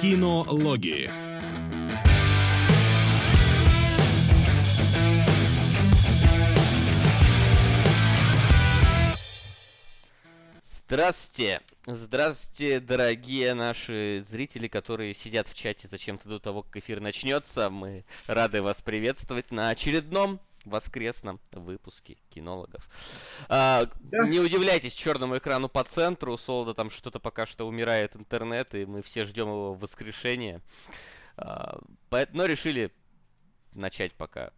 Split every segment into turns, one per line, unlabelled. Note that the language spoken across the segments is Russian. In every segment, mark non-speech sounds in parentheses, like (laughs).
Кинологии.
Здравствуйте! Здравствуйте, дорогие наши зрители, которые сидят в чате зачем-то до того, как эфир начнется. Мы рады вас приветствовать на очередном воскресном выпуске кинологов. А, да. Не удивляйтесь черному экрану по центру. У Солода там что-то пока что умирает интернет, и мы все ждем его воскрешения. А, но решили начать пока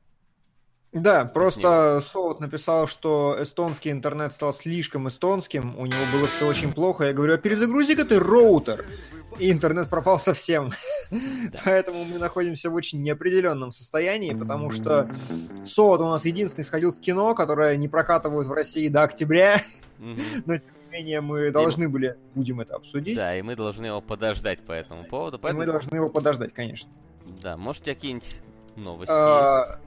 да, просто Солод написал, что эстонский интернет стал слишком эстонским, у него было все очень плохо. Я говорю, а перезагрузи-ка ты роутер. И интернет пропал совсем. Да. Поэтому мы находимся в очень неопределенном состоянии, потому что Солод у нас единственный сходил в кино, которое не прокатывают в России до октября. Но тем не менее мы должны были, будем это обсудить.
Да, и мы должны его подождать по этому поводу. Поэтому...
И мы должны его подождать, конечно.
Да, может, какие-нибудь новости а,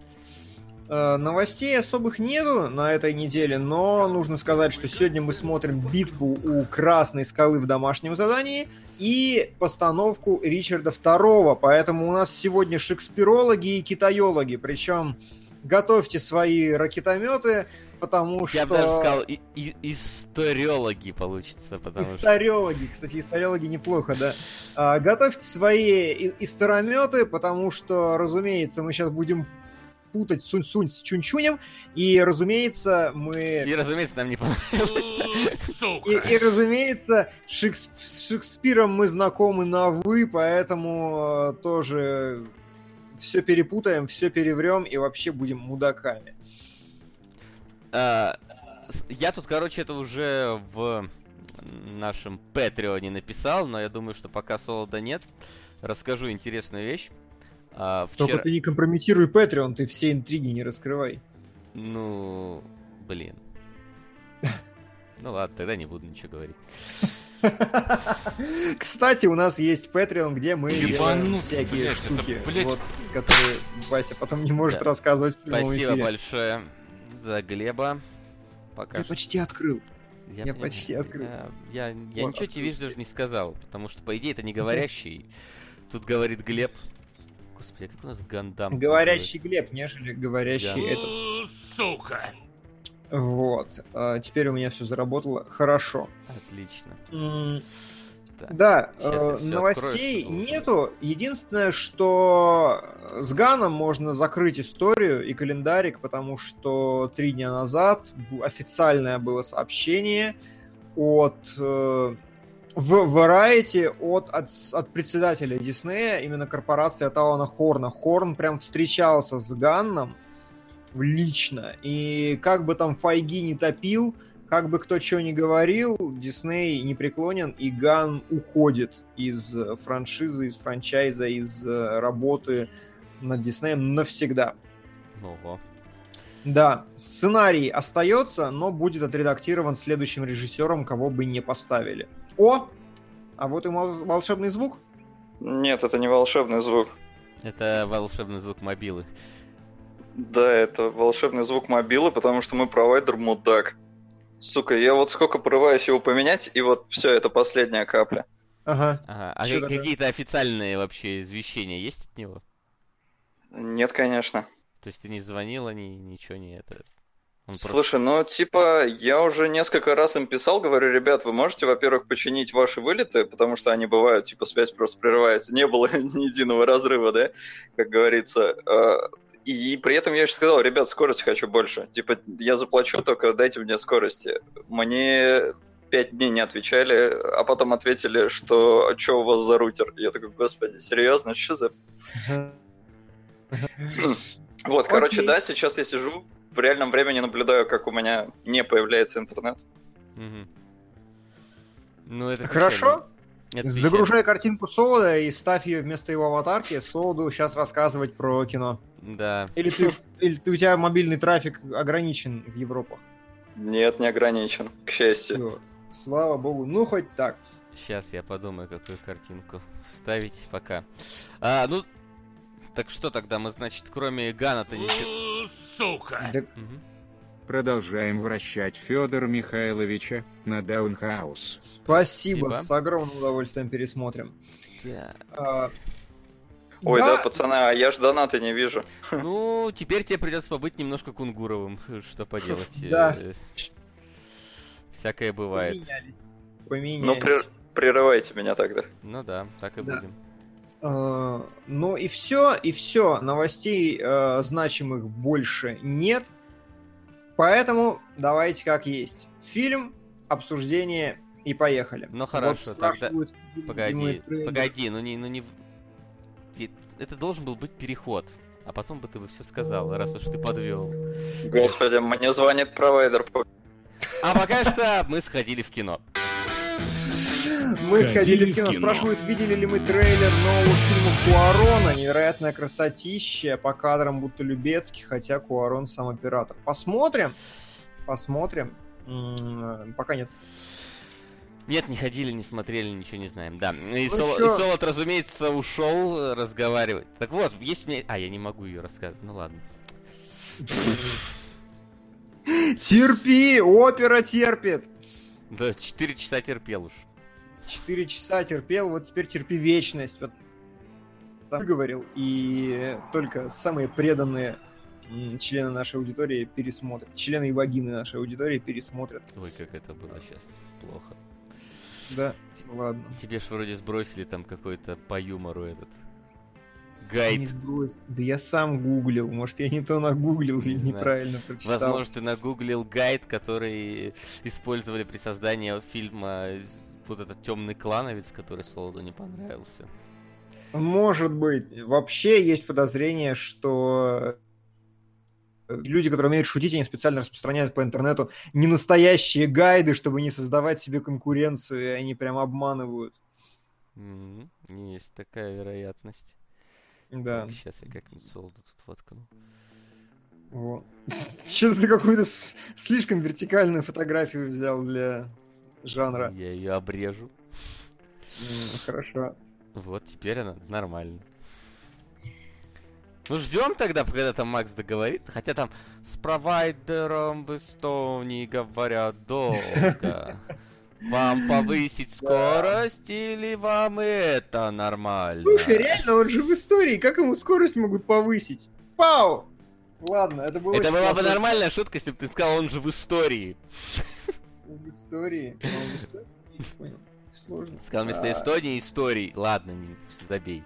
Э, новостей особых нету на этой неделе, но нужно сказать, что сегодня мы смотрим битву у Красной Скалы в домашнем задании и постановку Ричарда II, поэтому у нас сегодня шекспирологи и китайологи, причем готовьте свои ракетометы, потому что...
Я даже сказал, и, и, историологи получится, потому
историологи, что... кстати, историологи неплохо, да. А, готовьте свои исторометы, потому что, разумеется, мы сейчас будем путать Сунь-Сунь с Чунь-Чунем, и, разумеется, мы...
И, разумеется, нам не понравилось.
И, и, разумеется, Шекс... с Шекспиром мы знакомы на «вы», поэтому э, тоже все перепутаем, все переврем и вообще будем мудаками.
А, я тут, короче, это уже в нашем Патреоне написал, но я думаю, что пока солода нет, расскажу интересную вещь.
А, вчера... Только ты не компрометируй Patreon, ты все интриги не раскрывай.
Ну, блин. Ну ладно, тогда не буду ничего говорить. (laughs)
Кстати, у нас есть Patreon, где мы делаем всякие блядь, штуки, это, блядь. вот, которые Вася потом не может да. рассказывать в
Спасибо эфире. большое за Глеба.
Пока я что... почти открыл. Я, я почти открыл.
Я, я, я вот, ничего открыл. тебе, видишь, даже не сказал, потому что, по идее, это не говорящий. Тут говорит Глеб, Господи, как у нас Гандам?
Говорящий Глеб, нежели говорящий да. этот.
Сука!
Вот. А, теперь у меня все заработало хорошо.
Отлично.
Так, да, э, новостей открою, нету. Единственное, что с Ганом можно закрыть историю и календарик, потому что три дня назад официальное было сообщение от э, в Variety от, от, от председателя Диснея, именно корпорации от Алана Хорна. Хорн прям встречался с Ганном лично, и как бы там Файги не топил, как бы кто что ни говорил, Дисней не преклонен, и Ган уходит из франшизы, из франчайза, из э, работы над Диснеем навсегда.
Ого.
Да, сценарий остается, но будет отредактирован следующим режиссером, кого бы не поставили. О! А вот и волшебный звук.
Нет, это не волшебный звук.
Это волшебный звук мобилы.
Да, это волшебный звук мобилы, потому что мы провайдер мудак. Сука, я вот сколько порываюсь его поменять, и вот все, это последняя капля.
Ага. ага. А Что какие-то официальные вообще извещения есть от него?
Нет, конечно.
То есть ты не звонила, ни, ничего не это.
Он Слушай, просто... ну типа я уже несколько раз им писал, говорю, ребят, вы можете, во-первых, починить ваши вылеты, потому что они бывают, типа связь просто прерывается, не было (laughs) ни единого разрыва, да, как говорится. А, и при этом я еще сказал, ребят, скорости хочу больше. Типа я заплачу, только дайте мне скорости. Мне пять дней не отвечали, а потом ответили, что а что у вас за рутер? Я такой, господи, серьезно, что за... Вот, короче, да, сейчас я сижу, в реальном времени наблюдаю, как у меня не появляется интернет. Угу.
Ну, это Хорошо. Это Загружай картинку Солода и ставь ее вместо его аватарки. Солоду сейчас рассказывать про кино.
Да.
Или ты, или ты, у тебя мобильный трафик ограничен в Европах?
Нет, не ограничен, к счастью. Все.
Слава богу. Ну, хоть так.
Сейчас я подумаю, какую картинку вставить пока. А, ну, так что тогда мы, значит, кроме Гана-то ничего...
Сука!
Да...
Продолжаем вращать Федора Михайловича на Даунхаус.
Спасибо, Спасибо. с огромным удовольствием пересмотрим.
Да. А, Ой, да... да, пацаны, а я ж донаты не вижу. (laughs)
Ну, теперь тебе придется побыть немножко кунгуровым, что поделать. (laughs)
Да.
Э, всякое бывает.
Поменялись.
Ну, прерывайте меня тогда.
Ну да, так и да. будем.
Uh, ну и все, и все. Новостей uh, значимых больше нет. Поэтому давайте как есть. Фильм, обсуждение и поехали.
Ну хорошо, вот тогда... Погоди, погоди, ну не, ну не... Это должен был быть переход. А потом бы ты бы все сказал, раз уж ты подвел.
Господи, мне звонит провайдер.
А пока что мы сходили в кино.
Мы сходили в кино. Спрашивают, видели ли мы трейлер нового фильма Куарона. Невероятная красотища. По кадрам будто Любецкий, хотя Куарон сам оператор. Посмотрим. Посмотрим. Пока нет.
Нет, не ходили, не смотрели, ничего не знаем. Да. И, ну, Сол... и Солод, разумеется, ушел разговаривать. Так вот, есть мне. А, я не могу ее рассказывать. Ну ладно.
Терпи! Опера терпит!
Да, 4 часа терпел уж.
4 часа терпел, вот теперь терпи вечность. Вот там говорил, и только самые преданные члены нашей аудитории пересмотрят. Члены и вагины нашей аудитории пересмотрят.
Ой, как это было сейчас плохо.
Да, ладно.
Тебе ж вроде сбросили там какой-то по юмору этот гайд. Не
сбросил. Да я сам гуглил. Может, я не то нагуглил не или знаю. неправильно прочитал.
Возможно, ты нагуглил гайд, который использовали при создании фильма вот этот темный клановец, который Солоду не понравился.
Может быть. Вообще есть подозрение, что люди, которые умеют шутить, они специально распространяют по интернету не настоящие гайды, чтобы не создавать себе конкуренцию, и они прям обманывают.
Mm-hmm. Есть такая вероятность.
Да.
Так, сейчас я как-нибудь солоду тут воткну.
Вот. (laughs) Что-то ты какую-то слишком вертикальную фотографию взял для жанра.
Я ее обрежу.
Хорошо.
Вот, теперь она нормально. Ну, ждем тогда, когда там Макс договорит. Хотя там с провайдером в Эстонии говорят долго. (laughs) Вам повысить скорость или вам это нормально?
Слушай, реально, он же в истории. Как ему скорость могут повысить? Пау! Ладно, это было
Это была бы нормальная шутка, если бы ты сказал, он же в истории.
В истории? Не понял. Сложно.
Сказал вместо Эстонии истории. Ладно, забей.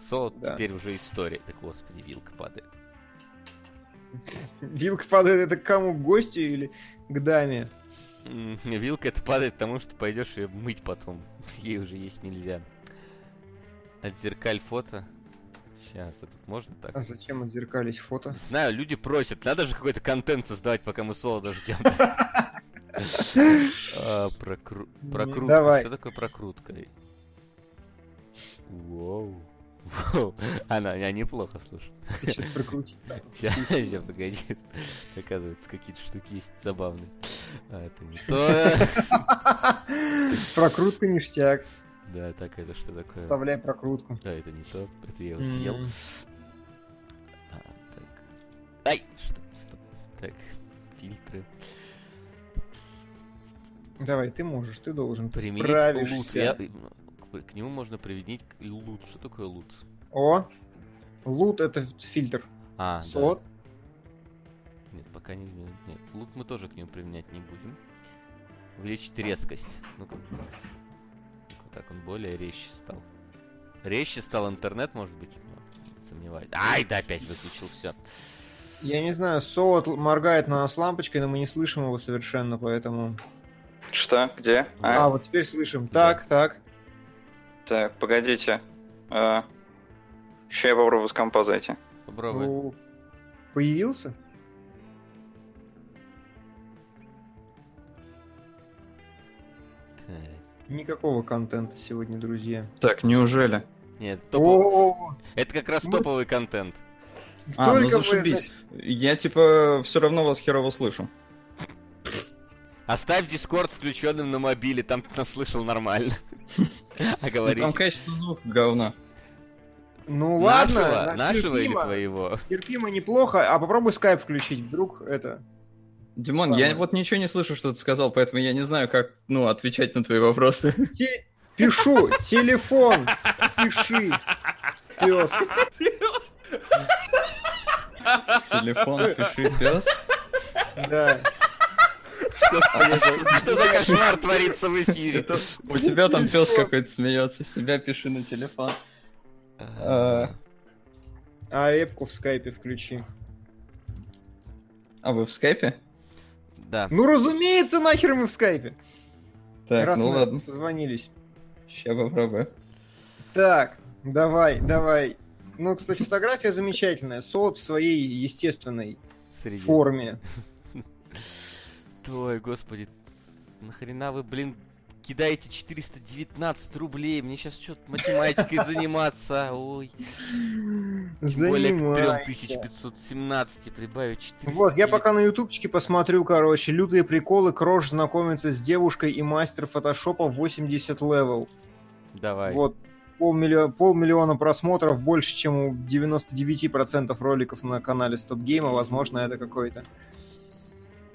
Солод теперь уже история. Так, господи, вилка падает.
Вилка падает это кому? Гостю или к даме?
Вилка это падает тому, что пойдешь ее мыть потом. Ей уже есть нельзя. Отзеркаль фото. Сейчас, а тут можно так?
А зачем отзеркалить фото?
Знаю, люди просят. Надо же какой-то контент создавать, пока мы солода ждем. (laughs) А, прокрутка.
Давай.
Что такое прокрутка? Воу. Она, я неплохо, слушай. (laughs)
Сейчас прокрутить.
Сейчас, погоди. Оказывается, какие-то штуки есть забавные. А, это не (laughs) то.
Прокрутка ништяк.
Да, так, это что такое?
Вставляй прокрутку.
Да, это не то. Это я его съел. А, так. Ай! Что? Стоп. Так, фильтры.
Давай, ты можешь, ты должен, ты
Применить справишься. Лут. Я, к нему можно применить лут. Что такое лут?
О, лут это фильтр.
А,
Сот. Да.
Нет, пока не... Нет, лут мы тоже к нему применять не будем. Увеличить резкость. Ну-ка. Ну так он более резче стал. Резче стал интернет, может быть? Ну, сомневаюсь. Ай, да, опять выключил, все.
Я не знаю, Солод моргает на нас лампочкой, но мы не слышим его совершенно, поэтому...
Что? Где?
А, а вот теперь слышим. Так, да. так.
Так, погодите. А, Сейчас я попробую с компа зайти.
Попробуй. О,
появился? Никакого контента сегодня, друзья.
Так, неужели?
Нет, топовый. Это как раз топовый контент.
А, ну зашибись. Я типа все равно вас херово слышу.
Оставь Дискорд включенным на мобиле, там ты нас слышал нормально. А говоришь...
Там качество звука говна.
Ну ладно.
Нашего, нашего или твоего?
Терпимо неплохо, а попробуй скайп включить, вдруг это...
Димон, Ладно. я вот ничего не слышу, что ты сказал, поэтому я не знаю, как, ну, отвечать на твои вопросы.
Те... Пишу, телефон, пиши, пес.
Телефон, пиши, пес.
Да.
Что за кошмар творится в эфире?
У тебя там пес какой-то смеется, себя пиши на телефон.
А, а эпку в скайпе включи.
А вы в скайпе?
Да.
Ну, разумеется, нахер мы в скайпе.
Так, Раз ну мы ладно.
созвонились.
Сейчас попробую.
Так, давай, давай. Ну, кстати, фотография замечательная. Солод в своей естественной Среди. форме.
Ой, господи. Нахрена вы, блин, кидаете 419 рублей. Мне сейчас что-то математикой (laughs) заниматься. Ой. Тем более к 3517 прибавить 400.
Вот, я пока на ютубчике посмотрю, короче, лютые приколы. Крош знакомится с девушкой и мастер фотошопа 80 level.
Давай.
Вот, полмиллиона, полмиллиона просмотров, больше, чем у 99% роликов на канале Стоп Гейма. Возможно, это какой-то.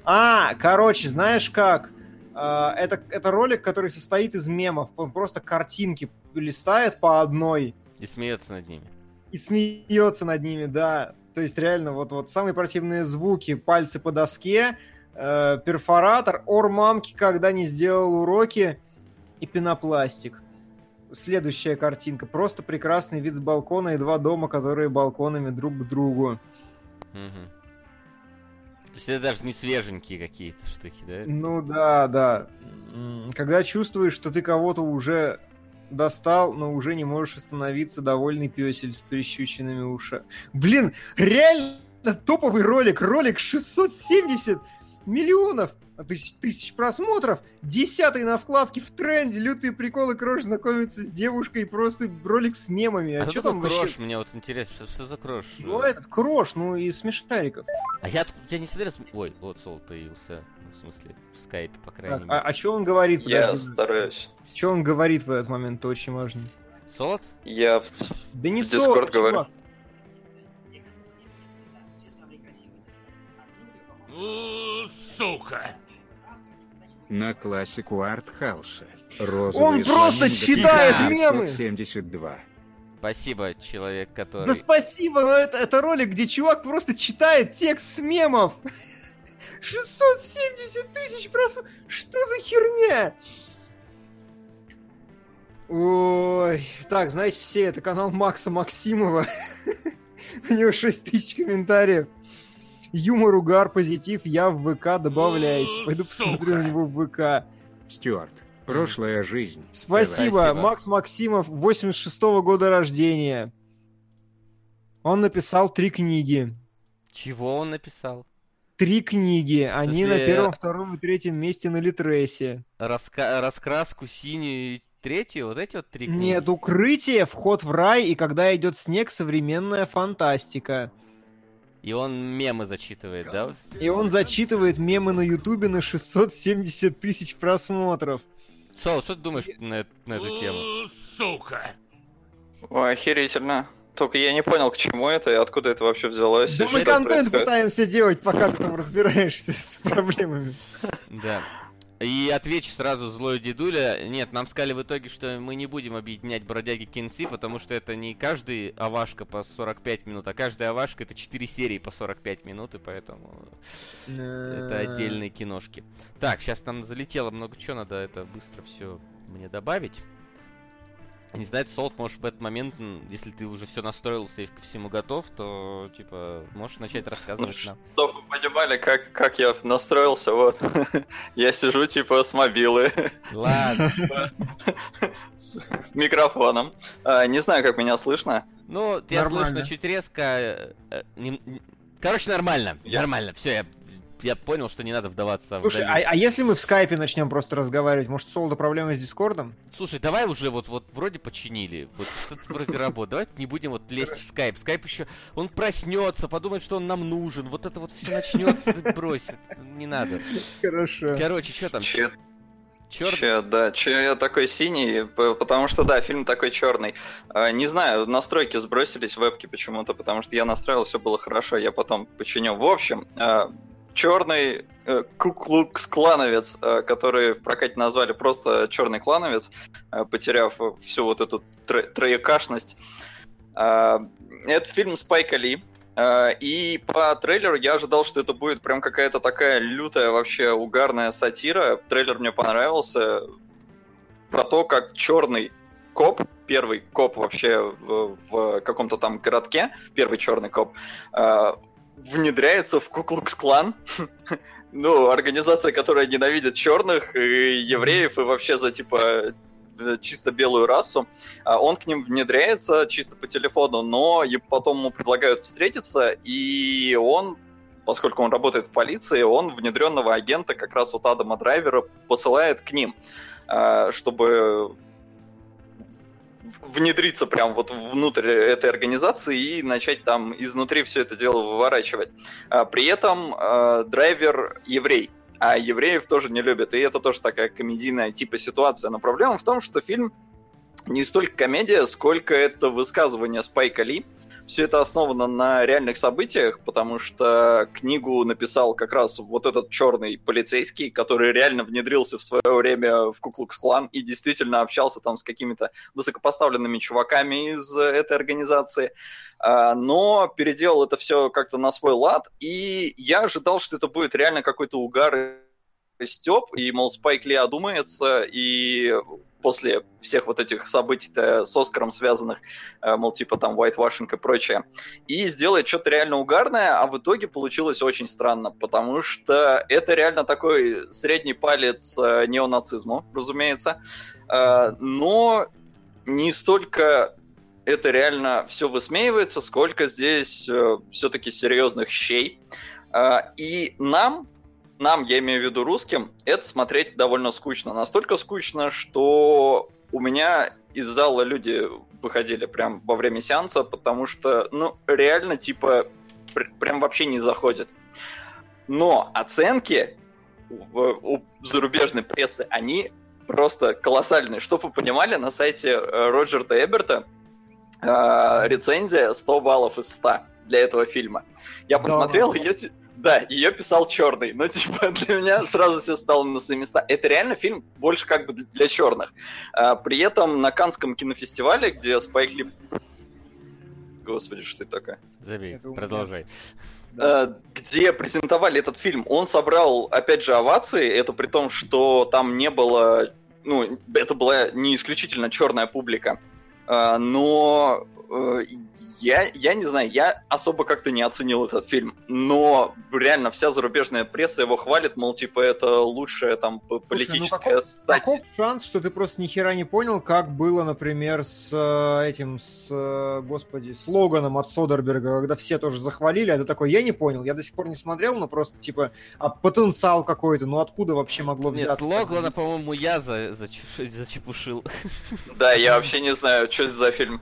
А, короче, знаешь как? А, это, это ролик, который состоит из мемов. Он просто картинки листает по одной.
И смеется над ними.
И смеется над ними, да. То есть реально вот, вот самые противные звуки, пальцы по доске, э, перфоратор, ор мамки, когда не сделал уроки, и пенопластик. Следующая картинка. Просто прекрасный вид с балкона и два дома, которые балконами друг к другу.
Угу. То есть это даже не свеженькие какие-то штуки, да?
Ну да, да. Когда чувствуешь, что ты кого-то уже достал, но уже не можешь остановиться, довольный песель с прищученными ушами. Блин, реально топовый ролик, ролик 670 миллионов тысяч, тысяч просмотров, десятый на вкладке в тренде, лютые приколы, Крош знакомится с девушкой, просто ролик с мемами.
А, а что там Крош? Вообще... Мне вот интересно, что, что за Крош?
Ну, этот Крош, ну, из смешариков.
А я, я не собираюсь... Ой, вот Сол появился. Ну, в смысле, в скайпе, по крайней
мере. А, а что он говорит?
Я Подожди. стараюсь.
Что он говорит в этот момент, то очень важно.
Солод?
Я в,
да не
в Дискорд говорю.
Сука! На классику артхауса.
Он просто читает мемы!
72.
Спасибо, человек, который...
Да спасибо, но это, это ролик, где чувак просто читает текст с мемов. (laughs) 670 тысяч просто... Что за херня? Ой, так, знаете, все, это канал Макса Максимова. (laughs) У него 6 тысяч комментариев. Юмор, угар, позитив, я в ВК добавляюсь. Пойду посмотрю на него в ВК.
Стюарт, прошлая жизнь.
Спасибо. Спасибо. Макс Максимов, 86 -го года рождения. Он написал три книги.
Чего он написал?
Три книги. Они на первом, втором и третьем месте на Литресе.
Раска... Раскраску синюю и третью? Вот эти вот три книги?
Нет, Укрытие, Вход в рай и Когда идет снег, современная фантастика.
И он мемы зачитывает, да?
И он зачитывает мемы на Ютубе на 670 тысяч просмотров.
Сол, что ты думаешь на, на эту тему?
Сука!
Ой, охерительно. Только я не понял, к чему это и откуда это вообще взялось.
Да мы контент происходит. пытаемся делать, пока ты там разбираешься с (laughs) проблемами.
Да. И отвечу сразу злой дедуля. Нет, нам сказали в итоге, что мы не будем объединять бродяги Кинси, потому что это не каждый авашка по 45 минут, а каждая авашка это 4 серии по 45 минут, и поэтому это отдельные киношки. Так, сейчас там залетело много чего, надо это быстро все мне добавить. Не знаю, Солт, можешь в этот момент, если ты уже все настроился и ко всему готов, то, типа, можешь начать рассказывать ну, нам.
Чтобы вы понимали, как, как я настроился, вот. (laughs) я сижу, типа, с мобилы.
Ладно.
с микрофоном. А, не знаю, как меня слышно.
Ну, тебя слышно чуть резко. Э, э, короче, нормально. Нормально. Все, я я понял, что не надо вдаваться
Слушай, в а, а если мы в скайпе начнем просто разговаривать, может, Солода проблемы с Дискордом?
Слушай, давай уже вот, вот вроде починили, вот что-то вроде работы, давай не будем вот лезть в скайп. Скайп еще, он проснется, подумает, что он нам нужен, вот это вот все начнется, бросит, не надо.
Хорошо.
Короче, что там?
Черный? Че, да, че я такой синий, потому что, да, фильм такой черный. А, не знаю, настройки сбросились в вебке почему-то, потому что я настраивал, все было хорошо, я потом починил. В общем, а, черный э, куклукс-клановец, э, который в прокате назвали просто черный клановец, э, потеряв всю вот эту тро троекашность. Это фильм Спайка Ли, и по трейлеру я ожидал, что это будет прям какая-то такая лютая вообще угарная сатира. Трейлер мне понравился. Про то, как черный коп, первый коп вообще в, в каком-то там городке, первый черный коп, внедряется в Куклукс-клан. (laughs) ну, организация, которая ненавидит черных и евреев и вообще за, типа, э, чисто белую расу. А он к ним внедряется чисто по телефону, но потом ему предлагают встретиться, и он поскольку он работает в полиции, он внедренного агента, как раз вот Адама Драйвера, посылает к ним, а, чтобы внедриться прям вот внутрь этой организации и начать там изнутри все это дело выворачивать. А, при этом э, драйвер еврей, а евреев тоже не любят, и это тоже такая комедийная типа ситуация. Но проблема в том, что фильм не столько комедия, сколько это высказывание Спайка Ли, все это основано на реальных событиях, потому что книгу написал как раз вот этот черный полицейский, который реально внедрился в свое время в Куклукс-клан и действительно общался там с какими-то высокопоставленными чуваками из этой организации. А, но переделал это все как-то на свой лад, и я ожидал, что это будет реально какой-то угар Степ, и, мол, Спайк Ли одумается, и после всех вот этих событий с Оскаром связанных, э, мол, типа там whitewashing и прочее, и сделает что-то реально угарное, а в итоге получилось очень странно, потому что это реально такой средний палец э, неонацизму, разумеется, э, но не столько это реально все высмеивается, сколько здесь все-таки серьезных щей. И нам, нам, я имею в виду русским, это смотреть довольно скучно. Настолько скучно, что у меня из зала люди выходили прям во время сеанса, потому что, ну, реально, типа, пр- прям вообще не заходит. Но оценки у, у зарубежной прессы, они просто колоссальные. Чтобы вы понимали, на сайте э, Роджерта Эберта э, рецензия 100 баллов из 100 для этого фильма. Я посмотрел, да, ее, да, ее писал черный, но (laughs) типа для меня сразу все стало на свои места. Это реально фильм больше как бы для черных. А, при этом на Канском кинофестивале, где Спайк Ли... Господи, что это такое?
Забей, продолжай.
А, где презентовали этот фильм, он собрал, опять же, овации. Это при том, что там не было... Ну, это была не исключительно черная публика. А, но э, я, я не знаю, я особо как-то не оценил этот фильм, но реально вся зарубежная пресса его хвалит, мол, типа, это лучшая там политическая
Слушай, ну каков, каков шанс, что ты просто ни хера не понял, как было, например, с э, этим, с, э, господи, с Логаном от Содерберга, когда все тоже захвалили, а ты такой, я не понял, я до сих пор не смотрел, но просто, типа, а потенциал какой-то, ну откуда вообще могло взяться?
Нет, Логана, по-моему, я за, за, зачепушил.
Да, я вообще не знаю, что это за фильм.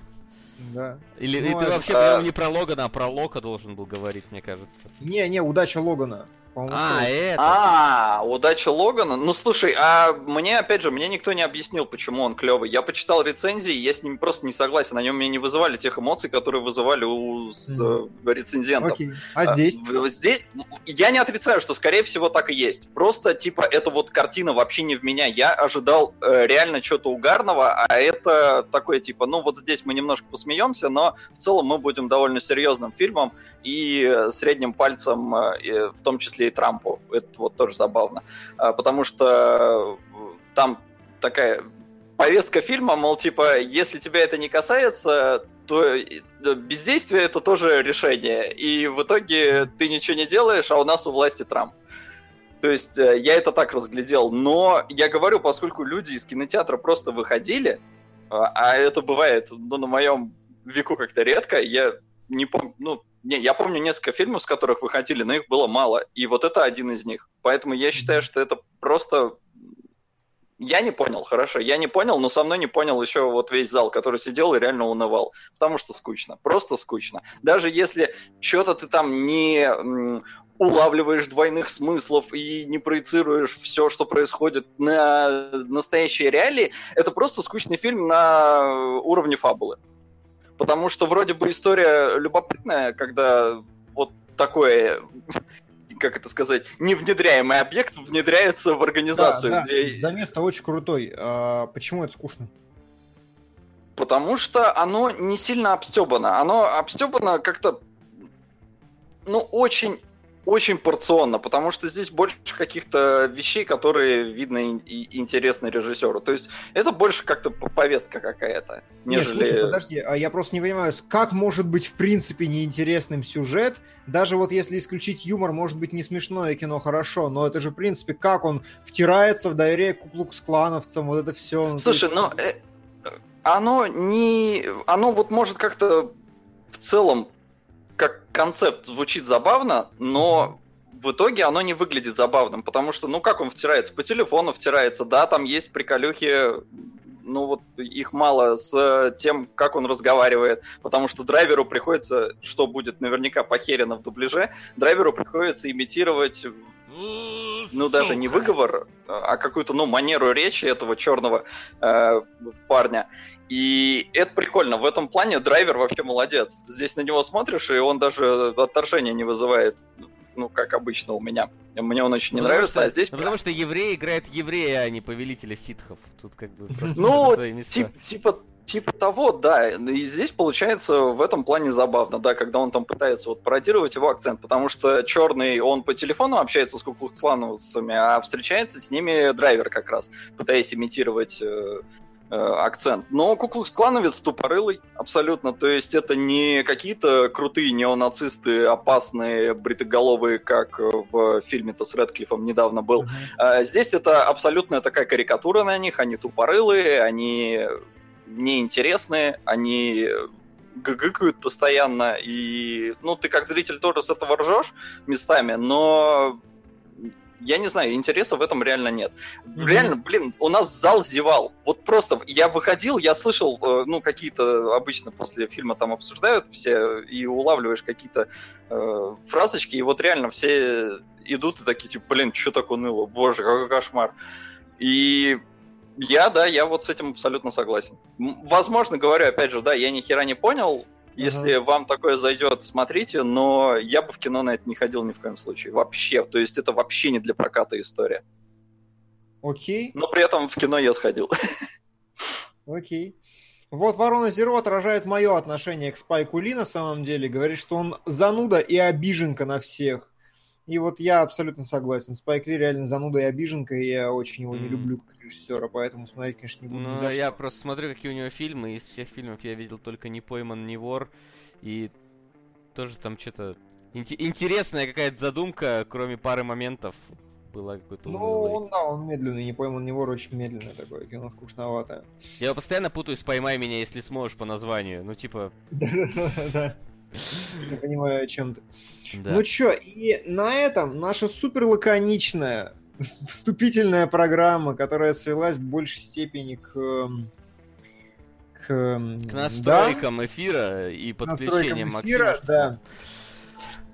Да.
Или ну, ты вообще а... не про Логана, а про Лока должен был говорить, мне кажется.
Не, не, удача Логана.
А, это.
А, удача Логана. Ну слушай, а мне, опять же, мне никто не объяснил, почему он клевый. Я почитал рецензии, я с ним просто не согласен. Они у меня не вызывали тех эмоций, которые вызывали у с, mm. рецензентов.
Окей. А здесь?
А, здесь я не отрицаю, что скорее всего так и есть. Просто типа эта вот картина вообще не в меня. Я ожидал э, реально что-то угарного, а это такое типа, ну вот здесь мы немножко посмеемся, но в целом мы будем довольно серьезным фильмом и средним пальцем, э, в том числе и Трампу. Это вот тоже забавно. А, потому что там такая повестка фильма, мол, типа, если тебя это не касается, то э, бездействие это тоже решение. И в итоге ты ничего не делаешь, а у нас у власти Трамп. То есть э, я это так разглядел. Но я говорю, поскольку люди из кинотеатра просто выходили, а, а это бывает ну, на моем веку как-то редко, я не помню, ну, не, я помню несколько фильмов, с которых выходили, но их было мало. И вот это один из них. Поэтому я считаю, что это просто Я не понял, хорошо, я не понял, но со мной не понял еще вот весь зал, который сидел и реально унывал, потому что скучно, просто скучно. Даже если что-то ты там не улавливаешь двойных смыслов и не проецируешь все, что происходит на настоящие реалии, это просто скучный фильм на уровне фабулы. Потому что вроде бы история любопытная, когда вот такое как это сказать, невнедряемый объект внедряется в организацию.
Да, где... да. Замес-то очень крутой. А почему это скучно?
Потому что оно не сильно обстебано. Оно обстебано как-то, ну, очень очень порционно, потому что здесь больше каких-то вещей, которые видно и интересны режиссеру. То есть это больше как-то повестка какая-то, нежели...
Нет, слушай, подожди, а я просто не понимаю, как может быть в принципе неинтересным сюжет, даже вот если исключить юмор, может быть не смешное кино хорошо, но это же в принципе как он втирается в доверие к клановцам, вот это все.
Ну, слушай, ну э, оно не... Оно вот может как-то в целом как концепт звучит забавно, но в итоге оно не выглядит забавным, потому что, ну как он втирается? По телефону втирается, да, там есть приколюхи, ну вот их мало с тем, как он разговаривает, потому что драйверу приходится, что будет наверняка похерено в дубляже, драйверу приходится имитировать ну, даже не выговор, а какую-то, ну, манеру речи этого черного э, парня. И это прикольно. В этом плане драйвер вообще молодец. Здесь на него смотришь, и он даже отторжения не вызывает ну, как обычно у меня. Мне он очень не ну, нравится,
что,
а здесь...
Ну, потому что еврей играет еврея, а не повелителя ситхов. Тут как бы
Ну, тип, типа, типа того, да. И здесь получается в этом плане забавно, да, когда он там пытается вот пародировать его акцент, потому что черный, он по телефону общается с куклукслановцами, а встречается с ними драйвер как раз, пытаясь имитировать Э, акцент. Но Куклукс Клановец тупорылый, абсолютно. То есть это не какие-то крутые неонацисты, опасные, бритоголовые, как в фильме-то с Редклиффом недавно был. Mm-hmm. Здесь это абсолютная такая карикатура на них. Они тупорылые, они неинтересные, они гыгыкают постоянно, и, ну, ты как зритель тоже с этого ржешь местами, но я не знаю, интереса в этом реально нет. Mm-hmm. Реально, блин, у нас зал зевал. Вот просто я выходил, я слышал, э, ну, какие-то обычно после фильма там обсуждают все, и улавливаешь какие-то э, фразочки, и вот реально все идут и такие, типа, блин, что так уныло, боже, какой кошмар. И я, да, я вот с этим абсолютно согласен. Возможно, говорю, опять же, да, я ни хера не понял, если uh-huh. вам такое зайдет, смотрите, но я бы в кино на это не ходил ни в коем случае. Вообще. То есть это вообще не для проката история.
Окей.
Но при этом в кино я сходил.
Окей. Вот Ворона Зеро отражает мое отношение к Спайку Ли на самом деле. Говорит, что он зануда и обиженка на всех. И вот я абсолютно согласен. Спайк Ли реально зануда и обиженка, и я очень его не люблю как режиссера, поэтому смотреть, конечно, не буду.
Ну, я просто смотрю, какие у него фильмы, из всех фильмов я видел только «Не пойман, не вор», и тоже там что-то... Интересная какая-то задумка, кроме пары моментов была какой-то
Ну, он, да, он медленный, не пойман, не вор, очень медленное такое, кино скучноватое.
Я его постоянно путаю с «Поймай меня, если сможешь» по названию, ну, типа... (laughs)
Да-да-да. Я понимаю, о чем ты. Да. Ну чё, и на этом наша супер лаконичная (laughs) вступительная программа, которая свелась в большей степени к
к, к настройкам да? эфира и подключениям
Максима. Эфира, да.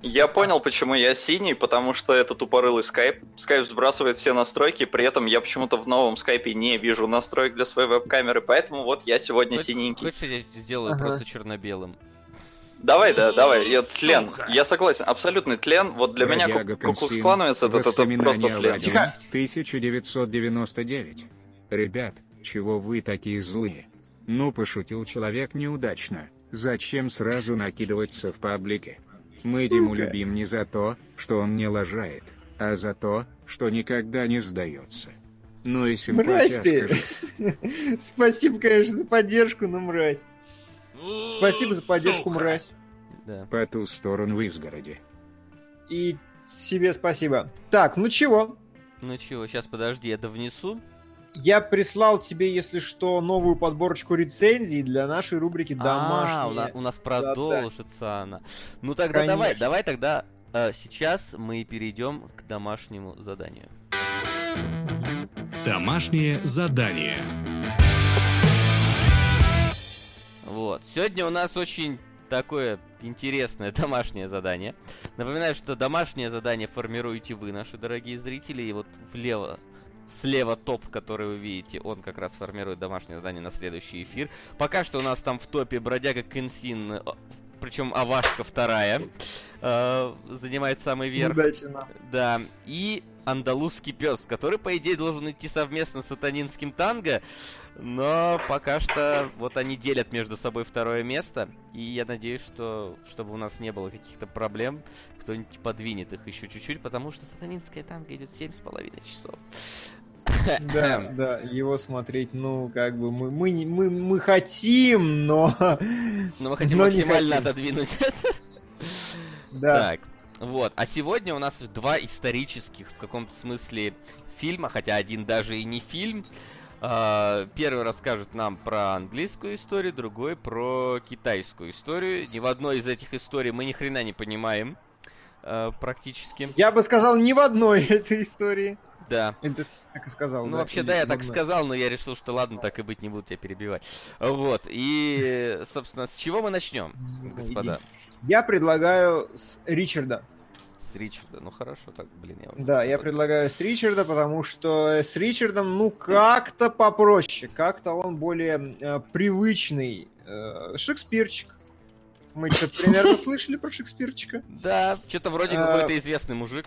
Я понял, почему я синий, потому что это тупорылый скайп. Скайп сбрасывает все настройки, при этом я почему-то в новом скайпе не вижу настроек для своей веб-камеры, поэтому вот я сегодня Хоть,
синенький. Хочешь, я сделаю ага. просто черно-белым?
Давай, да, давай. Я тлен. Я согласен. Абсолютный тлен. Вот для меня Кукукс Клановец это, это просто тлен.
1999. Ребят, чего вы такие злые? Ну, пошутил человек неудачно. Зачем сразу накидываться в паблике? Мы Диму любим не за то, что он не лажает, а за то, что никогда не сдается. Ну и симпатия,
Мразь ты! (laughs) Спасибо, конечно, за поддержку, но мразь. Спасибо за поддержку, Сука. мразь.
Да. По ту сторону изгороди.
И себе спасибо. Так, ну чего?
Ну чего, сейчас подожди, я внесу.
Я прислал тебе, если что, новую подборочку рецензий для нашей рубрики «Домашняя».
А, у нас продолжится да, она. Ну тогда Конечно. давай, давай тогда э, сейчас мы перейдем к домашнему заданию.
Домашнее задание.
Вот. Сегодня у нас очень такое интересное (laughs) домашнее задание. Напоминаю, что домашнее задание формируете вы, наши дорогие зрители, и вот влево слева топ, который вы видите, он как раз формирует домашнее задание на следующий эфир. Пока что у нас там в топе бродяга Кенсин, э, причем Авашка вторая, э, занимает самый верх.
Удачи нам.
Да, и андалузский пес, который, по идее, должен идти совместно с сатанинским танго, но пока что вот они делят между собой второе место, и я надеюсь, что чтобы у нас не было каких-то проблем, кто-нибудь подвинет их еще чуть-чуть, потому что сатанинская танго идет 7,5 часов.
Да, да, его смотреть, ну, как бы мы, мы, мы, мы хотим, но...
Но мы хотим но максимально отодвинуть это.
Да.
Так, вот. А сегодня у нас два исторических, в каком-то смысле, фильма, хотя один даже и не фильм. Uh, первый расскажет нам про английскую историю, другой про китайскую историю. Ни в одной из этих историй мы ни хрена не понимаем uh, практически.
Я бы сказал, ни в одной (laughs) этой истории.
Да.
Или ты так и сказал,
Ну,
да?
вообще, да, я так сказал, но я решил, что ладно, так и быть, не буду тебя перебивать. Вот, и, собственно, с чего мы начнем, господа?
Я предлагаю с Ричарда.
С Ричарда, ну хорошо, так, блин, я уже...
Да, я предлагаю с Ричарда, потому что с Ричардом, ну, как-то попроще, как-то он более э, привычный э, шекспирчик. Мы что-то (laughs) примерно слышали про Шекспирчика.
Да, что-то вроде какой-то известный мужик.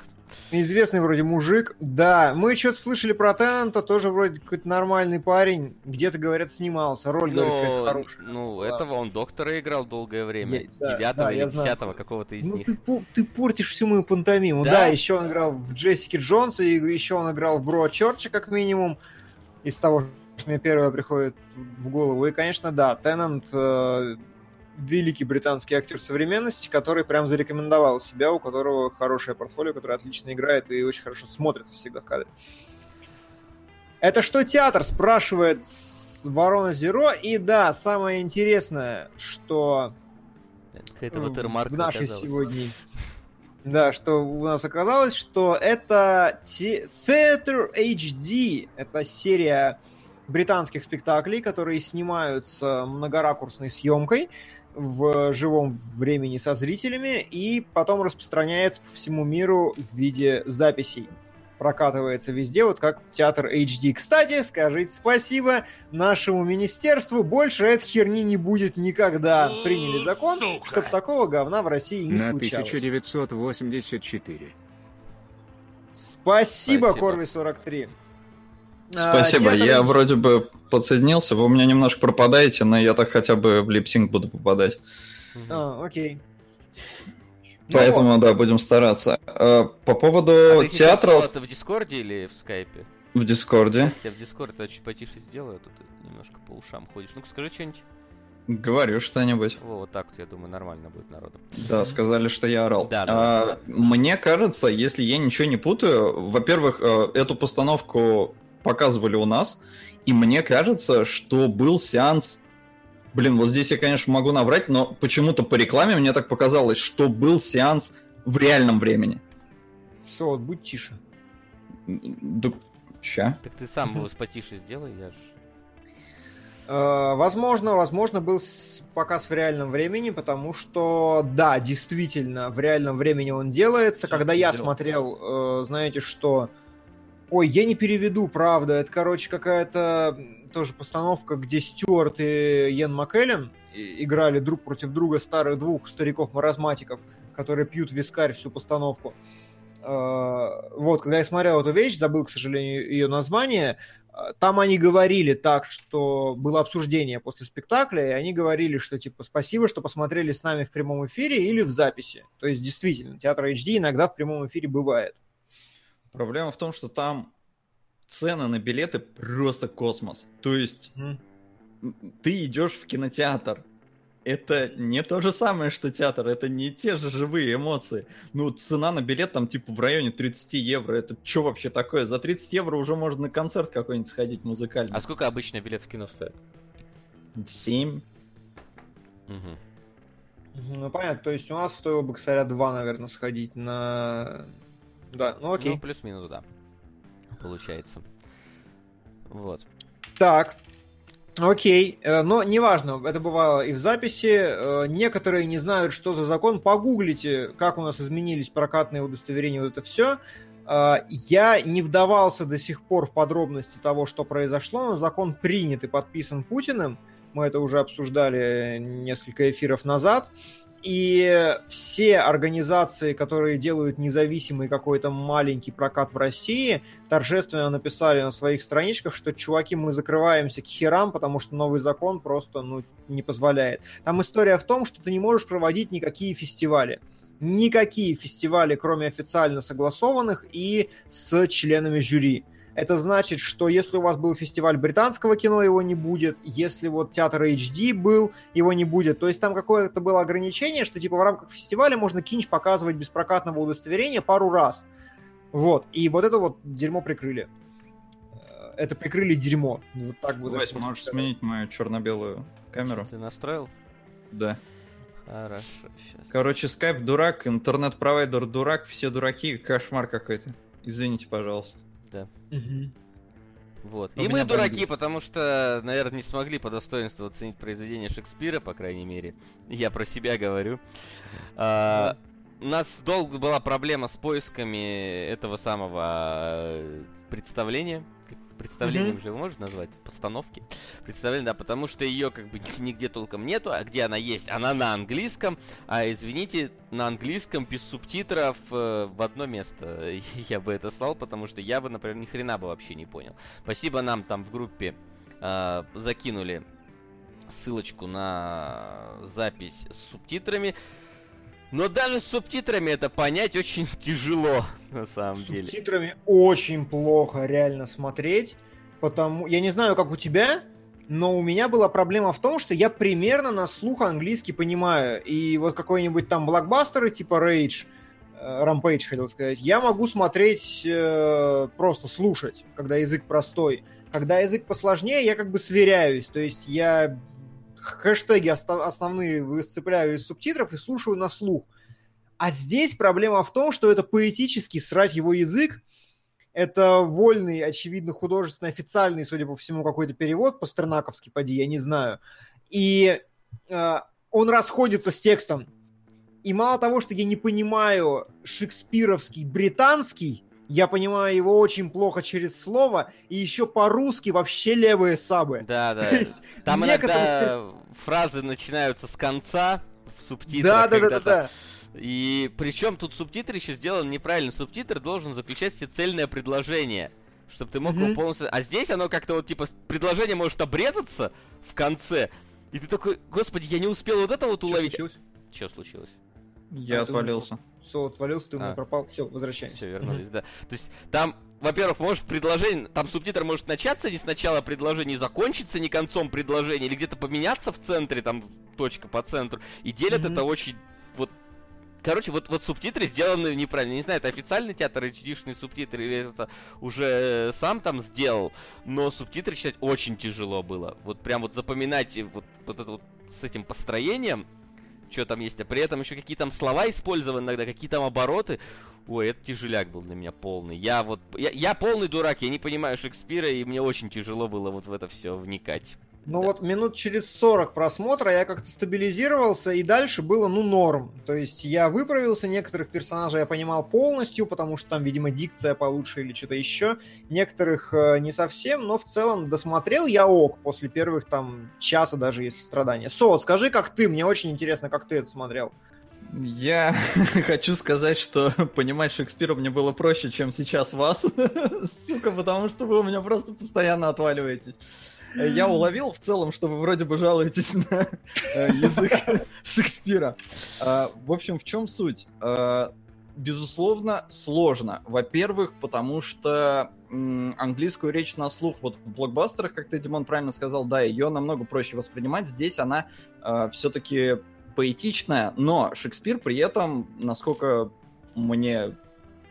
Известный вроде мужик. Да, мы что-то слышали про Теннанта, тоже вроде какой-то нормальный парень. Где-то, говорят, снимался. Роль,
Но,
говорит, хорошая.
Ну, да. этого он доктора играл долгое время. Девятого да, или десятого какого-то из
ну,
них.
Ты, ты портишь всю мою пантомиму. Да? да, еще он играл в Джессике Джонс, и еще он играл в Бро Чорча, как минимум. Из того, что мне первое приходит в голову. И, конечно, да, Теннант э, великий британский актер современности, который прям зарекомендовал себя, у которого хорошее портфолио, который отлично играет и очень хорошо смотрится всегда в кадре. Это что театр? Спрашивает Ворона Зеро. И да, самое интересное, что
это
в нашей оказалось. сегодня... Да, что у нас оказалось, что это Theater HD. Это серия британских спектаклей, которые снимаются многоракурсной съемкой в живом времени со зрителями и потом распространяется по всему миру в виде записей. Прокатывается везде, вот как театр HD. Кстати, скажите спасибо нашему министерству, больше этой херни не будет никогда. Приняли закон, чтобы такого говна в России не
На
случалось.
1984.
Спасибо, Спасибо. Корви 43.
Спасибо, а, я вроде бы подсоединился, вы у меня немножко пропадаете, но я так хотя бы в lip sync буду попадать.
А, окей.
Поэтому, ну, да, будем стараться. А, по поводу а театров...
Это в Дискорде или в Скайпе?
В Дискорде.
Я в Дискорде чуть потише сделаю, а тут немножко по ушам ходишь. Ну-ка скажи что-нибудь.
Говорю что-нибудь.
Во, вот так вот, я думаю, нормально будет народу.
Да, сказали, что я орал.
Да,
а, да. Мне кажется, если я ничего не путаю, во-первых, э, эту постановку показывали у нас, и мне кажется, что был сеанс... Блин, вот здесь я, конечно, могу наврать, но почему-то по рекламе мне так показалось, что был сеанс в реальном времени.
Все, вот будь тише.
Да, ща.
Так ты сам его потише сделай, я ж...
Э, возможно, возможно, был показ в реальном времени, потому что, да, действительно, в реальном времени он делается. Когда я смотрел, э, знаете, что Ой, я не переведу, правда. Это, короче, какая-то тоже постановка, где Стюарт и Йен МакКеллен играли друг против друга старых двух стариков-маразматиков, которые пьют вискарь всю постановку. А, вот, когда я смотрел эту вещь, забыл, к сожалению, ее название, а, там они говорили так, что было обсуждение после спектакля, и они говорили, что типа спасибо, что посмотрели с нами в прямом эфире или в записи. То есть действительно, театр HD иногда в прямом эфире бывает.
Проблема в том, что там цены на билеты просто космос. То есть mm. ты идешь в кинотеатр. Это не то же самое, что театр, это не те же живые эмоции. Ну, цена на билет там типа в районе 30 евро. Это что вообще такое? За 30 евро уже можно на концерт какой-нибудь сходить музыкальный.
А сколько обычно билет в кино стоит?
7.
Угу. Ну, понятно. То есть у нас стоило бы, кстати, 2, наверное, сходить на да, ну окей. Ну,
плюс-минус, да. Получается. Вот.
Так, Окей, э, но неважно, это бывало и в записи. Э, некоторые не знают, что за закон. Погуглите, как у нас изменились прокатные удостоверения, вот это все. Э, я не вдавался до сих пор в подробности того, что произошло, но закон принят и подписан Путиным. Мы это уже обсуждали несколько эфиров назад. И все организации, которые делают независимый какой-то маленький прокат в России, торжественно написали на своих страничках, что, чуваки, мы закрываемся к херам, потому что новый закон просто ну, не позволяет. Там история в том, что ты не можешь проводить никакие фестивали. Никакие фестивали, кроме официально согласованных и с членами жюри. Это значит, что если у вас был фестиваль британского кино, его не будет. Если вот театр HD был, его не будет. То есть там какое-то было ограничение, что типа в рамках фестиваля можно кинч показывать без прокатного удостоверения пару раз. Вот. И вот это вот дерьмо прикрыли. Э, это прикрыли дерьмо. Вот так
будет. Вась, можешь сказать. сменить мою черно-белую камеру?
Ты настроил?
Да.
Хорошо, сейчас.
Короче, скайп дурак, интернет-провайдер дурак, все дураки, кошмар какой-то. Извините, пожалуйста
да. Угу. Вот. Но и мы дураки, потому что, наверное, не смогли по достоинству оценить произведение Шекспира, по крайней мере. Я про себя говорю. А, у нас долго была проблема с поисками этого самого э, представления представлением mm-hmm. же его можно назвать, постановки. Представление, да, потому что ее как бы нигде толком нету, а где она есть? Она на английском, а извините, на английском без субтитров э, в одно место (laughs) я бы это слал, потому что я бы, например, ни хрена бы вообще не понял. Спасибо нам там в группе э, закинули ссылочку на запись с субтитрами. Но даже с субтитрами это понять очень (laughs) тяжело, на самом
с
деле.
С субтитрами очень плохо реально смотреть, потому... Я не знаю, как у тебя, но у меня была проблема в том, что я примерно на слух английский понимаю. И вот какой-нибудь там блокбастеры типа Rage, э, Rampage, хотел сказать, я могу смотреть, э, просто слушать, когда язык простой. Когда язык посложнее, я как бы сверяюсь. То есть я хэштеги основные высцепляю из субтитров и слушаю на слух. А здесь проблема в том, что это поэтически срать его язык, это вольный, очевидно, художественный, официальный, судя по всему, какой-то перевод по-стернаковски, поди, я не знаю. И э, он расходится с текстом. И мало того, что я не понимаю шекспировский британский, я понимаю его очень плохо через слово, и еще по-русски вообще левые сабы.
Да, да. Там некоторые... иногда фразы начинаются с конца в субтитрах.
Да, да, да, да, да.
И причем тут субтитры еще сделан неправильно. Субтитр должен заключать все цельное предложение. Чтобы ты мог mm-hmm. его полностью... А здесь оно как-то вот, типа, предложение может обрезаться в конце. И ты такой, господи, я не успел вот это вот уловить. Что случилось? Что случилось?
Я а, отвалился.
Все, отвалился, ты у меня а. пропал. Все, возвращаемся.
Все, вернулись, mm-hmm. да. То есть там, во-первых, может предложение, там субтитр может начаться не сначала предложения, закончиться не концом предложения, или где-то поменяться в центре, там точка по центру. И делят mm-hmm. это очень вот Короче, вот, вот субтитры сделаны неправильно. Не знаю, это официальный театр HD-шный субтитр или это уже сам там сделал, но субтитры читать очень тяжело было. Вот прям вот запоминать вот, вот это вот с этим построением, что там есть, а при этом еще какие там слова использованы иногда, какие там обороты. Ой, это тяжеляк был для меня полный. Я вот, я, я полный дурак, я не понимаю Шекспира, и мне очень тяжело было вот в это все вникать.
Ну да. вот минут через 40 просмотра я как-то стабилизировался, и дальше было, ну, норм. То есть я выправился, некоторых персонажей я понимал полностью, потому что там, видимо, дикция получше или что-то еще. Некоторых э, не совсем, но в целом досмотрел я ок после первых там часа даже, если страдания. Со, скажи, как ты, мне очень интересно, как ты это смотрел.
Я (laughs) хочу сказать, что (laughs) понимать Шекспира мне было проще, чем сейчас вас, (laughs) сука, потому что вы у меня просто постоянно отваливаетесь. Я уловил в целом, что вы вроде бы жалуетесь на э, язык Шекспира. А, в общем, в чем суть? А, безусловно, сложно. Во-первых, потому что английскую речь на слух вот в блокбастерах, как ты, Димон, правильно сказал, да, ее намного проще воспринимать. Здесь она а, все-таки поэтичная, но Шекспир при этом, насколько мне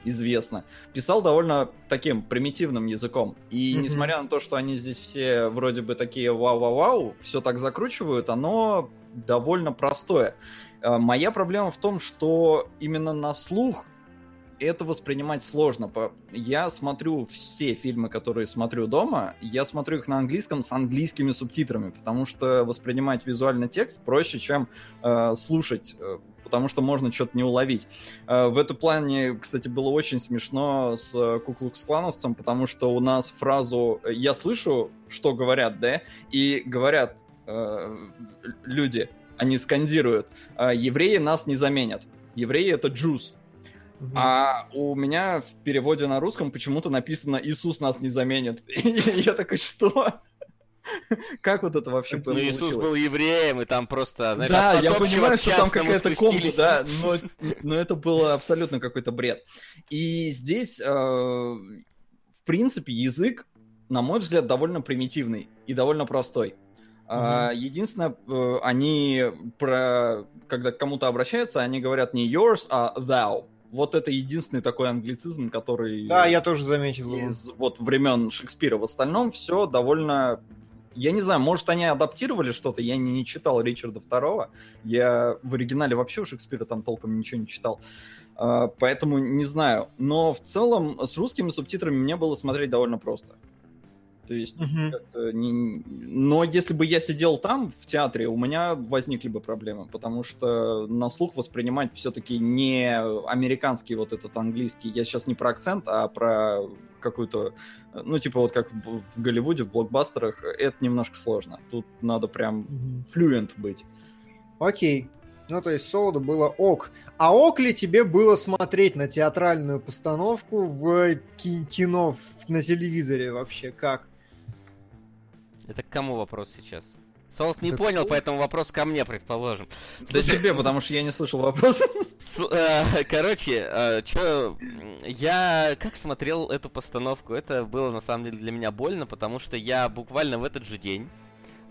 известно, писал довольно таким примитивным языком. И mm-hmm. несмотря на то, что они здесь все вроде бы такие вау-вау-вау, все так закручивают, оно довольно простое. Э, моя проблема в том, что именно на слух это воспринимать сложно. Я смотрю все фильмы, которые смотрю дома, я смотрю их на английском с английскими субтитрами, потому что воспринимать визуальный текст проще, чем э, слушать э, потому что можно что-то не уловить. Э, в этом плане, кстати, было очень смешно с Куклукс-клановцем, потому что у нас фразу «я слышу, что говорят», да, и говорят э, люди, они скандируют «Э, «евреи нас не заменят». Евреи — это джуз. А у меня в переводе на русском почему-то написано «Иисус нас не заменит». (laughs) И я такой, что? (laughs) Как вот это вообще
было? Ну, Иисус был евреем, и там просто,
знаешь, Да, я понимаю, что там какая-то комбо, да, (laughs) но, но это было абсолютно какой-то бред. И здесь, э, в принципе, язык, на мой взгляд, довольно примитивный и довольно простой. Mm-hmm. Единственное, э, они про, когда к кому-то обращаются, они говорят не yours, а thou. Вот это единственный такой англицизм, который...
Да, я тоже заметил.
Из вот времен Шекспира. В остальном все довольно я не знаю, может, они адаптировали что-то, я не, не читал Ричарда Второго, я в оригинале вообще у Шекспира там толком ничего не читал, uh, поэтому не знаю. Но в целом с русскими субтитрами мне было смотреть довольно просто. То есть, uh-huh. не... но если бы я сидел там, в театре, у меня возникли бы проблемы, потому что на слух воспринимать все-таки не американский вот этот английский, я сейчас не про акцент, а про какую-то, ну, типа вот как в, в Голливуде, в блокбастерах, это немножко сложно. Тут надо прям флюент uh-huh. быть.
Окей. Ну, то есть Солоду было ок. А ок ли тебе было смотреть на театральную постановку в кино на телевизоре вообще? Как?
Это к кому вопрос сейчас? Солт не понял, что? поэтому вопрос ко мне, предположим.
Да тебе, потому что я не слышал вопрос.
Э, короче, э, чё, я как смотрел эту постановку, это было на самом деле для меня больно, потому что я буквально в этот же день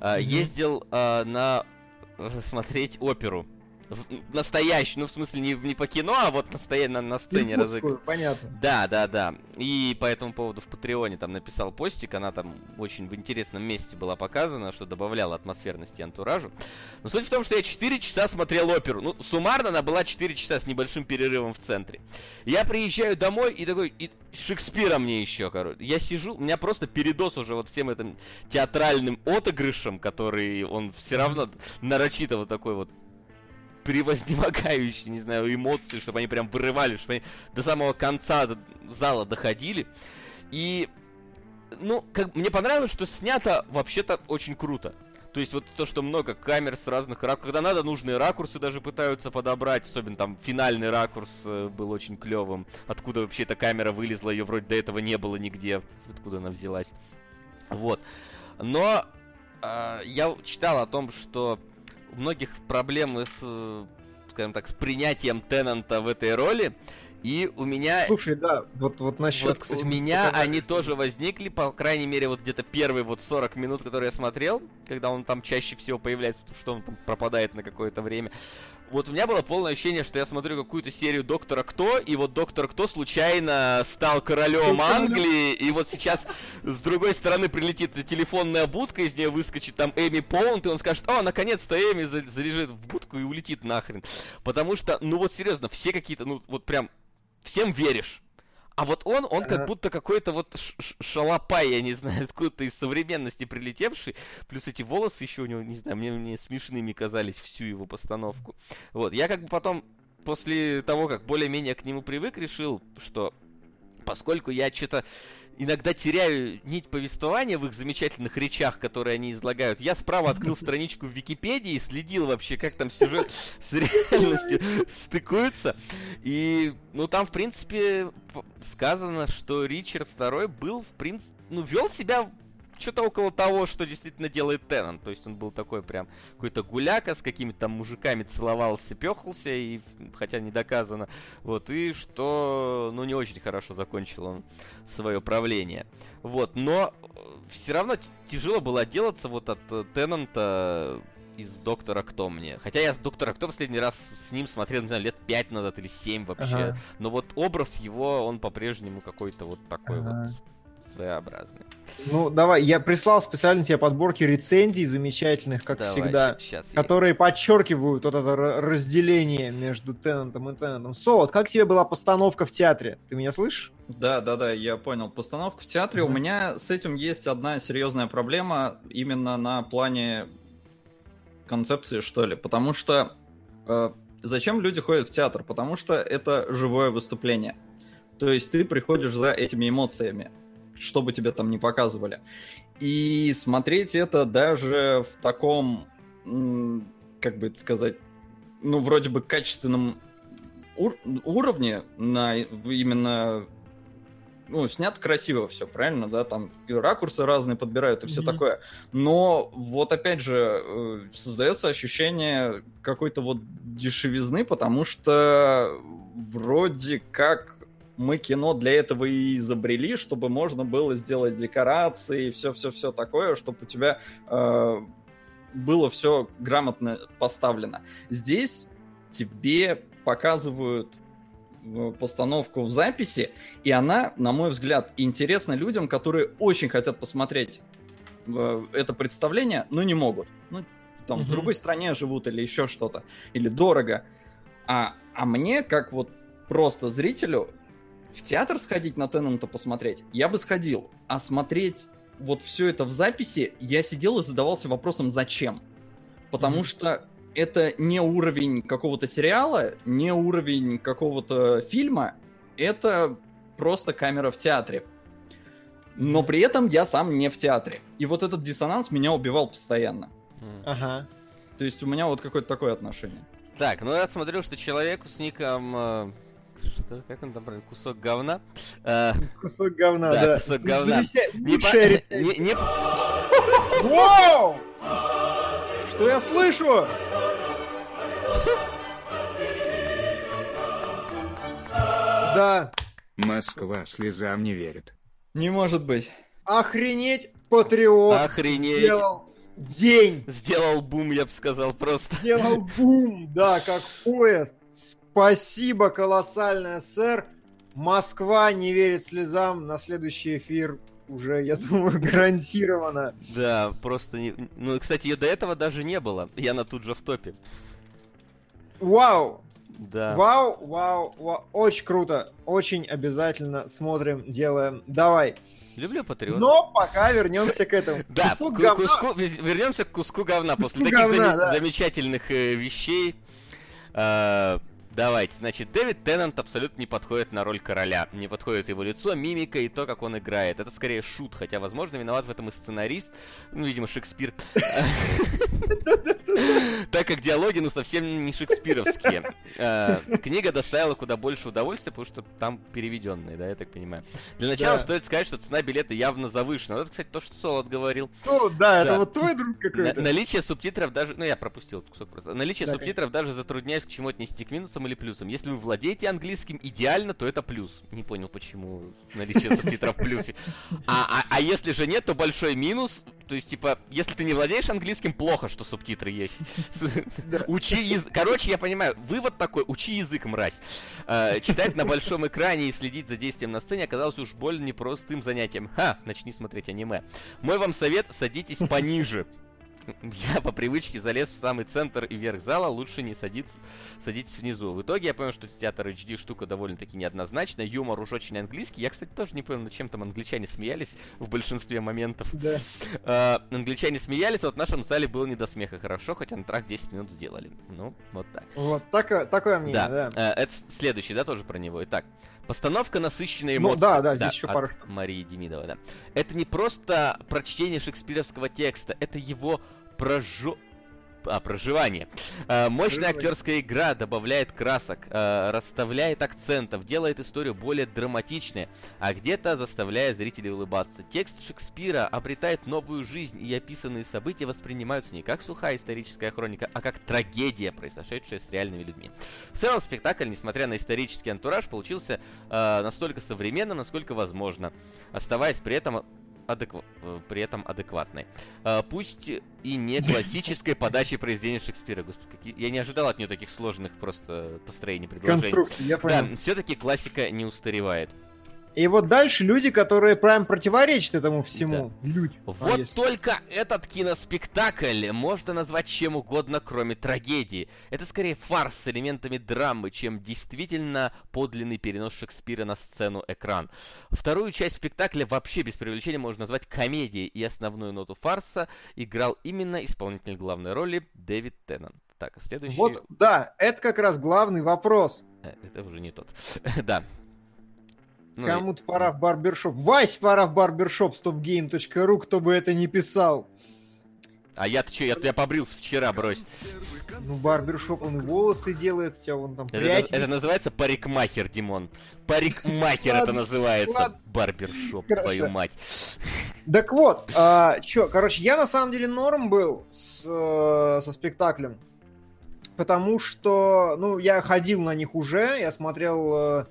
э, ездил на смотреть оперу настоящий, ну в смысле не, не по кино, а вот настоя... на, на сцене
разыгрываю. Понятно.
Да, да, да. И по этому поводу в Патреоне там написал постик, она там очень в интересном месте была показана, что добавляла атмосферности антуражу. Но суть в том, что я 4 часа смотрел оперу. Ну, суммарно она была 4 часа с небольшим перерывом в центре. Я приезжаю домой и такой, и Шекспира мне еще, короче. Я сижу, у меня просто передос уже вот всем этим театральным отыгрышем, который он все равно нарочито вот такой вот превознемогающие, не знаю, эмоции, чтобы они прям вырывали, чтобы они до самого конца зала доходили. И, ну, как, мне понравилось, что снято вообще-то очень круто. То есть вот то, что много камер с разных ракурсов. Когда надо, нужные ракурсы даже пытаются подобрать. Особенно там финальный ракурс э, был очень клевым. Откуда вообще эта камера вылезла, ее вроде до этого не было нигде. Откуда она взялась. Вот. Но э, я читал о том, что у многих проблемы с, э, скажем так, с принятием Теннанта в этой роли. И у меня...
Слушай, да, вот, вот насчет, вот
кстати... У меня показали... они тоже возникли, по крайней мере, вот где-то первые вот 40 минут, которые я смотрел, когда он там чаще всего появляется, потому что он там пропадает на какое-то время вот у меня было полное ощущение, что я смотрю какую-то серию Доктора Кто, и вот Доктор Кто случайно стал королем Англии, и вот сейчас с другой стороны прилетит телефонная будка, из нее выскочит там Эми Поунт, и он скажет, о, наконец-то Эми заряжет в будку и улетит нахрен. Потому что, ну вот серьезно, все какие-то, ну вот прям, всем веришь. А вот он, он как будто какой-то вот шалопай, я не знаю, (laughs) откуда-то из современности прилетевший. Плюс эти волосы еще у него, не знаю, мне, мне смешными казались всю его постановку. Вот, я как бы потом, после того, как более-менее к нему привык, решил, что поскольку я что-то иногда теряю нить повествования в их замечательных речах, которые они излагают. Я справа открыл (laughs) страничку в Википедии и следил вообще, как там сюжет с реальностью (laughs) стыкуется. И, ну, там, в принципе, сказано, что Ричард II был, в принципе, ну, вел себя что-то около того, что действительно делает Теннон. То есть он был такой прям какой-то гуляка, с какими-то там мужиками целовался, пехался, и хотя не доказано. Вот, и что, ну, не очень хорошо закончил он свое правление. Вот, но э, все равно тяжело было отделаться вот от э, Теннанта из Доктора Кто мне. Хотя я с Доктора Кто последний раз с ним смотрел, не знаю, лет 5 назад или 7 вообще. Ага. Но вот образ его, он по-прежнему какой-то вот такой ага. вот своеобразный.
Ну, давай, я прислал специально тебе подборки рецензий замечательных, как давай, всегда, сейчас которые я... подчеркивают вот это разделение между Теннантом и Теннантом. Соот, как тебе была постановка в театре? Ты меня слышишь?
Да, да, да, я понял. Постановка в театре. Mm-hmm. У меня с этим есть одна серьезная проблема именно на плане концепции, что ли. Потому что э, зачем люди ходят в театр? Потому что это живое выступление. То есть ты приходишь за этими эмоциями что бы тебе там не показывали. И смотреть это даже в таком, как бы это сказать, ну, вроде бы качественном ур- уровне, на именно ну, снято красиво все, правильно, да, там и ракурсы разные подбирают и все mm-hmm. такое. Но вот опять же э, создается ощущение какой-то вот дешевизны, потому что вроде как мы кино для этого и изобрели, чтобы можно было сделать декорации и все-все-все такое, чтобы у тебя э, было все грамотно поставлено. Здесь тебе показывают э, постановку в записи, и она, на мой взгляд, интересна людям, которые очень хотят посмотреть э, это представление, но не могут. Ну, там, mm-hmm. в другой стране живут или еще что-то, или дорого. А, а мне, как вот просто зрителю, в театр сходить на Теннанта посмотреть, я бы сходил. А смотреть вот все это в записи, я сидел и задавался вопросом, зачем? Потому mm-hmm. что это не уровень какого-то сериала, не уровень какого-то фильма, это просто камера в театре. Но при этом я сам не в театре. И вот этот диссонанс меня убивал постоянно.
Ага.
То есть у меня вот какое-то такое отношение.
Так, ну я смотрю, что человеку с ником э, что, как он там правильно, кусок говна.
А, кусок говна, да.
Кусок говна.
Не, не... Вау! Что я слышу? Да.
Москва слезам не верит.
Не может быть.
Охренеть, Патриот
Охренеть.
сделал день.
Сделал бум, я бы сказал просто.
Сделал бум, да, как поезд. Спасибо колоссальное, сэр. Москва не верит слезам. На следующий эфир уже, я (laughs) думаю, гарантированно.
Да, просто не... Ну, кстати, ее до этого даже не было. И она тут же в топе.
Вау!
Да.
Вау, вау, вау. Очень круто. Очень обязательно смотрим, делаем. Давай.
Люблю Патриот.
Но пока вернемся к этому.
Да, куску куску, вернемся к куску говна. После таких замечательных э, вещей. Э, Давайте, значит, Дэвид Теннант абсолютно не подходит на роль короля. Не подходит его лицо, мимика и то, как он играет. Это скорее шут, хотя, возможно, виноват в этом и сценарист. Ну, видимо, Шекспир. Так как диалоги, ну, совсем не шекспировские. А, книга доставила куда больше удовольствия, потому что там переведенные, да, я так понимаю. Для начала стоит сказать, что цена билета явно завышена. Это, кстати, то, что Солод говорил.
Да, это вот твой друг какой-то.
Наличие субтитров даже... Ну, я пропустил кусок просто. Наличие субтитров даже затрудняюсь к чему отнести к минусам минусом или плюсом. Если вы владеете английским идеально, то это плюс. Не понял, почему наличие субтитров в плюсе. А, а, а если же нет, то большой минус. То есть, типа, если ты не владеешь английским, плохо, что субтитры есть. (laughs) Учи язык. Короче, я понимаю, вывод такой, учи язык, мразь. Э, читать на большом экране и следить за действием на сцене оказалось уж больно непростым занятием. Ха, начни смотреть аниме. Мой вам совет, садитесь пониже. Я по привычке залез в самый центр и верх зала, лучше не садиться, садитесь внизу. В итоге я понял, что театр HD штука довольно-таки неоднозначная, юмор уж очень английский. Я, кстати, тоже не понял, над чем там англичане смеялись в большинстве моментов.
Да.
А, англичане смеялись, а вот в нашем зале было не до смеха хорошо, хотя на трак 10 минут сделали. Ну, вот так.
Вот, так, такое мнение, да. да.
А, это следующий, да, тоже про него. Итак, Постановка насыщенной эмоций. Ну,
да, да, здесь да, еще пару штук.
Марии Демидова, да. Это не просто прочтение шекспировского текста, это его прожо а, проживание. А, мощная актерская игра добавляет красок, а, расставляет акцентов, делает историю более драматичной, а где-то заставляя зрителей улыбаться. Текст Шекспира обретает новую жизнь, и описанные события воспринимаются не как сухая историческая хроника, а как трагедия, произошедшая с реальными людьми. В целом спектакль, несмотря на исторический антураж, получился а, настолько современным, насколько возможно, оставаясь при этом адекв... Э, при этом адекватной. А, пусть и не (laughs) классической подачи произведения Шекспира. Господи, какие... я не ожидал от нее таких сложных просто построений предложений.
Конструкции, я понял.
Да, все-таки классика не устаревает.
И вот дальше люди, которые прям противоречат этому всему.
Да. Люди. Вот а только этот киноспектакль можно назвать чем угодно, кроме трагедии. Это скорее фарс с элементами драмы, чем действительно подлинный перенос Шекспира на сцену экран. Вторую часть спектакля вообще без привлечения можно назвать комедией, и основную ноту фарса играл именно исполнитель главной роли Дэвид Теннант. Так, следующий...
Вот, да, это как раз главный вопрос.
Э, это уже не тот. (laughs) да,
ну, Кому-то и... пора в барбершоп. Вась, пора в барбершоп stopgame.ru, кто бы это ни писал.
А я-то что, я, я побрился вчера, брось.
Ну, барбершоп, он и волосы делает, тебя вон там
это, это называется парикмахер, Димон. Парикмахер это называется. Барбершоп, твою мать.
Так вот, а, чё, короче, я на самом деле норм был с, э, со спектаклем. Потому что, ну, я ходил на них уже, я смотрел э,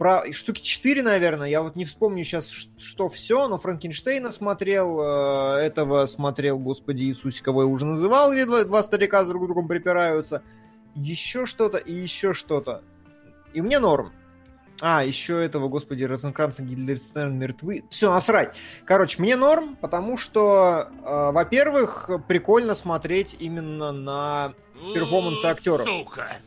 про штуки 4, наверное, я вот не вспомню сейчас, что все, но Франкенштейна смотрел, э, этого смотрел, господи Иисусе, кого я уже называл, где два, два старика друг с другом припираются, еще что-то и еще что-то. И мне норм. А, еще этого, господи, Розенкранца Гильдерстерн мертвы. Все, насрать. Короче, мне норм, потому что, э, во-первых, прикольно смотреть именно на перформансы актеров. Сука!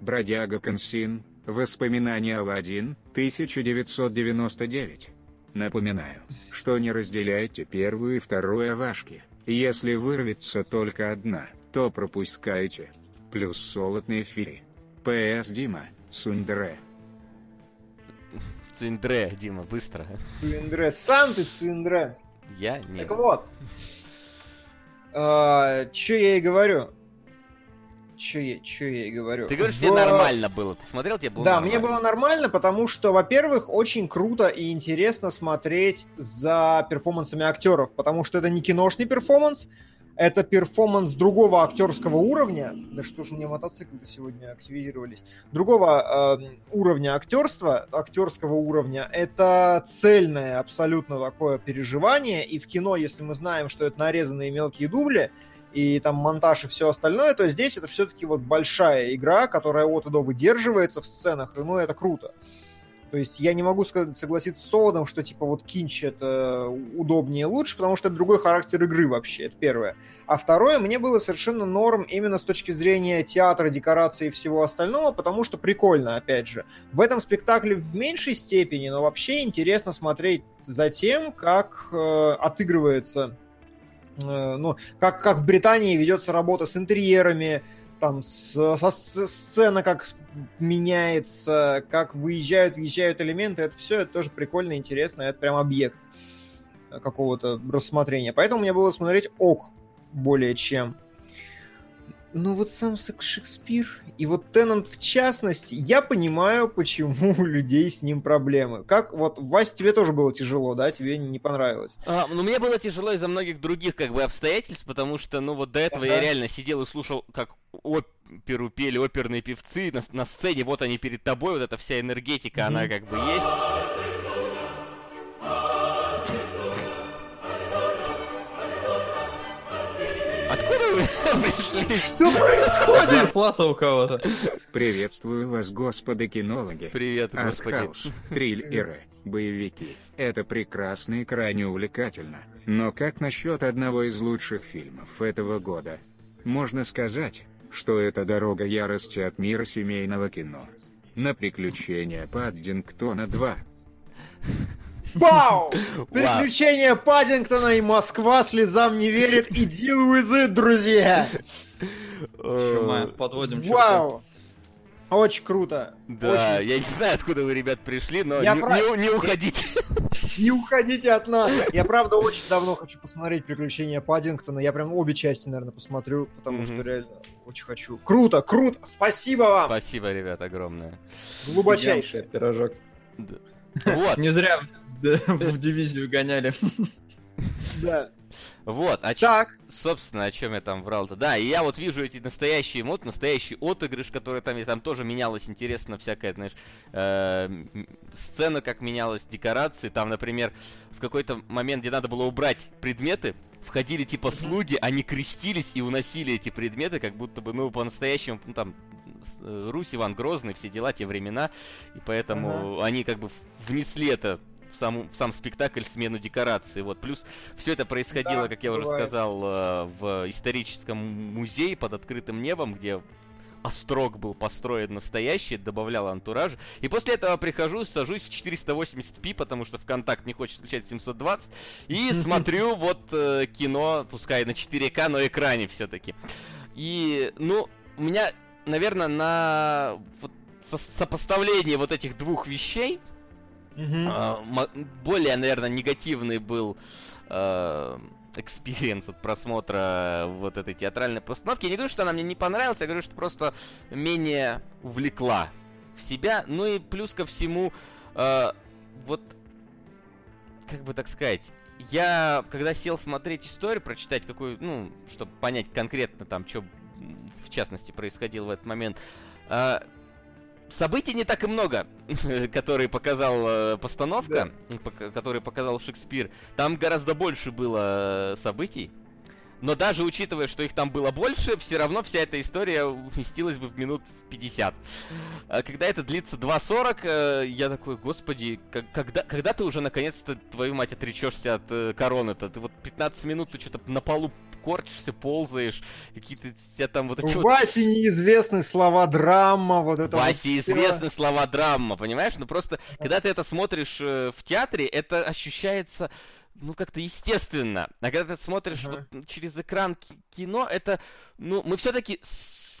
Бродяга Консин, Воспоминания Алладин, 1999. Напоминаю, что не разделяйте первую и вторую овашки. Если вырвется только одна, то пропускайте. Плюс солотные фири. П.С. Дима, Сундре.
Цуиндре, Дима, быстро.
Цуиндре, сам ты Цуиндре.
Я? Нет.
Так вот. А, Че я и говорю что я, чё я и говорю.
Ты говоришь, в... тебе нормально было. Ты смотрел, тебе было
Да,
нормально.
мне было нормально, потому что, во-первых, очень круто и интересно смотреть за перформансами актеров, потому что это не киношный перформанс, это перформанс другого актерского уровня. Да что же у меня мотоциклы сегодня активизировались? Другого э, уровня актерства, актерского уровня. Это цельное абсолютно такое переживание. И в кино, если мы знаем, что это нарезанные мелкие дубли, и там монтаж и все остальное, то здесь это все-таки вот большая игра, которая от и до выдерживается в сценах, и ну это круто. То есть я не могу согласиться с Солодом, что типа вот кинч это удобнее лучше, потому что это другой характер игры вообще, это первое. А второе, мне было совершенно норм именно с точки зрения театра, декорации и всего остального, потому что прикольно, опять же. В этом спектакле в меньшей степени, но вообще интересно смотреть за тем, как э, отыгрывается ну, как, как в Британии ведется работа с интерьерами, там со, с, сцена как меняется, как выезжают, въезжают элементы, это все это тоже прикольно, интересно, это прям объект какого-то рассмотрения. Поэтому мне было смотреть ок более чем. Но вот сам Шекспир и вот Теннант в частности, я понимаю, почему у людей с ним проблемы. Как вот, Вась, тебе тоже было тяжело, да? Тебе не понравилось?
А, ну, мне было тяжело из-за многих других, как бы, обстоятельств, потому что, ну, вот до этого ага. я реально сидел и слушал, как оперу пели оперные певцы на, на сцене, вот они перед тобой, вот эта вся энергетика, она как бы есть. (laughs)
Что происходит?
Зарплата у кого-то.
Приветствую вас, господа кинологи.
Привет, господи.
Артхаус, триллеры, боевики. Это прекрасно и крайне увлекательно. Но как насчет одного из лучших фильмов этого года? Можно сказать, что это «Дорога ярости от мира семейного кино». На приключения Паддингтона 2.
Бау! Приключения Паддингтона и Москва слезам не верит и deal with it, друзья!
Подводим
Вау! Очень круто.
Да, Очень... я не знаю, откуда вы, ребят, пришли, но я не, прав... не, не уходите.
Не уходите от нас. Я, правда, очень давно хочу посмотреть «Приключения Паддингтона». Я прям обе части, наверное, посмотрю, потому что реально очень хочу. Круто, круто! Спасибо вам!
Спасибо, ребят, огромное.
Глубочайший.
Пирожок. Вот. (laughs) Не зря в дивизию гоняли.
Да.
Вот, а так. собственно, о чем я там врал-то. Да, и я вот вижу эти настоящие мод, настоящий отыгрыш, который там, и там тоже менялось интересно всякая, знаешь, э, сцена как менялась, декорации. Там, например, в какой-то момент, где надо было убрать предметы, входили типа слуги, они крестились и уносили эти предметы, как будто бы, ну, по-настоящему, ну, там, э, Русь, Иван Грозный, все дела, те времена, и поэтому ага. они как бы внесли это в сам, в сам спектакль смену декораций. Вот. Плюс все это происходило, да, как я бывает. уже сказал, э, в историческом музее под открытым небом, где острог был построен настоящий, добавлял антураж. И после этого прихожу, сажусь в 480p, потому что ВКонтакт не хочет включать 720, и (laughs) смотрю вот э, кино, пускай на 4К, но экране все-таки. И, ну, у меня, наверное, на вот, со сопоставлении вот этих двух вещей э, более, наверное, негативный был э, experience от просмотра вот этой театральной постановки. Я не говорю, что она мне не понравилась, я говорю, что просто менее увлекла в себя. Ну и плюс ко всему, э, вот, как бы так сказать, я, когда сел смотреть историю, прочитать какую, ну, чтобы понять конкретно там, что в частности происходило в этот момент, э, событий не так и много, (laughs) которые показал э, постановка, да. которые показал Шекспир. Там гораздо больше было э, событий. Но даже учитывая, что их там было больше, все равно вся эта история уместилась бы в минут 50. А когда это длится 2.40, э, я такой, господи, когда, когда ты уже наконец-то, твою мать, отречешься от короны-то? Ты вот 15 минут ты что-то на полу корчишься, ползаешь, какие-то тебя там вот эти
У вот... Васи неизвестны слова драма, вот это
Васе вот известны слова драма, понимаешь? Ну просто, когда ты это смотришь э, в театре, это ощущается ну, как-то естественно. А когда ты смотришь uh-huh. вот через экран кино, это, ну, мы все-таки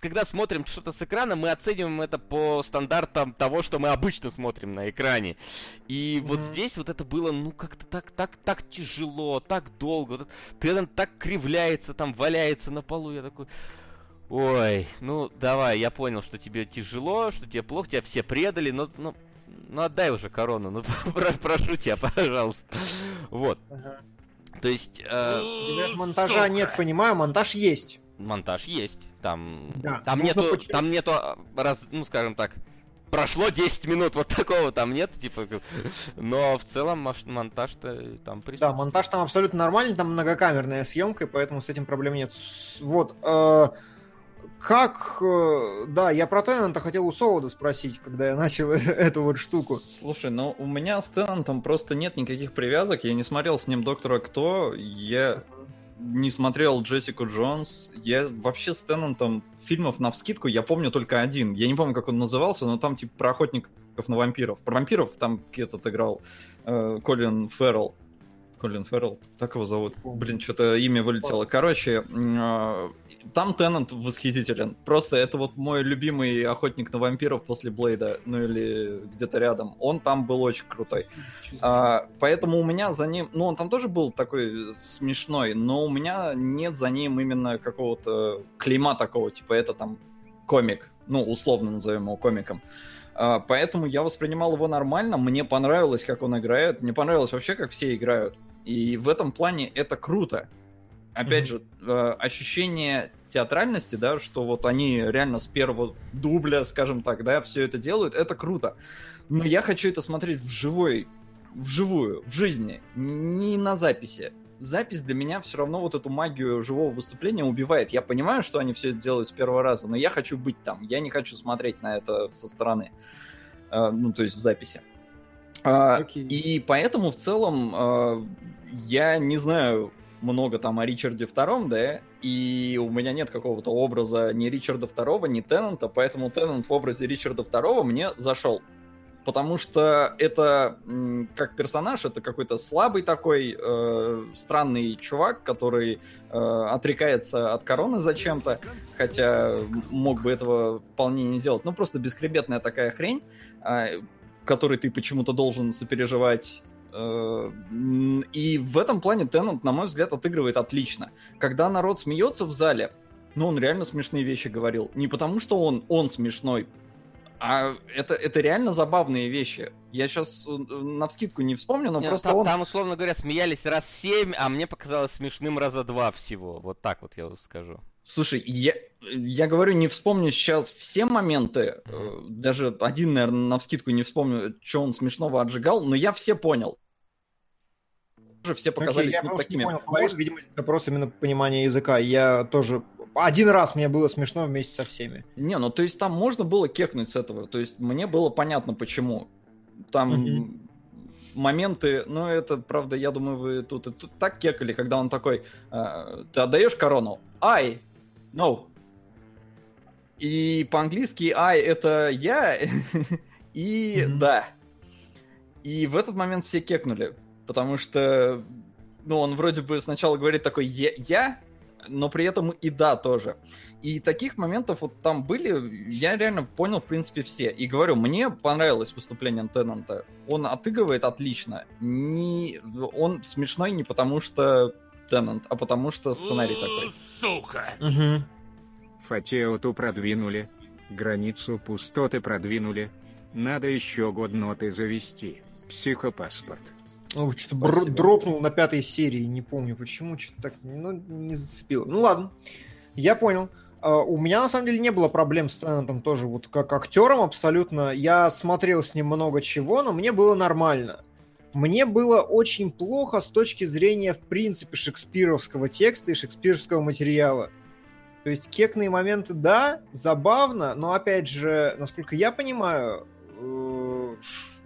когда смотрим что-то с экрана, мы оцениваем это по стандартам того, что мы обычно смотрим на экране. И mm-hmm. вот здесь вот это было, ну, как-то так, так, так тяжело, так долго. Вот Террен так кривляется, там валяется на полу. Я такой, ой, ну, давай, я понял, что тебе тяжело, что тебе плохо, тебя все предали, но, ну, ну отдай уже корону, ну, (laughs) прошу тебя, пожалуйста. Вот. Ага. То есть... Э...
Монтажа нет, понимаю, монтаж есть
монтаж есть. Там, да, там нету, почему? там нету, раз, ну скажем так, прошло 10 минут, вот такого там нет, типа, (laughs) но в целом монтаж-то там
присутствует. Да, монтаж там абсолютно нормальный, там многокамерная съемка, поэтому с этим проблем нет. Вот, э, как, э, да, я про Теннанта хотел у Солода спросить, когда я начал (laughs) эту вот штуку.
Слушай, ну у меня с Теннантом просто нет никаких привязок, я не смотрел с ним Доктора Кто, я не смотрел Джессику Джонс. Я вообще с Теннантом фильмов на вскидку я помню только один. Я не помню, как он назывался, но там типа про охотников на вампиров. Про вампиров там этот играл э, Колин Феррелл. Колин Феррелл, так его зовут. Блин, что-то имя вылетело. Короче, э, там Теннант восхитителен. Просто это вот мой любимый охотник на вампиров после Блейда, ну или где-то рядом. Он там был очень крутой. А, поэтому у меня за ним, ну он там тоже был такой смешной, но у меня нет за ним именно какого-то клейма такого, типа это там комик, ну условно назовем его комиком. А, поэтому я воспринимал его нормально, мне понравилось, как он играет, мне понравилось вообще, как все играют. И в этом плане это круто опять же, э, ощущение театральности, да, что вот они реально с первого дубля, скажем так, да, все это делают, это круто. Но я хочу это смотреть в живой, вживую, в жизни, не на записи. Запись для меня все равно вот эту магию живого выступления убивает. Я понимаю, что они все это делают с первого раза, но я хочу быть там. Я не хочу смотреть на это со стороны. Э, ну, то есть в записи. Okay. А, и поэтому в целом э, я не знаю, много там о Ричарде Втором, да, и у меня нет какого-то образа ни Ричарда Второго, ни Теннанта, поэтому Теннант в образе Ричарда Второго мне зашел. Потому что это, как персонаж, это какой-то слабый такой, э, странный чувак, который э, отрекается от короны зачем-то, хотя мог бы этого вполне не делать. Ну, просто бескребетная такая хрень, э, которой ты почему-то должен сопереживать и в этом плане Теннант, на мой взгляд, отыгрывает отлично. Когда народ смеется в зале, ну, он реально смешные вещи говорил. Не потому, что он, он смешной, а это, это реально забавные вещи. Я сейчас э, на вскидку не вспомню, но не, ну, просто
там,
он...
Там, условно говоря, смеялись раз семь, а мне показалось смешным раза два всего. Вот так вот я скажу.
Слушай, я, я говорю, не вспомню сейчас все моменты, mm-hmm. даже один, наверное, на вскидку не вспомню, что он смешного отжигал, но я все понял тоже все показались okay,
я ну, такими. Понял, Может... видимо, вопрос именно понимания языка. Я тоже один раз мне было смешно вместе со всеми.
Не, ну то есть там можно было кекнуть с этого. То есть мне было понятно, почему. Там угу. моменты, ну это, правда, я думаю, вы тут, тут так кекали, когда он такой, э, ты отдаешь корону? Ай, no. И по-английски I это я, (laughs) и mm-hmm. да. И в этот момент все кекнули, потому что, ну, он вроде бы сначала говорит такой «я», но при этом и «да» тоже. И таких моментов вот там были, я реально понял, в принципе, все. И говорю, мне понравилось выступление Теннанта. Он отыгрывает отлично. Не... Он смешной не потому, что Теннант, а потому, что сценарий такой.
Сука! Угу. Фатеоту продвинули, границу пустоты продвинули. Надо еще год ноты завести. Психопаспорт.
Ну, что-то бр- дропнул на пятой серии, не помню почему, что-то так ну, не зацепило. Ну ладно, я понял. Uh, у меня на самом деле не было проблем с Теннантом тоже, вот как актером абсолютно. Я смотрел с ним много чего, но мне было нормально. Мне было очень плохо с точки зрения, в принципе, шекспировского текста и шекспировского материала. То есть кекные моменты, да, забавно, но опять же, насколько я понимаю, э,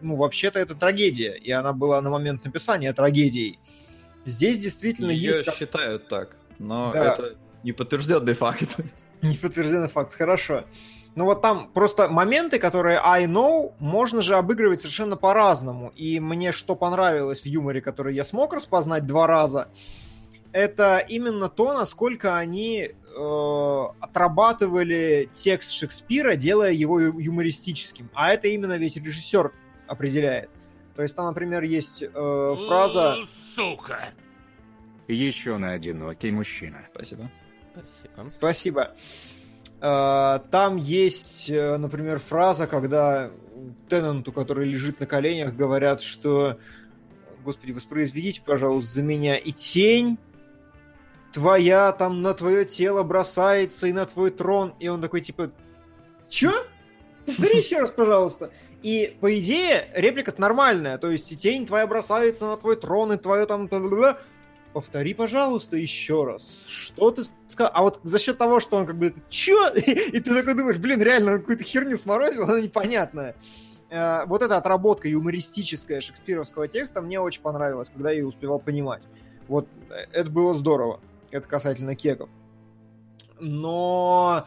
ну, вообще-то это трагедия, и она была на момент написания трагедией. Здесь действительно
Ее
есть...
считают так, но да. это неподтвержденный факт. (laughs)
Неподтвержденный факт, хорошо. Ну вот там просто моменты, которые I know, можно же обыгрывать совершенно по-разному. И мне что понравилось в юморе, который я смог распознать два раза, это именно то, насколько они э, отрабатывали текст Шекспира, делая его юмористическим. А это именно ведь режиссер определяет. То есть там, например, есть э, фраза...
Сука! Еще на одинокий мужчина.
Спасибо.
Спасибо. Спасибо. Э, там есть, э, например, фраза, когда Теннанту, который лежит на коленях, говорят, что Господи, воспроизведите, пожалуйста, за меня и тень твоя там на твое тело бросается и на твой трон. И он такой, типа, чё? Повтори (laughs) еще раз, пожалуйста. И, по идее, реплика нормальная. То есть, тень твоя бросается на твой трон, и твое там... Повтори, пожалуйста, еще раз. Что ты сказал? А вот за счет того, что он как бы... Чё? (laughs) И ты такой думаешь, блин, реально, он какую-то херню сморозил, она непонятная. Э, вот эта отработка юмористическая шекспировского текста мне очень понравилась, когда я ее успевал понимать. Вот э, это было здорово. Это касательно кеков. Но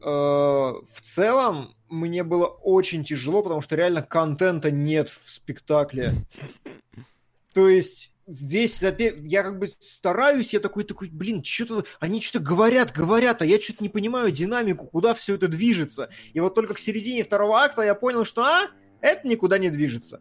э, в целом мне было очень тяжело, потому что реально контента нет в спектакле. (laughs) То есть весь запев... Я как бы стараюсь, я такой, такой, блин, что-то... Они что-то говорят, говорят, а я что-то не понимаю динамику, куда все это движется. И вот только к середине второго акта я понял, что, а, это никуда не движется.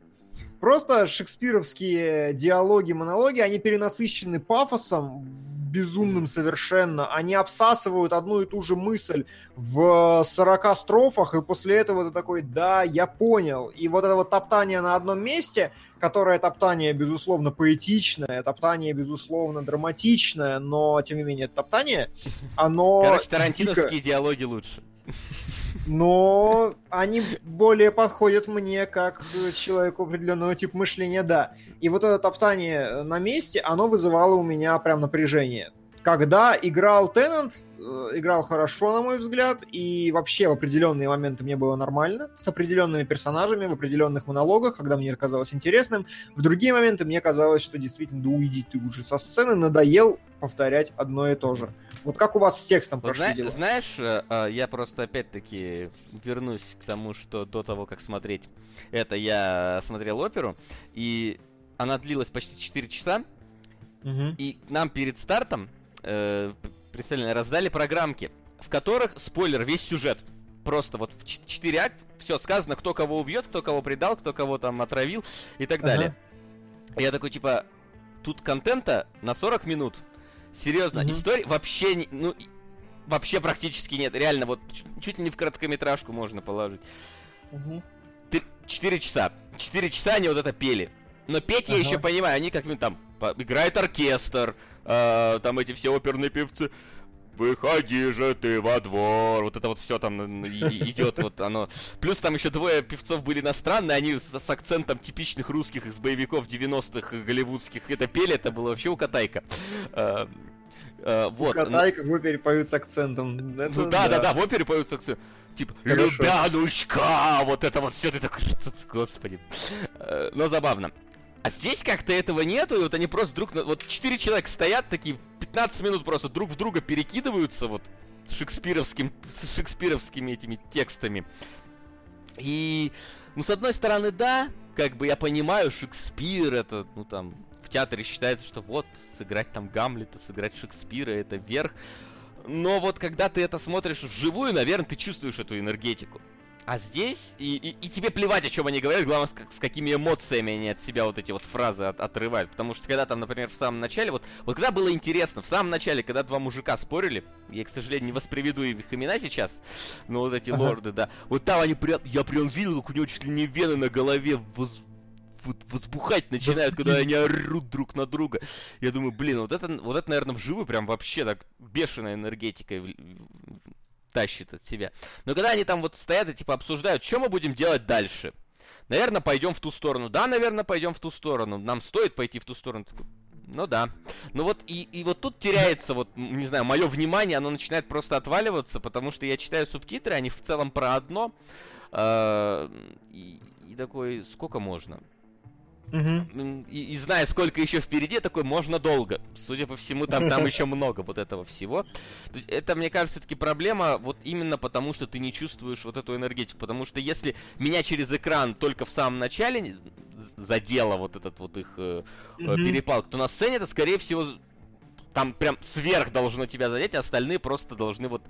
Просто шекспировские диалоги, монологи, они перенасыщены пафосом, безумным совершенно. Они обсасывают одну и ту же мысль в 40 строфах, и после этого ты такой, да, я понял. И вот это вот топтание на одном месте, которое топтание, безусловно, поэтичное, топтание, безусловно, драматичное, но, тем не менее, топтание, оно...
Короче, тарантиновские диалоги лучше
но они более подходят мне как человеку определенного типа мышления, да. И вот это топтание на месте, оно вызывало у меня прям напряжение. Когда играл Теннант, э, играл хорошо, на мой взгляд, и вообще в определенные моменты мне было нормально, с определенными персонажами, в определенных монологах, когда мне это казалось интересным. В другие моменты мне казалось, что действительно, да уйди ты уже со сцены, надоел повторять одно и то же. Вот как у вас с текстом вот
прошли зна- Знаешь, э, э, я просто опять-таки вернусь к тому, что до того, как смотреть это, я смотрел оперу, и она длилась почти 4 часа, угу. и нам перед стартом, э, представлено, раздали программки, в которых, спойлер, весь сюжет. Просто вот в 4 акт все сказано, кто кого убьет, кто кого предал, кто кого там отравил и так далее. Ага. Я такой, типа, тут контента на 40 минут, Серьезно, mm-hmm. истории вообще не, ну, вообще практически нет. Реально, вот чуть, чуть ли не в короткометражку можно положить. Mm-hmm. Ты, 4 часа. 4 часа они вот это пели. Но петь ага. я еще понимаю, они как-нибудь там играет оркестр, э, там эти все оперные певцы. Выходи же ты во двор. Вот это вот все там идет, вот оно. Плюс там еще двое певцов были иностранные, они с, с акцентом типичных русских из боевиков 90-х голливудских это пели, это было вообще укатайка. А,
Uh, вот. Катайка в опере поют с акцентом.
Это, ну да, да, да, в опере поют с акцентом. Типа, Хорошо. Любянушка! Вот это вот все, ты такой, господи. Э, но забавно. А здесь как-то этого нету, и вот они просто друг на... Вот четыре человека стоят, такие 15 минут просто друг в друга перекидываются, вот, с шекспировским, с шекспировскими этими текстами. И, ну, с одной стороны, да, как бы я понимаю, Шекспир это, ну, там, в театре считается, что вот, сыграть там Гамлета, сыграть Шекспира, это верх. Но вот когда ты это смотришь вживую, наверное, ты чувствуешь эту энергетику. А здесь, и, и, и тебе плевать, о чем они говорят, главное, с, с какими эмоциями они от себя вот эти вот фразы от, отрывают. Потому что когда там, например, в самом начале, вот, вот когда было интересно, в самом начале, когда два мужика спорили, я, к сожалению, не восприведу их имена сейчас, но вот эти ага. лорды, да, вот там они прям, я прям видел, как у него чуть ли не вены на голове воз, вот возбухать начинают, когда они орут друг на друга. Я думаю, блин, вот это, вот это, наверное, вживую прям вообще так бешеная энергетика тащит от себя. Но когда они там вот стоят и типа обсуждают, что мы будем делать дальше, наверное, пойдем в ту сторону. Да, наверное, пойдем в ту сторону. Нам стоит пойти в ту сторону. Ну да. Ну вот и, и вот тут теряется, вот, не знаю, мое внимание, оно начинает просто отваливаться, потому что я читаю субтитры, они в целом про одно. Э, и, и такой, сколько можно? Угу. И, и зная, сколько еще впереди, такой можно долго. Судя по всему, там, там (laughs) еще много вот этого всего. То есть это, мне кажется, все-таки проблема вот именно потому, что ты не чувствуешь вот эту энергетику. Потому что если меня через экран только в самом начале задело вот этот вот их э, угу. перепалку, то на сцене это, скорее всего, там прям сверх должно тебя задеть, а остальные просто должны вот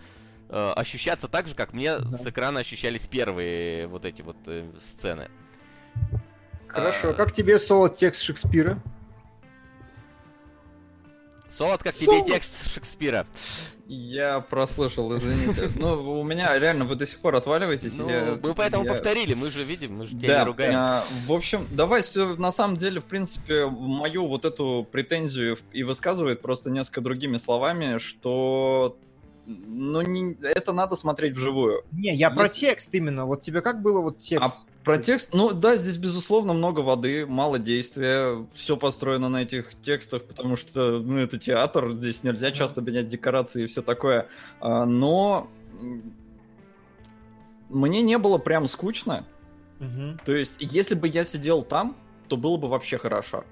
э, ощущаться так же, как мне да. с экрана ощущались первые вот эти вот э, сцены.
Хорошо. А... Как тебе солод текст Шекспира?
Солод, как Солод. тебе текст Шекспира?
Я прослушал, извините. Ну, у меня реально вы до сих пор отваливаетесь. Ну,
я, мы поэтому я... повторили, мы же видим, мы же тебя да, не ругаем. А,
в общем, давай все, на самом деле, в принципе, мою вот эту претензию и высказывает просто несколько другими словами, что ну, не, это надо смотреть вживую.
Не, я Если... про текст именно. Вот тебе как было вот текст?
Про текст, ну да, здесь безусловно много воды, мало действия, все построено на этих текстах, потому что ну, это театр, здесь нельзя часто менять декорации и все такое. А, но мне не было прям скучно. Угу. То есть, если бы я сидел там, то было бы вообще хорошо.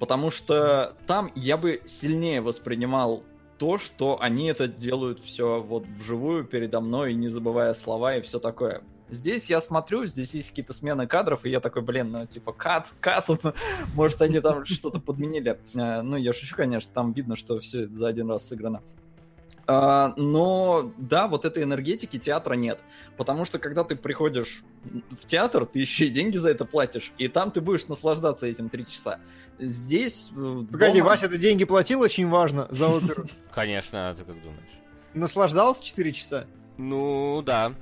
Потому что там я бы сильнее воспринимал то, что они это делают все вот вживую передо мной, не забывая слова и все такое. Здесь я смотрю, здесь есть какие-то смены кадров, и я такой, блин, ну типа кат, кат, (laughs) может они там (laughs) что-то подменили. Э, ну, я шучу, конечно, там видно, что все за один раз сыграно. Uh, но да, вот этой энергетики театра нет. Потому что когда ты приходишь в театр, ты еще и деньги за это платишь, и там ты будешь наслаждаться этим три часа. Здесь...
Э, Погоди, дома... Вася, ты деньги платил, очень важно, за оперу. (laughs)
Конечно, а ты как думаешь?
Наслаждался 4 часа?
Ну, да.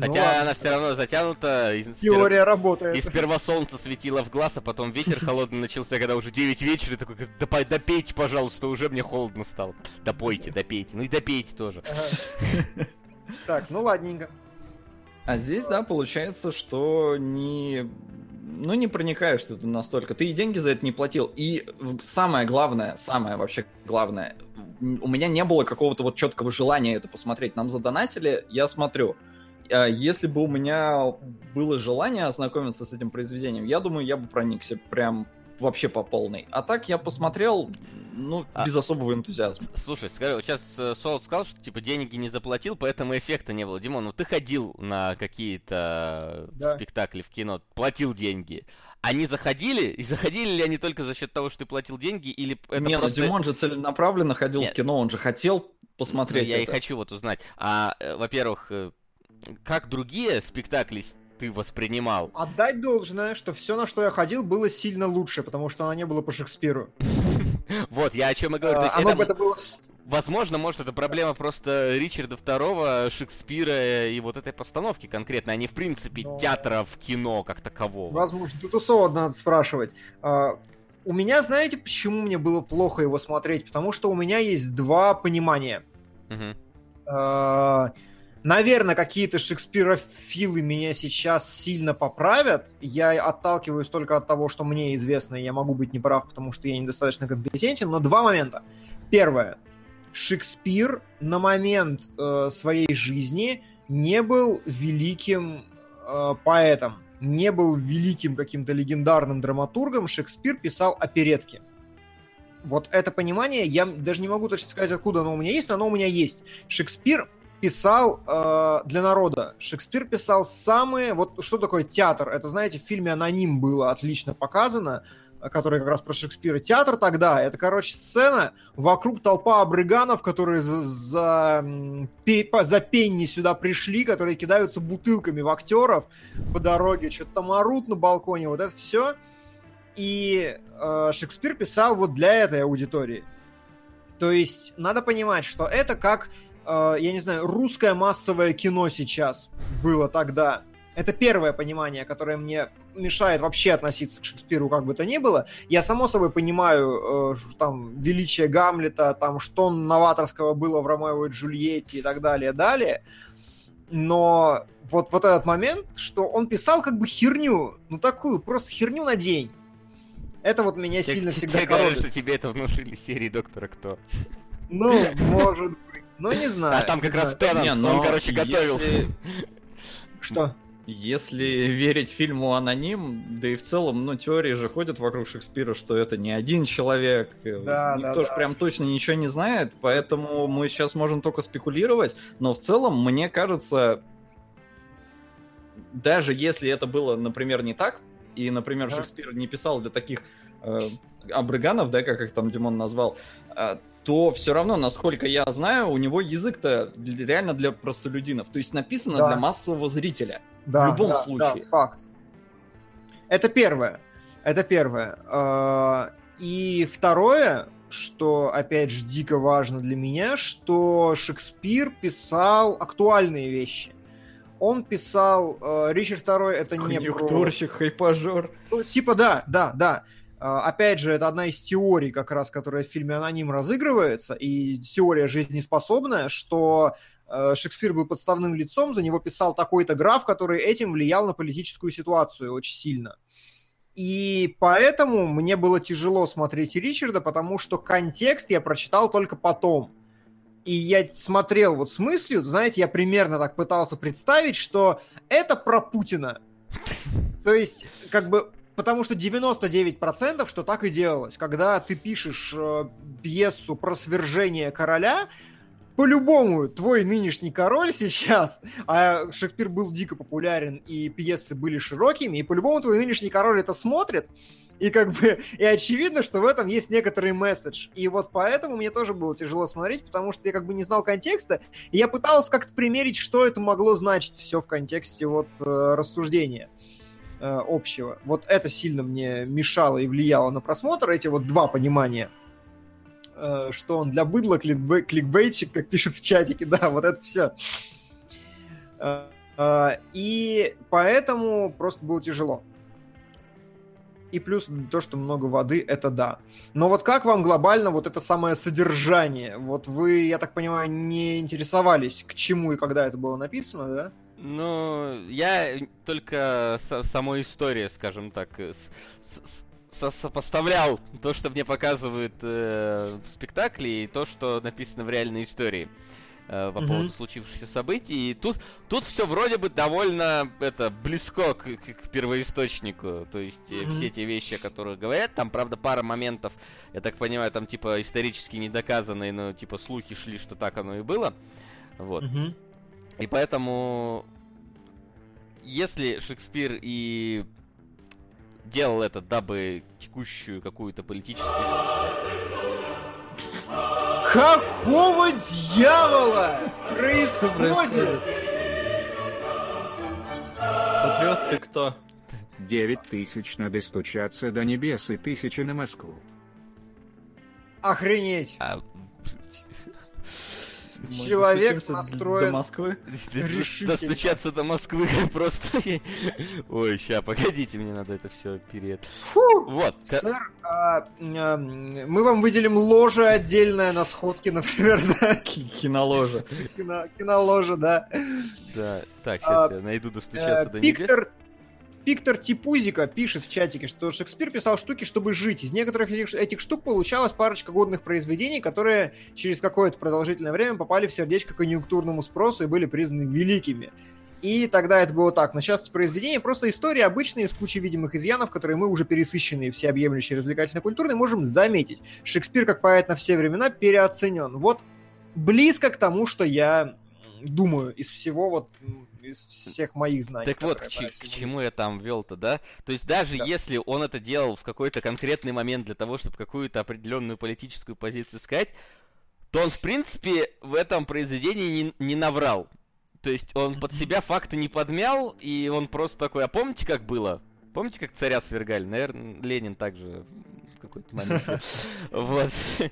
Ну Хотя ладно. она все равно затянута.
Из, Теория спер... работает.
И сперва солнце светило в глаз, а потом ветер (laughs) холодный начался, когда уже 9 вечера. Такой, да, допейте, пожалуйста, уже мне холодно стало. Допойте, допейте. Ну и допейте тоже. (laughs)
Так, ну ладненько.
А здесь, да, получается, что не ну, не проникаешься ты настолько. Ты и деньги за это не платил. И самое главное, самое вообще главное, у меня не было какого-то вот четкого желания это посмотреть. Нам задонатили, я смотрю. А если бы у меня было желание ознакомиться с этим произведением, я думаю, я бы проникся прям вообще по полной. А так я посмотрел, ну, а, без особого энтузиазма.
Слушай, скажи, вот сейчас э, Солод сказал, что типа деньги не заплатил, поэтому эффекта не было. Димон, ну ты ходил на какие-то да. спектакли в кино, платил деньги. Они заходили? И заходили ли они только за счет того, что ты платил деньги, или это
Не,
ну, просто...
ну Димон же целенаправленно ходил Нет. в кино, он же хотел посмотреть ну,
я это. и хочу вот узнать. А, э, во-первых, э, как другие спектакли ты воспринимал.
Отдать должное, что все, на что я ходил, было сильно лучше, потому что оно не было по Шекспиру. (laughs)
Вот, я о чем и говорю.
А, оно бы это было
Возможно, может, это проблема просто Ричарда Второго, Шекспира и вот этой постановки конкретно, а не, в принципе, театра в кино как такового.
Возможно, тут Солода надо спрашивать. А, у меня, знаете, почему мне было плохо его смотреть? Потому что у меня есть два понимания. Наверное, какие-то шекспирофилы меня сейчас сильно поправят. Я отталкиваюсь только от того, что мне известно, и я могу быть неправ, потому что я недостаточно компетентен. Но два момента. Первое. Шекспир на момент э, своей жизни не был великим э, поэтом, не был великим каким-то легендарным драматургом. Шекспир писал оперетки. Вот это понимание, я даже не могу точно сказать, откуда оно у меня есть, но оно у меня есть. Шекспир писал э, для народа. Шекспир писал самые... Вот что такое театр? Это, знаете, в фильме «Аноним» было отлично показано который как раз про Шекспира. Театр тогда, это, короче, сцена, вокруг толпа абрыганов, которые за, за, за пенни сюда пришли, которые кидаются бутылками в актеров по дороге, что-то там орут на балконе, вот это все. И э, Шекспир писал вот для этой аудитории. То есть надо понимать, что это как, э, я не знаю, русское массовое кино сейчас было тогда. Это первое понимание, которое мне мешает вообще относиться к Шекспиру как бы то ни было. Я, само собой, понимаю э, там величие Гамлета, там, что новаторского было в Ромео и Джульетте и так далее, далее. Но вот, вот этот момент, что он писал как бы херню, ну такую, просто херню на день. Это вот меня
те,
сильно
те,
всегда
те говорят, что тебе это внушили серии Доктора Кто.
Ну, может Но не знаю.
А там как раз Теннант, он, короче, готовился.
Что?
Если верить фильму «Аноним», да и в целом, ну, теории же ходят вокруг Шекспира, что это не один человек. Да, Никто да, же да. прям точно ничего не знает, поэтому мы сейчас можем только спекулировать. Но в целом, мне кажется, даже если это было, например, не так, и, например, да. Шекспир не писал для таких э, абрыганов, да, как их там Димон назвал, э, то все равно, насколько я знаю, у него язык-то реально для простолюдинов. То есть написано да. для массового зрителя. Да, в любом да, случае. Да,
факт. Это первое. Это первое. А, и второе, что, опять же, дико важно для меня, что Шекспир писал актуальные вещи. Он писал... Э, Ричард II это не
про... Хайпажор.
Ну, типа, да, да, да. А, опять же, это одна из теорий, как раз, которая в фильме «Аноним» разыгрывается, и теория жизнеспособная, что э, Шекспир был подставным лицом, за него писал такой-то граф, который этим влиял на политическую ситуацию очень сильно. И поэтому мне было тяжело смотреть Ричарда, потому что контекст я прочитал только потом. И я смотрел вот с мыслью, знаете, я примерно так пытался представить, что это про Путина. То есть, как бы Потому что 99% что так и делалось. Когда ты пишешь э, пьесу про свержение короля, по-любому твой нынешний король сейчас, а Шекспир был дико популярен, и пьесы были широкими, и по-любому твой нынешний король это смотрит, и как бы, и очевидно, что в этом есть некоторый месседж. И вот поэтому мне тоже было тяжело смотреть, потому что я как бы не знал контекста, и я пытался как-то примерить, что это могло значить все в контексте вот э, рассуждения. Э, общего. Вот это сильно мне мешало и влияло на просмотр, эти вот два понимания э, что он для быдла кликбей, кликбейтчик, как пишут в чатике, (laughs) да, вот это все. Э, и поэтому просто было тяжело. И плюс то, что много воды, это да. Но вот как вам глобально вот это самое содержание? Вот вы, я так понимаю, не интересовались, к чему и когда это было написано, да?
Ну, я только самой истории, скажем так, с, с, сопоставлял то, что мне показывают э, в спектакле, и то, что написано в реальной истории э, по mm-hmm. поводу случившихся событий. И тут, тут все вроде бы довольно это близко к, к, к первоисточнику. То есть mm-hmm. все те вещи, о которых говорят. Там, правда, пара моментов, я так понимаю, там типа исторически недоказанные, но типа слухи шли, что так оно и было. Вот. Mm-hmm. И поэтому, если Шекспир и делал это, дабы текущую какую-то политическую...
Какого дьявола происходит?
Патриот, ты кто?
Девять тысяч надо стучаться до небес и тысячи на Москву.
Охренеть! А, Человек настроен...
До Москвы?
Достучаться до Москвы (laughs) просто... Ой, ща, погодите, мне надо это все перед... Вот.
Сэр, а, мы вам выделим ложе отдельное на сходке, например, (laughs) да?
Киноложа.
Киноложа, да.
Да, так, сейчас а, я найду достучаться до небес.
Пиктор Типузика пишет в чатике, что Шекспир писал штуки, чтобы жить. Из некоторых этих, этих штук получалась парочка годных произведений, которые через какое-то продолжительное время попали в сердечко конъюнктурному спросу и были признаны великими. И тогда это было так. Но сейчас эти произведения просто истории обычные, с кучей видимых изъянов, которые мы уже пересыщенные, всеобъемлющие развлекательно-культурные, можем заметить. Шекспир, как поэт на все времена, переоценен. Вот близко к тому, что я думаю из всего вот из всех моих знаний.
Так вот, к, к чему я там вел-то, да? То есть даже да. если он это делал в какой-то конкретный момент для того, чтобы какую-то определенную политическую позицию сказать, то он, в принципе, в этом произведении не, не наврал. То есть он под себя факты не подмял, и он просто такой, а помните, как было? Помните, как царя свергали? Наверное, Ленин также в какой-то момент. (laughs) Вот. (laughs)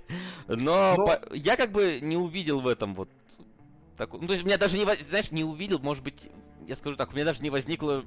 Но я как бы не увидел в этом вот так, ну, то есть у меня даже не, знаешь, не увидел, может быть, я скажу так, у меня даже не возникло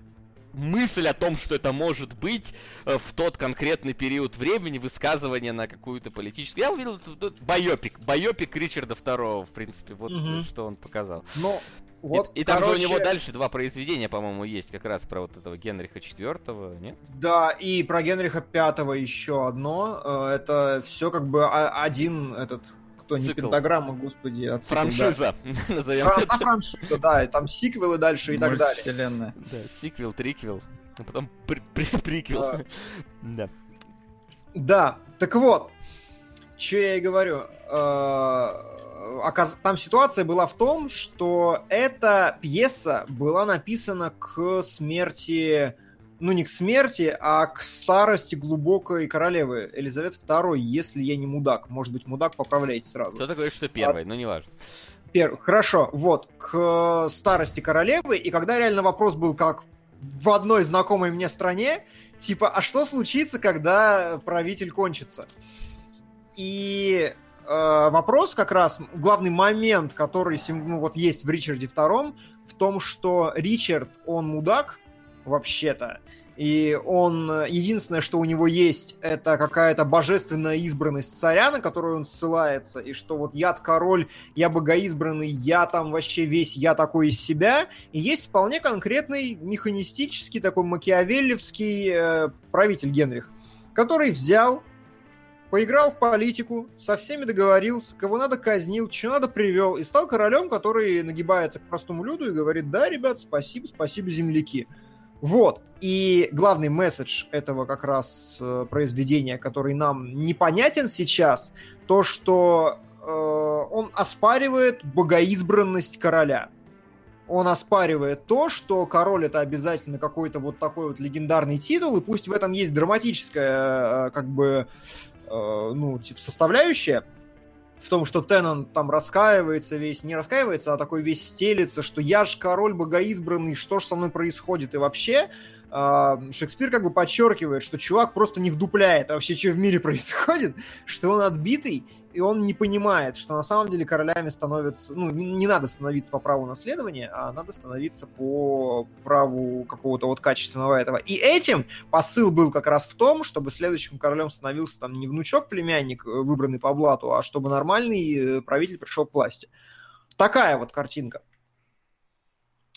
мысль о том, что это может быть э, в тот конкретный период времени высказывание на какую-то политическую. Я увидел тут байопик, байопик Ричарда Второго, в принципе, вот угу. что он показал.
Но вот,
и, и там короче... же у него дальше два произведения, по-моему, есть как раз про вот этого Генриха IV, нет?
Да, и про Генриха Пятого еще одно. Э, это все как бы один этот кто не Цикл. пентаграмма, господи, (laughs) а
цикл, Франшиза,
да. назовем Фран- это. франшиза, да, и там сиквелы дальше и так далее.
Вселенная.
Да, сиквел, триквел, а потом при- при- (laughs) приквел. Да. (laughs)
да. Да, так вот, что я и говорю. Э, там ситуация была в том, что эта пьеса была написана к смерти ну, не к смерти, а к старости глубокой королевы Елизаветы II, если я не мудак. Может быть, мудак, поправляйте сразу.
Кто такой, что первый, а... но неважно.
Пер... Хорошо, вот, к старости королевы, и когда реально вопрос был как в одной знакомой мне стране, типа, а что случится, когда правитель кончится? И э, вопрос как раз, главный момент, который ну, вот есть в Ричарде II, в том, что Ричард, он мудак, вообще-то. И он, единственное, что у него есть, это какая-то божественная избранность царя, на которую он ссылается, и что вот я король, я богоизбранный, я там вообще весь, я такой из себя. И есть вполне конкретный механистический, такой макиавеллевский э, правитель Генрих, который взял, поиграл в политику, со всеми договорился, кого надо казнил, что надо привел, и стал королем, который нагибается к простому люду и говорит, да, ребят, спасибо, спасибо, земляки. Вот. И главный месседж этого как раз э, произведения, который нам непонятен сейчас, то, что э, он оспаривает богоизбранность короля. Он оспаривает то, что король это обязательно какой-то вот такой вот легендарный титул, и пусть в этом есть драматическая, э, как бы, э, ну, типа, составляющая, в том, что Теннон там раскаивается весь, не раскаивается, а такой весь стелится, что я ж король богоизбранный, что ж со мной происходит, и вообще э, Шекспир как бы подчеркивает, что чувак просто не вдупляет вообще, что в мире происходит, (laughs) что он отбитый, и он не понимает, что на самом деле королями становятся, ну, не, не надо становиться по праву наследования, а надо становиться по праву какого-то вот качественного этого. И этим посыл был как раз в том, чтобы следующим королем становился там не внучок-племянник, э, выбранный по блату, а чтобы нормальный э, правитель пришел к власти. Такая вот картинка.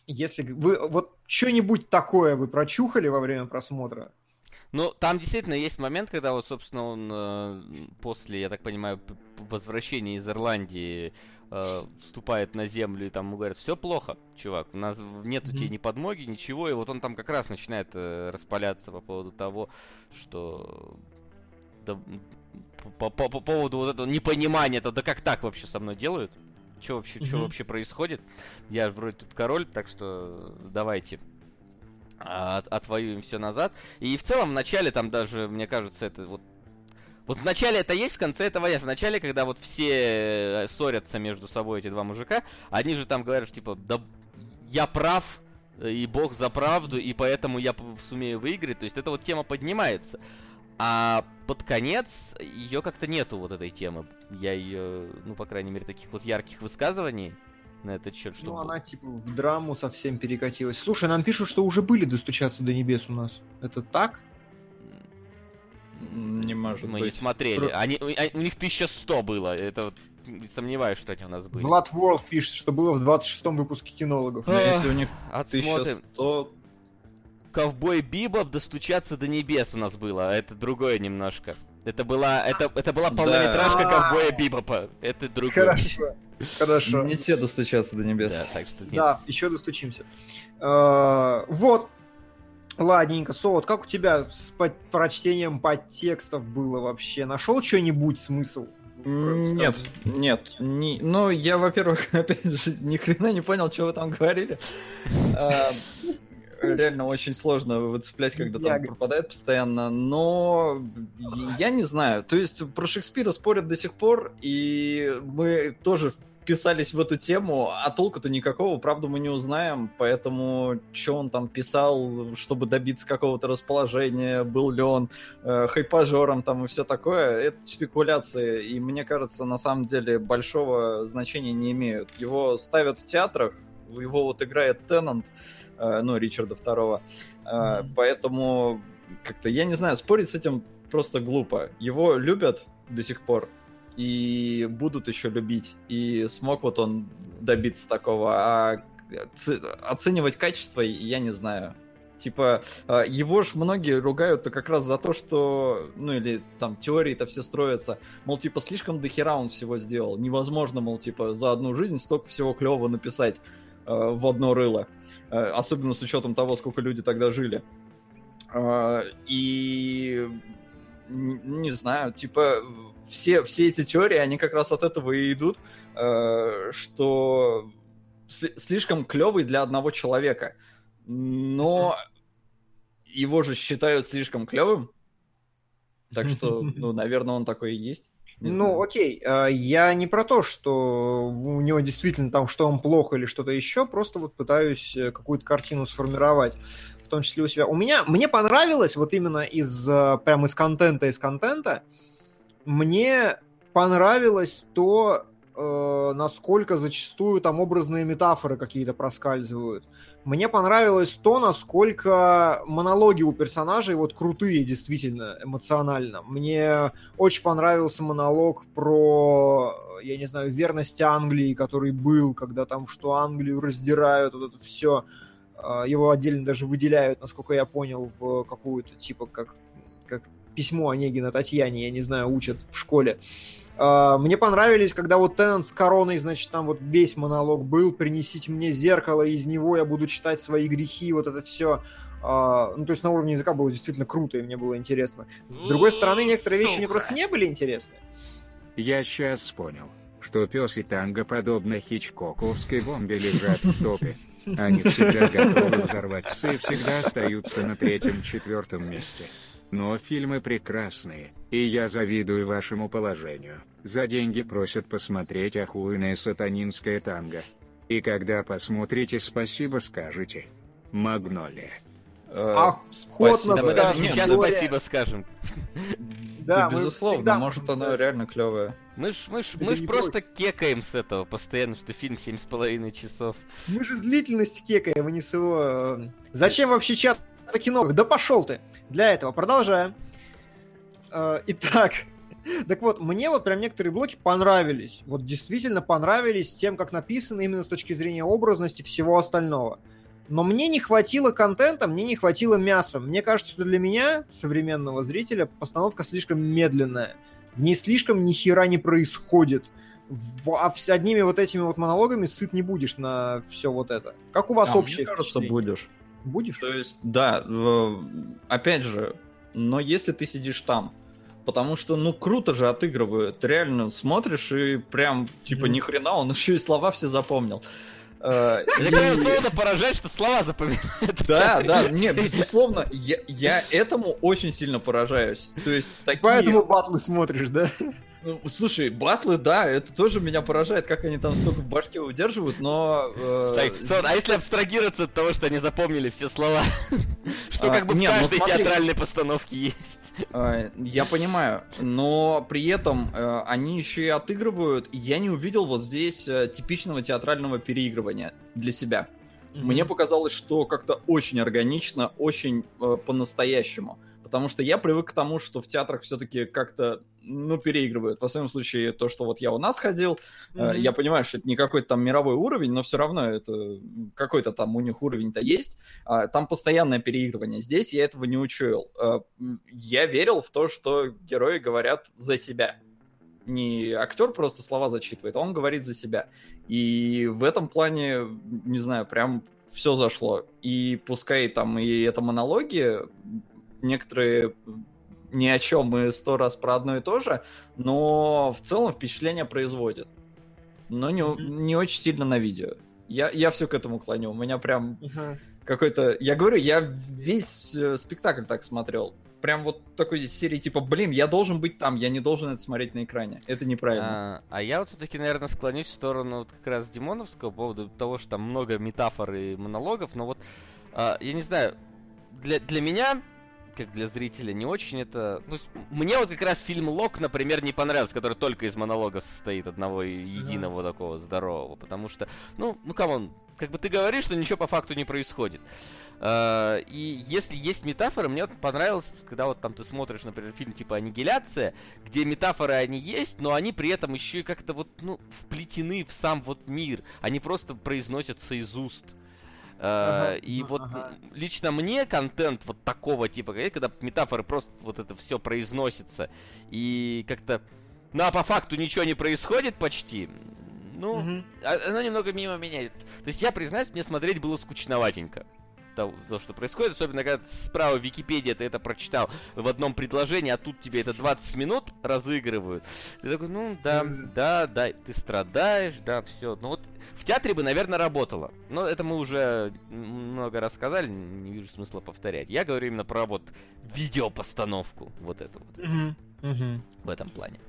Если вы вот что-нибудь такое вы прочухали во время просмотра,
ну, там действительно есть момент, когда вот, собственно, он э, после, я так понимаю, возвращения из Ирландии э, вступает на землю, и там ему говорят, все плохо, чувак, у нас нет у тебя ни подмоги, ничего, и вот он там как раз начинает э, распаляться по поводу того, что... Да, по, по, по поводу вот этого непонимания, то да как так вообще со мной делают? Что вообще, mm-hmm. что вообще происходит? Я вроде тут король, так что давайте от, отвоюем все назад. И в целом в начале там даже, мне кажется, это вот вот в начале это есть, в конце этого нет. В начале, когда вот все э, ссорятся между собой, эти два мужика, они же там говорят, что типа, да я прав, и Бог за правду, и поэтому я сумею выиграть. То есть эта вот тема поднимается. А под конец ее как-то нету вот этой темы. Я ее, ну, по крайней мере, таких вот ярких высказываний на этот счет, что
Ну, она типа в драму совсем перекатилась. Слушай, нам пишут, что уже были достучаться до небес у нас. Это так?
Не может Мы быть. не смотрели. Про... Они, у них 1100 было. Это вот сомневаюсь, что они у нас были.
Влад Ворлд пишет, что было в 26-м выпуске кинологов.
Но если у них 1100,
Ковбой Бибоп достучаться до небес у нас было, а это другое немножко. Это была, это, это была полнометражка да. Ковбоя Бибопа. Это другое.
Хорошо. Хорошо.
Не те достучаться до небес.
Да, так что нет. Да, еще достучимся. Uh, вот. Ладненько, Соот, как у тебя с прочтением подтекстов было вообще? Нашел что-нибудь смысл?
Нет, нет. Не... Ну, я, во-первых, (laughs) опять же, ни хрена не понял, что вы там говорили. Реально очень сложно выцеплять, когда там пропадает постоянно. Но я не знаю. То есть про Шекспира спорят до сих пор, и мы тоже вписались в эту тему, а толку-то никакого, правда, мы не узнаем, поэтому что он там писал, чтобы добиться какого-то расположения, был ли он э, хайпажером там и все такое, это спекуляции, и мне кажется, на самом деле большого значения не имеют. Его ставят в театрах, его вот играет Теннант, ну, Ричарда Второго, э, поэтому как-то, я не знаю, спорить с этим просто глупо. Его любят до сих пор, и будут еще любить. И смог вот он добиться такого. А оценивать качество я не знаю. Типа, а, его ж многие ругают-то как раз за то, что, ну или там теории-то все строятся, мол, типа, слишком дохера он всего сделал. Невозможно, мол, типа, за одну жизнь столько всего клевого написать э, в одно рыло. Э, особенно с учетом того, сколько люди тогда жили. Э, и не знаю, типа, все, все эти теории, они как раз от этого и идут, э, что слишком клевый для одного человека. Но его же считают слишком клевым. Так что, ну, наверное, он такой и есть.
Не ну, знаю. окей, э, я не про то, что у него действительно там, что он плохо или что-то еще, просто вот пытаюсь э, какую-то картину сформировать, в том числе у себя. У меня, мне понравилось вот именно из, э, прям из контента, из контента, мне понравилось то, э, насколько зачастую там образные метафоры какие-то проскальзывают. Мне понравилось то, насколько монологи у персонажей вот крутые действительно эмоционально. Мне очень понравился монолог про, я не знаю, верность Англии, который был, когда там что Англию раздирают, вот это все. Э, его отдельно даже выделяют, насколько я понял, в какую-то типа как, как письмо Онегина Татьяне, я не знаю, учат в школе. Uh, мне понравились, когда вот Теннант с короной, значит, там вот весь монолог был, принесите мне зеркало, из него я буду читать свои грехи, вот это все. А, ну, то есть на уровне языка было действительно круто, и мне было интересно. С другой стороны, некоторые вещи мне просто не были интересны.
Я сейчас понял, что пес и танго, подобно хичкоковской бомбе, лежат в топе. Они всегда готовы взорваться и всегда остаются на третьем-четвертом месте. Но фильмы прекрасные, и я завидую вашему положению. За деньги просят посмотреть охуенное сатанинское танго. И когда посмотрите, спасибо скажете. Магнолия.
Э, Охотно, да, мы даже сейчас спасибо скажем.
Да, безусловно, может оно реально клевое.
Мы ж, мы ж, мы ж просто кекаем с этого постоянно, что фильм семь с половиной часов.
Мы же длительность кекаем, а не с его... Э, зачем вообще чат кино? Да пошел ты! Для этого продолжаем. Э, итак, (laughs) так вот, мне вот прям некоторые блоки понравились. Вот действительно понравились тем, как написано, именно с точки зрения образности всего остального. Но мне не хватило контента, мне не хватило мяса. Мне кажется, что для меня, современного зрителя, постановка слишком медленная. В ней слишком ни хера не происходит. В, а с одними вот этими вот монологами сыт не будешь на все вот это. Как у вас а, общее?
Мне кажется, будешь.
Будешь?
То есть, да, опять же, но если ты сидишь там, потому что, ну, круто же отыгрывают, реально смотришь и прям, типа, ни хрена, он еще и слова все запомнил.
Э, (laughs) Это, безусловно, поражает, что слова запоминают.
Да, да, нет, безусловно, я, я этому очень сильно поражаюсь. То есть
такие... Поэтому батлы смотришь, да?
Ну, слушай, батлы, да, это тоже меня поражает, как они там столько в башке удерживают, но...
Э... Так, а если абстрагироваться от того, что они запомнили все слова? (laughs) Что а, как бы в ну каждой театральной постановке есть.
А, я понимаю, но при этом э, они еще и отыгрывают, я не увидел вот здесь э, типичного театрального переигрывания для себя. Мне показалось, что как-то очень органично, очень э, по-настоящему. Потому что я привык к тому, что в театрах все-таки как-то, ну, переигрывают. В основном случае, то, что вот я у нас ходил, mm-hmm. я понимаю, что это не какой-то там мировой уровень, но все равно это какой-то там у них уровень-то есть. А, там постоянное переигрывание. Здесь я этого не учуял. А, я верил в то, что герои говорят за себя не актер просто слова зачитывает, а он говорит за себя. И в этом плане, не знаю, прям все зашло. И пускай там и это монологи, некоторые ни о чем и сто раз про одно и то же, но в целом впечатление производит. Но не, не очень сильно на видео. Я, я все к этому клоню. У меня прям uh-huh. какой-то... Я говорю, я весь э, спектакль так смотрел прям вот такой серии типа, блин, я должен быть там, я не должен это смотреть на экране. Это неправильно.
А, а я вот все-таки, наверное, склонюсь в сторону вот как раз Димоновского по поводу того, что там много метафор и монологов, но вот, а, я не знаю, для, для меня как для зрителя не очень это... Ну, мне вот как раз фильм Лок, например, не понравился, который только из монологов состоит, одного единого да. такого здорового, потому что, ну, ну, come on, как бы ты говоришь, что ничего по факту не происходит. Э, и если есть метафоры, мне вот понравилось, когда вот там ты смотришь, например, фильм типа «Аннигиляция», где метафоры они есть, но они при этом еще и как-то вот, ну, вплетены в сам вот мир. Они просто произносятся из уст. Ага, и ну, вот ага. лично мне контент вот такого типа, когда метафоры просто вот это все произносится, и как-то, ну а по факту ничего не происходит почти, ну, угу. оно немного мимо меня. То есть я признаюсь, мне смотреть было скучноватенько то, то, что происходит, особенно когда справа в Википедии ты это прочитал в одном предложении, а тут тебе это 20 минут разыгрывают. Ты такой, ну да, да, да, ты страдаешь, да, все. Ну вот в театре бы, наверное, работало. Но это мы уже много рассказали, не вижу смысла повторять. Я говорю именно про вот видеопостановку, вот эту вот. Угу, угу. В этом плане.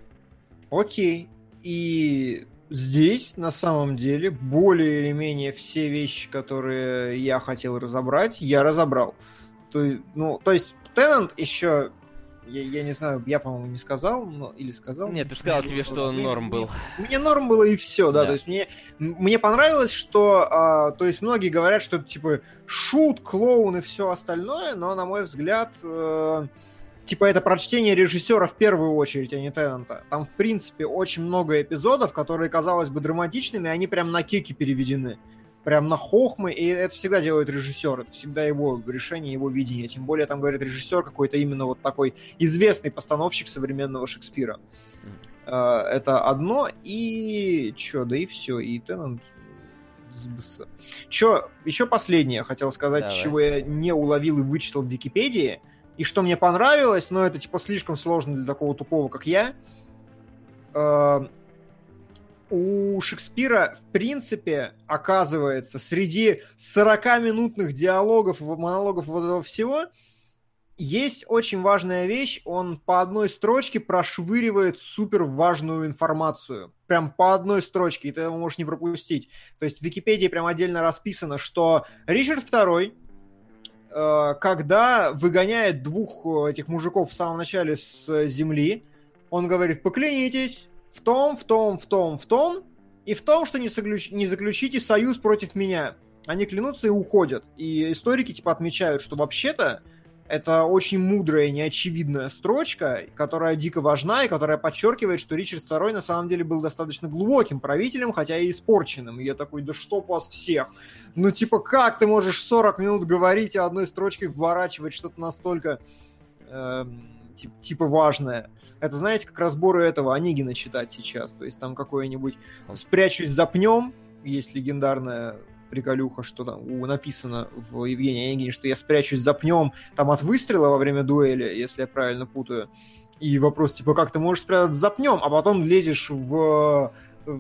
Окей. И здесь, на самом деле, более или менее все вещи, которые я хотел разобрать, я разобрал. То, ну, то есть, Теннант еще я, я не знаю, я, по-моему, не сказал, но, или сказал.
Нет, ты сказал тебе, что он норм был.
Мне, мне норм было и все, да. да. То есть мне, мне понравилось, что, а, то есть многие говорят, что это типа шут, клоун и все остальное, но на мой взгляд, э, типа это прочтение режиссера в первую очередь, а не Теннанта. Там, в принципе, очень много эпизодов, которые, казалось бы, драматичными, они прям на кики переведены. Прям на хохмы, и это всегда делает режиссер, это всегда его решение, его видение. Тем более, там, говорит, режиссер какой-то именно вот такой известный постановщик современного Шекспира. Mm. Это одно, и чё, да и все, и Теннант Чё, еще последнее хотел сказать, Давай. чего я не уловил и вычитал в Википедии – и что мне понравилось, но это типа слишком сложно для такого тупого, как я. Э, у Шекспира, в принципе, оказывается, среди 40-минутных диалогов, монологов вот этого всего, есть очень важная вещь, он по одной строчке прошвыривает супер важную информацию. Прям по одной строчке, и ты его можешь не пропустить. То есть в Википедии прям отдельно расписано, что Ричард II когда выгоняет двух э, этих мужиков в самом начале с земли, он говорит, поклянитесь в том, в том, в том, в том, и в том, что не, соглюч... не заключите союз против меня. Они клянутся и уходят. И историки типа отмечают, что вообще-то это очень мудрая, неочевидная строчка, которая дико важна и которая подчеркивает, что Ричард II на самом деле был достаточно глубоким правителем, хотя и испорченным. И я такой, да что вас всех? Ну, типа, как ты можешь 40 минут говорить и одной строчкой вворачивать что-то настолько э, типа важное? Это, знаете, как разборы этого Онегина читать сейчас. То есть там какое-нибудь «Спрячусь за пнем», есть легендарная приколюха, что там написано в Евгении Онегине, что я спрячусь за пнем там от выстрела во время дуэли, если я правильно путаю. И вопрос, типа, как ты можешь спрятаться за пнем, а потом лезешь в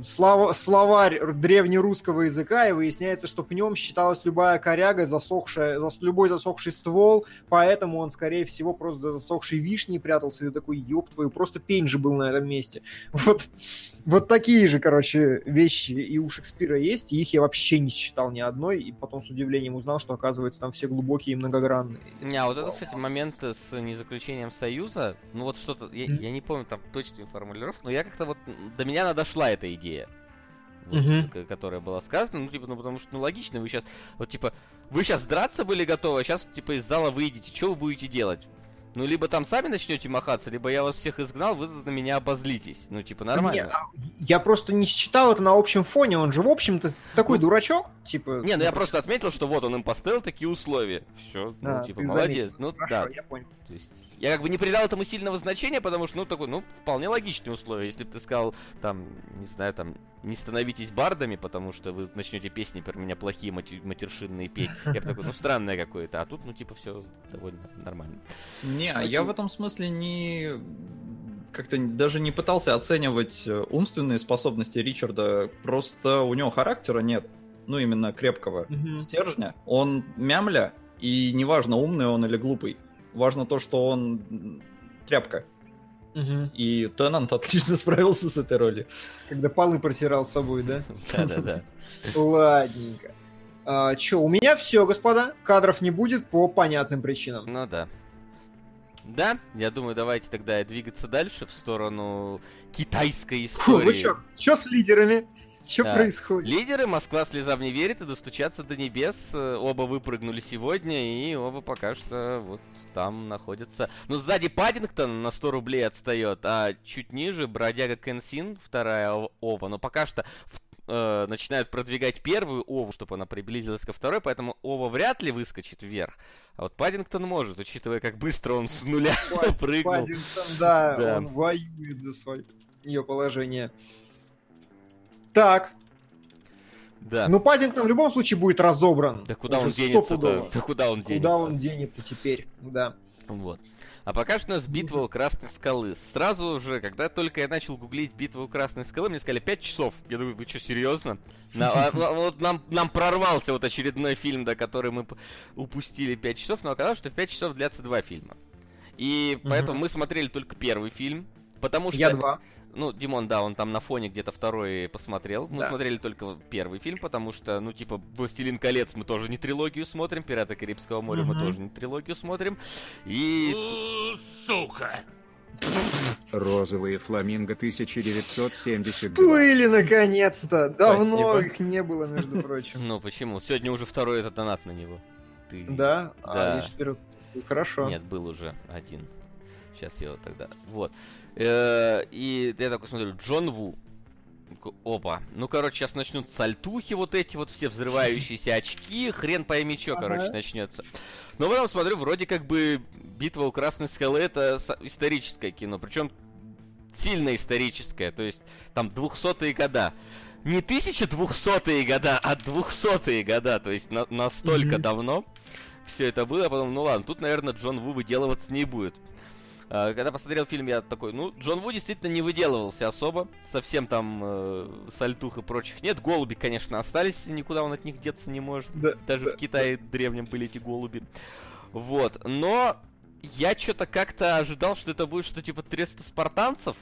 слов, словарь древнерусского языка, и выясняется, что пнем считалась любая коряга, засохшая, зас, любой засохший ствол, поэтому он, скорее всего, просто за засохшей вишней прятался, и такой, ёб твою, просто пень же был на этом месте. (laughs) Вот, вот такие же, короче, вещи и у Шекспира есть, и их я вообще не считал ни одной, и потом с удивлением узнал, что, оказывается, там все глубокие и многогранные.
Не, а вот это, кстати, момент с незаключением союза, ну вот что-то, я, я не помню там точную формулировку, но я как-то вот, до меня дошла эта идея. Вот, угу. которая была сказана, ну, типа, ну, потому что, ну, логично, вы сейчас, вот, типа, вы сейчас драться были готовы, а сейчас, типа, из зала выйдете, что вы будете делать? Ну, либо там сами начнете махаться, либо я вас всех изгнал, вы на меня обозлитесь. Ну, типа, нормально. Не, а,
я просто не считал это на общем фоне, он же, в общем-то, такой ну, дурачок, типа...
Не, ну я просто отметил, что вот он им поставил такие условия. Все, ну, а, типа, молодец. Заметил. Ну, Хорошо, да. я понял. То есть, я как бы не придал этому сильного значения, потому что, ну, такой, ну, вполне логичные условия. Если бы ты сказал, там, не знаю, там, не становитесь бардами, потому что вы начнете песни про меня плохие матер матершинные петь. Я бы такой, ну, странное какое-то. А тут, ну, типа, все довольно нормально.
Не, а я в этом смысле не как-то даже не пытался оценивать э, умственные способности Ричарда, просто у него характера нет, ну именно крепкого mm-hmm. стержня. Он мямля, и неважно, умный он или глупый. Важно то, что он тряпка. Угу. И Теннант отлично (laughs) справился с этой ролью.
Когда полы протирал с собой, да? (laughs)
Да-да-да.
Ладненько. А, Че, у меня все, господа. Кадров не будет по понятным причинам.
Ну да. Да, я думаю, давайте тогда двигаться дальше в сторону китайской истории. Фу, вы
чё? Чё с лидерами? Что да. происходит?
Лидеры Москва слезам не верит и достучаться до небес. Э, оба выпрыгнули сегодня, и оба пока что вот там находятся. Ну, сзади Паддингтон на 100 рублей отстает, а чуть ниже Бродяга Кенсин, вторая Ова. Но пока что в э, начинают продвигать первую Ову, чтобы она приблизилась ко второй, поэтому Ова вряд ли выскочит вверх. А вот Паддингтон может, учитывая, как быстро он с нуля (laughs) прыгнул.
Паддингтон, да, да, он воюет за свое положение. Так. Да. Ну, Паддингтон в любом случае будет разобран.
Да куда он денется? Да куда он денется?
Куда он денется теперь, да.
Вот. А пока что у нас битва у Красной Скалы. Сразу же, когда только я начал гуглить битву у Красной Скалы, мне сказали 5 часов. Я думаю, вы что, серьезно? На, а, вот нам, нам прорвался вот очередной фильм, до который мы упустили 5 часов, но оказалось, что в 5 часов длятся два фильма. И поэтому мы смотрели только первый фильм, потому что...
Я два.
Ну, Димон, да, он там на фоне где-то второй посмотрел. Мы да. смотрели только первый фильм, потому что, ну, типа, «Властелин колец» мы тоже не трилогию смотрим, «Пираты Карибского моря» угу. мы тоже не трилогию смотрим. И...
Сука!
Розовые фламинго 1970.
Всплыли наконец-то! Давно Спасибо. их не было, между прочим. (laughs)
Ну почему? Сегодня уже второй это донат на него.
Ты... Да? А, да. А, теперь... Хорошо.
Нет, был уже один. Сейчас я его тогда... Вот. Э, и я такой смотрю, Джон Ву. Опа. Ну, короче, сейчас начнут сальтухи вот эти вот все взрывающиеся очки. Хрен пойми, что, короче, начнется. Но потом смотрю, вроде как бы битва у Красной Скалы это историческое кино. Причем сильно историческое. То есть там 200-е года. Не 1200-е года, а 200-е года. То есть на настолько mm-hmm. давно все это было. А потом, ну ладно, тут, наверное, Джон Ву выделываться не будет. А, когда посмотрел фильм, я такой, ну, Джон Ву действительно не выделывался особо. Совсем там э, сальтух и прочих нет. Голуби, конечно, остались, никуда он от них деться не может. Да, Даже да, в Китае да. древнем были эти голуби. Вот, но я что-то как-то ожидал, что это будет что-то типа 300 спартанцев.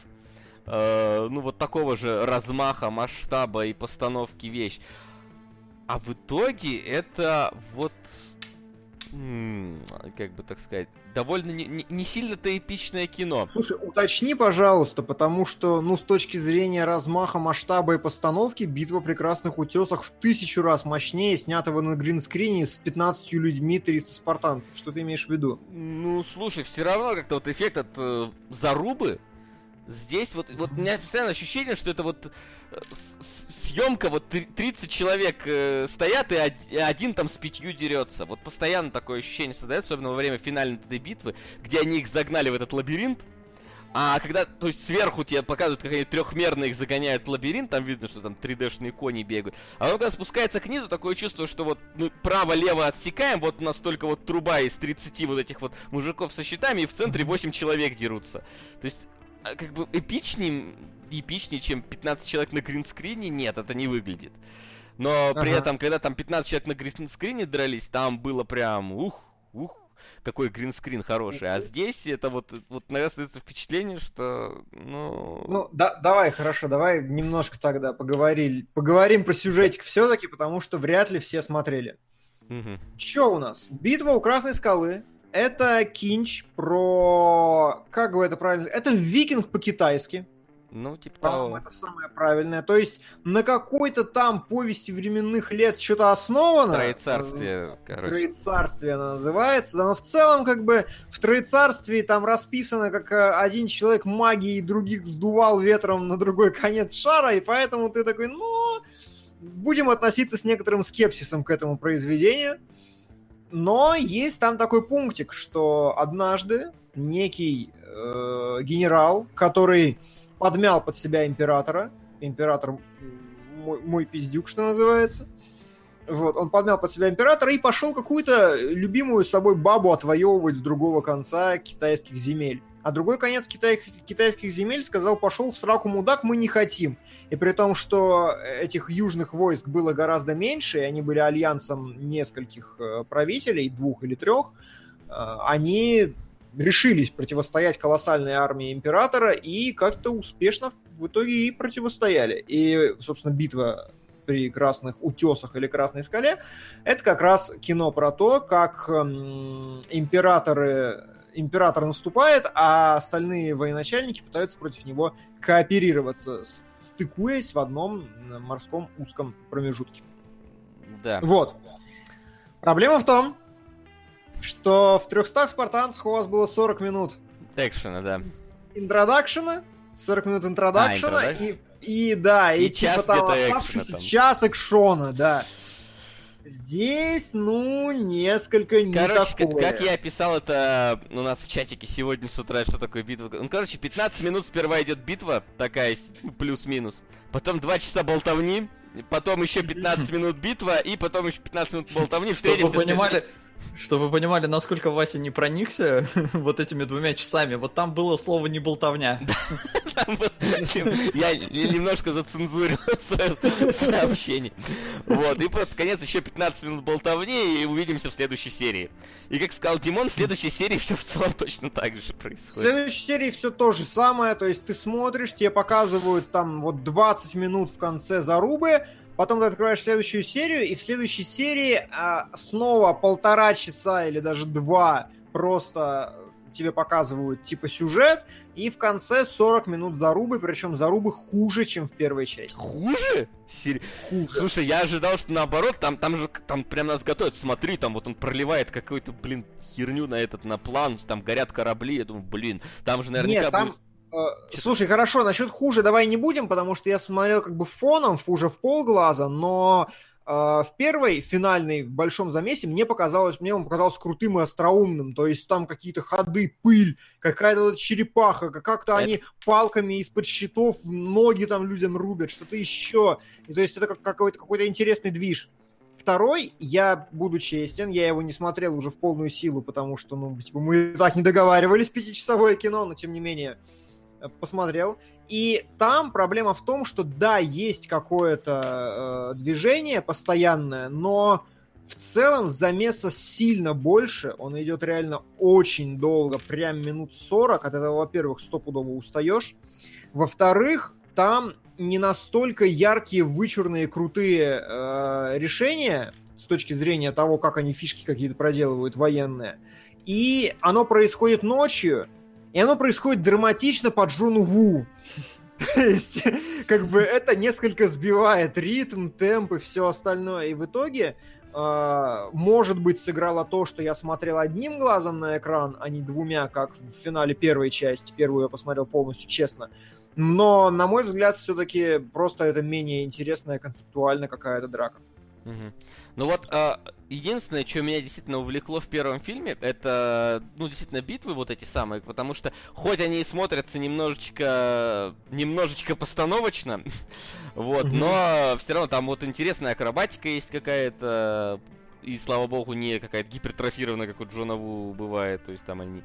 Э, ну, вот такого же размаха, масштаба и постановки вещь. А в итоге это вот как бы так сказать, довольно не, не, не сильно-то эпичное кино.
Слушай, уточни, пожалуйста, потому что, ну, с точки зрения размаха, масштаба и постановки, «Битва прекрасных утесах» в тысячу раз мощнее, снятого на гринскрине с 15 людьми 300 спартанцев. Что ты имеешь в виду?
Ну, слушай, все равно как-то вот эффект от э, зарубы Здесь вот, вот у меня постоянно ощущение, что это вот э, съемка, вот 30 человек э, стоят, и один там с пятью дерется. Вот постоянно такое ощущение создается, особенно во время финальной этой битвы, где они их загнали в этот лабиринт. А когда, то есть сверху тебе показывают, как они трехмерно их загоняют в лабиринт, там видно, что там 3D-шные кони бегают. А когда спускается к низу, такое чувство, что вот мы право-лево отсекаем, вот настолько вот труба из 30 вот этих вот мужиков со щитами, и в центре 8 человек дерутся. То есть а, как бы эпичнее, эпичнее, чем 15 человек на гринскрине, нет, это не выглядит. Но ага. при этом, когда там 15 человек на гринскрине дрались, там было прям ух, ух, какой гринскрин хороший. А здесь это вот, вот наверное, впечатление, что, ну...
Ну, да, давай, хорошо, давай немножко тогда поговорили, поговорим про сюжетик все-таки, потому что вряд ли все смотрели. Угу. Че у нас? Битва у Красной Скалы. Это кинч про... Как бы это правильно? Это викинг по-китайски. Ну, типа того. это самое правильное. То есть на какой-то там повести временных лет что-то основано.
Троецарствие,
короче. Троецарствие она называется. Да, но в целом, как бы, в Троецарствии там расписано, как э, один человек магии других сдувал ветром на другой конец шара, и поэтому ты такой, ну, будем относиться с некоторым скепсисом к этому произведению. Но есть там такой пунктик, что однажды некий э, генерал, который подмял под себя императора. Император мой, мой пиздюк, что называется. Вот, он подмял под себя императора и пошел какую-то любимую собой бабу отвоевывать с другого конца китайских земель. А другой конец китай, китайских земель сказал, пошел в сраку мудак, мы не хотим. И при том, что этих южных войск было гораздо меньше, и они были альянсом нескольких э, правителей, двух или трех, э, они решились противостоять колоссальной армии императора и как-то успешно в итоге и противостояли. И, собственно, битва при Красных Утесах или Красной Скале, это как раз кино про то, как императоры, император наступает, а остальные военачальники пытаются против него кооперироваться, стыкуясь в одном морском узком промежутке.
Да.
Вот. Проблема в том, что в 300 спартанцах у вас было 40 минут.
Экшена, да.
Интродакшена, 40 минут интродакшена, а, и, и да, и, и типа там оставшийся там. час экшона, да. Здесь, ну, несколько не
Короче, такое. Как, как я описал это у нас в чатике сегодня с утра, что такое битва. Ну, короче, 15 минут сперва идет битва, такая плюс-минус. Потом 2 часа болтовни, потом еще 15 минут битва, и потом еще 15 минут болтовни.
Чтобы вы понимали, чтобы вы понимали, насколько Вася не проникся (laughs) вот этими двумя часами, вот там было слово «не болтовня».
Я немножко зацензурил (laughs) сообщение. Вот, и под конец еще 15 минут болтовни, и увидимся в следующей серии. И как сказал Димон, в следующей серии все в целом точно так же происходит. В
следующей серии все то же самое, то есть ты смотришь, тебе показывают там вот 20 минут в конце зарубы, Потом ты открываешь следующую серию, и в следующей серии а, снова полтора часа или даже два просто тебе показывают типа сюжет, и в конце 40 минут зарубы, причем зарубы хуже, чем в первой части.
Хуже? Сер... Хуже. Слушай, я ожидал, что наоборот, там, там же там прям нас готовят. Смотри, там вот он проливает какую-то, блин, херню на этот, на план, там горят корабли. Я думаю, блин, там же наверняка
Нет, там... будет слушай, хорошо, насчет хуже давай не будем, потому что я смотрел как бы фоном, хуже в полглаза, но э, в первой финальной в большом замесе мне показалось, мне он показался крутым и остроумным, то есть там какие-то ходы, пыль, какая-то вот черепаха, как-то они палками из-под щитов ноги там людям рубят, что-то еще, и, то есть это как какой-то какой-то интересный движ. Второй, я буду честен, я его не смотрел уже в полную силу, потому что, ну, типа, мы так не договаривались, пятичасовое кино, но тем не менее, Э, посмотрел. И там проблема в том, что да, есть какое-то э, движение постоянное, но в целом замеса сильно больше. Он идет реально очень долго, прям минут 40. От этого, во-первых, стопудово устаешь. Во-вторых, там не настолько яркие, вычурные, крутые э, решения с точки зрения того, как они фишки какие-то проделывают военные. И оно происходит ночью, и оно происходит драматично под Джону Ву. (laughs) То есть, как бы это несколько сбивает ритм, темп и все остальное. И в итоге, э, может быть, сыграло то, что я смотрел одним глазом на экран, а не двумя, как в финале первой части. Первую я посмотрел полностью честно. Но, на мой взгляд, все-таки просто это менее интересная концептуально какая-то драка.
Угу. Ну вот, э, единственное, что меня действительно увлекло в первом фильме, это, ну, действительно, битвы вот эти самые, потому что, хоть они и смотрятся немножечко, немножечко постановочно, (laughs) вот, но все равно там вот интересная акробатика есть какая-то, и, слава богу, не какая-то гипертрофированная, как у Джона Ву бывает, то есть там они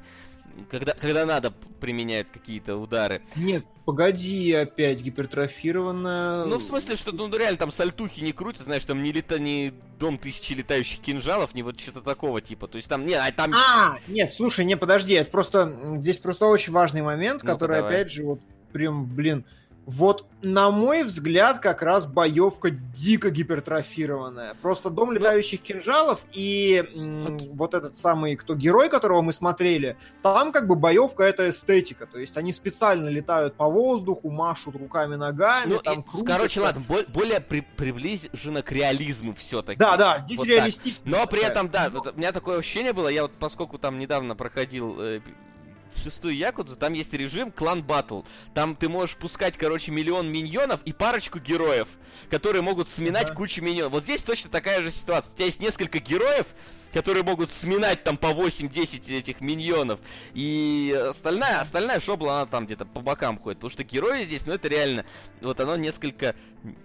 когда, когда надо применяют какие-то удары.
Нет, погоди, опять гипертрофированная.
Ну, в смысле, что ну реально там сальтухи не крутят, знаешь, там не лета, не дом тысячи летающих кинжалов, не вот что-то такого типа. То есть там, нет, а там...
А, нет, слушай, не, подожди, это просто, здесь просто очень важный момент, ну который, давай. опять же, вот прям, блин, Вот, на мой взгляд, как раз боевка дико гипертрофированная. Просто дом ну, летающих кинжалов и м, вот этот самый, кто герой, которого мы смотрели, там как бы боевка это эстетика. То есть они специально летают по воздуху, машут руками, ногами, ну, там
и, Короче, ладно, более при приближено к реализму все-таки.
Да, да, здесь вот реалистично.
Но при этом, да, вот, у меня такое ощущение было, я вот поскольку там недавно проходил э, шестую Якудзу, там есть режим клан батл. Там ты можешь пускать, короче, миллион миньонов и парочку героев, которые могут сминать ага. кучу миньонов. Вот здесь точно такая же ситуация. У тебя есть несколько героев, которые могут сминать там по 8-10 этих миньонов. И остальная, остальная шобла, она там где-то по бокам ходит. Потому что герои здесь, ну это реально, вот оно несколько...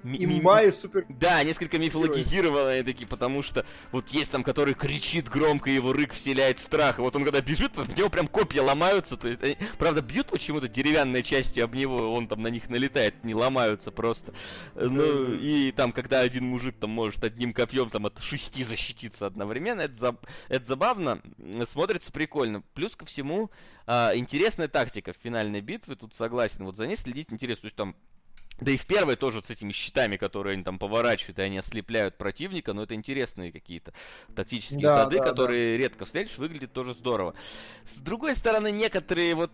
Имба и супер...
Да, несколько мифологизированные такие, потому что вот есть там, который кричит громко, его рык вселяет страх. И вот он когда бежит, в него прям копья ломаются. То есть, они, правда, бьют почему-то деревянной частью об него, он там на них налетает, не ломаются просто. Ну, и там, когда один мужик там может одним копьем там от шести защититься одновременно, это это, заб... это забавно, смотрится прикольно. Плюс ко всему, а, интересная тактика в финальной битве, тут согласен. Вот за ней следить интересно. То есть там да и в первой тоже с этими щитами, которые они там поворачивают, и они ослепляют противника, но это интересные какие-то тактические да, ходы, да, которые да. редко встретишь, выглядит тоже здорово. С другой стороны, некоторые вот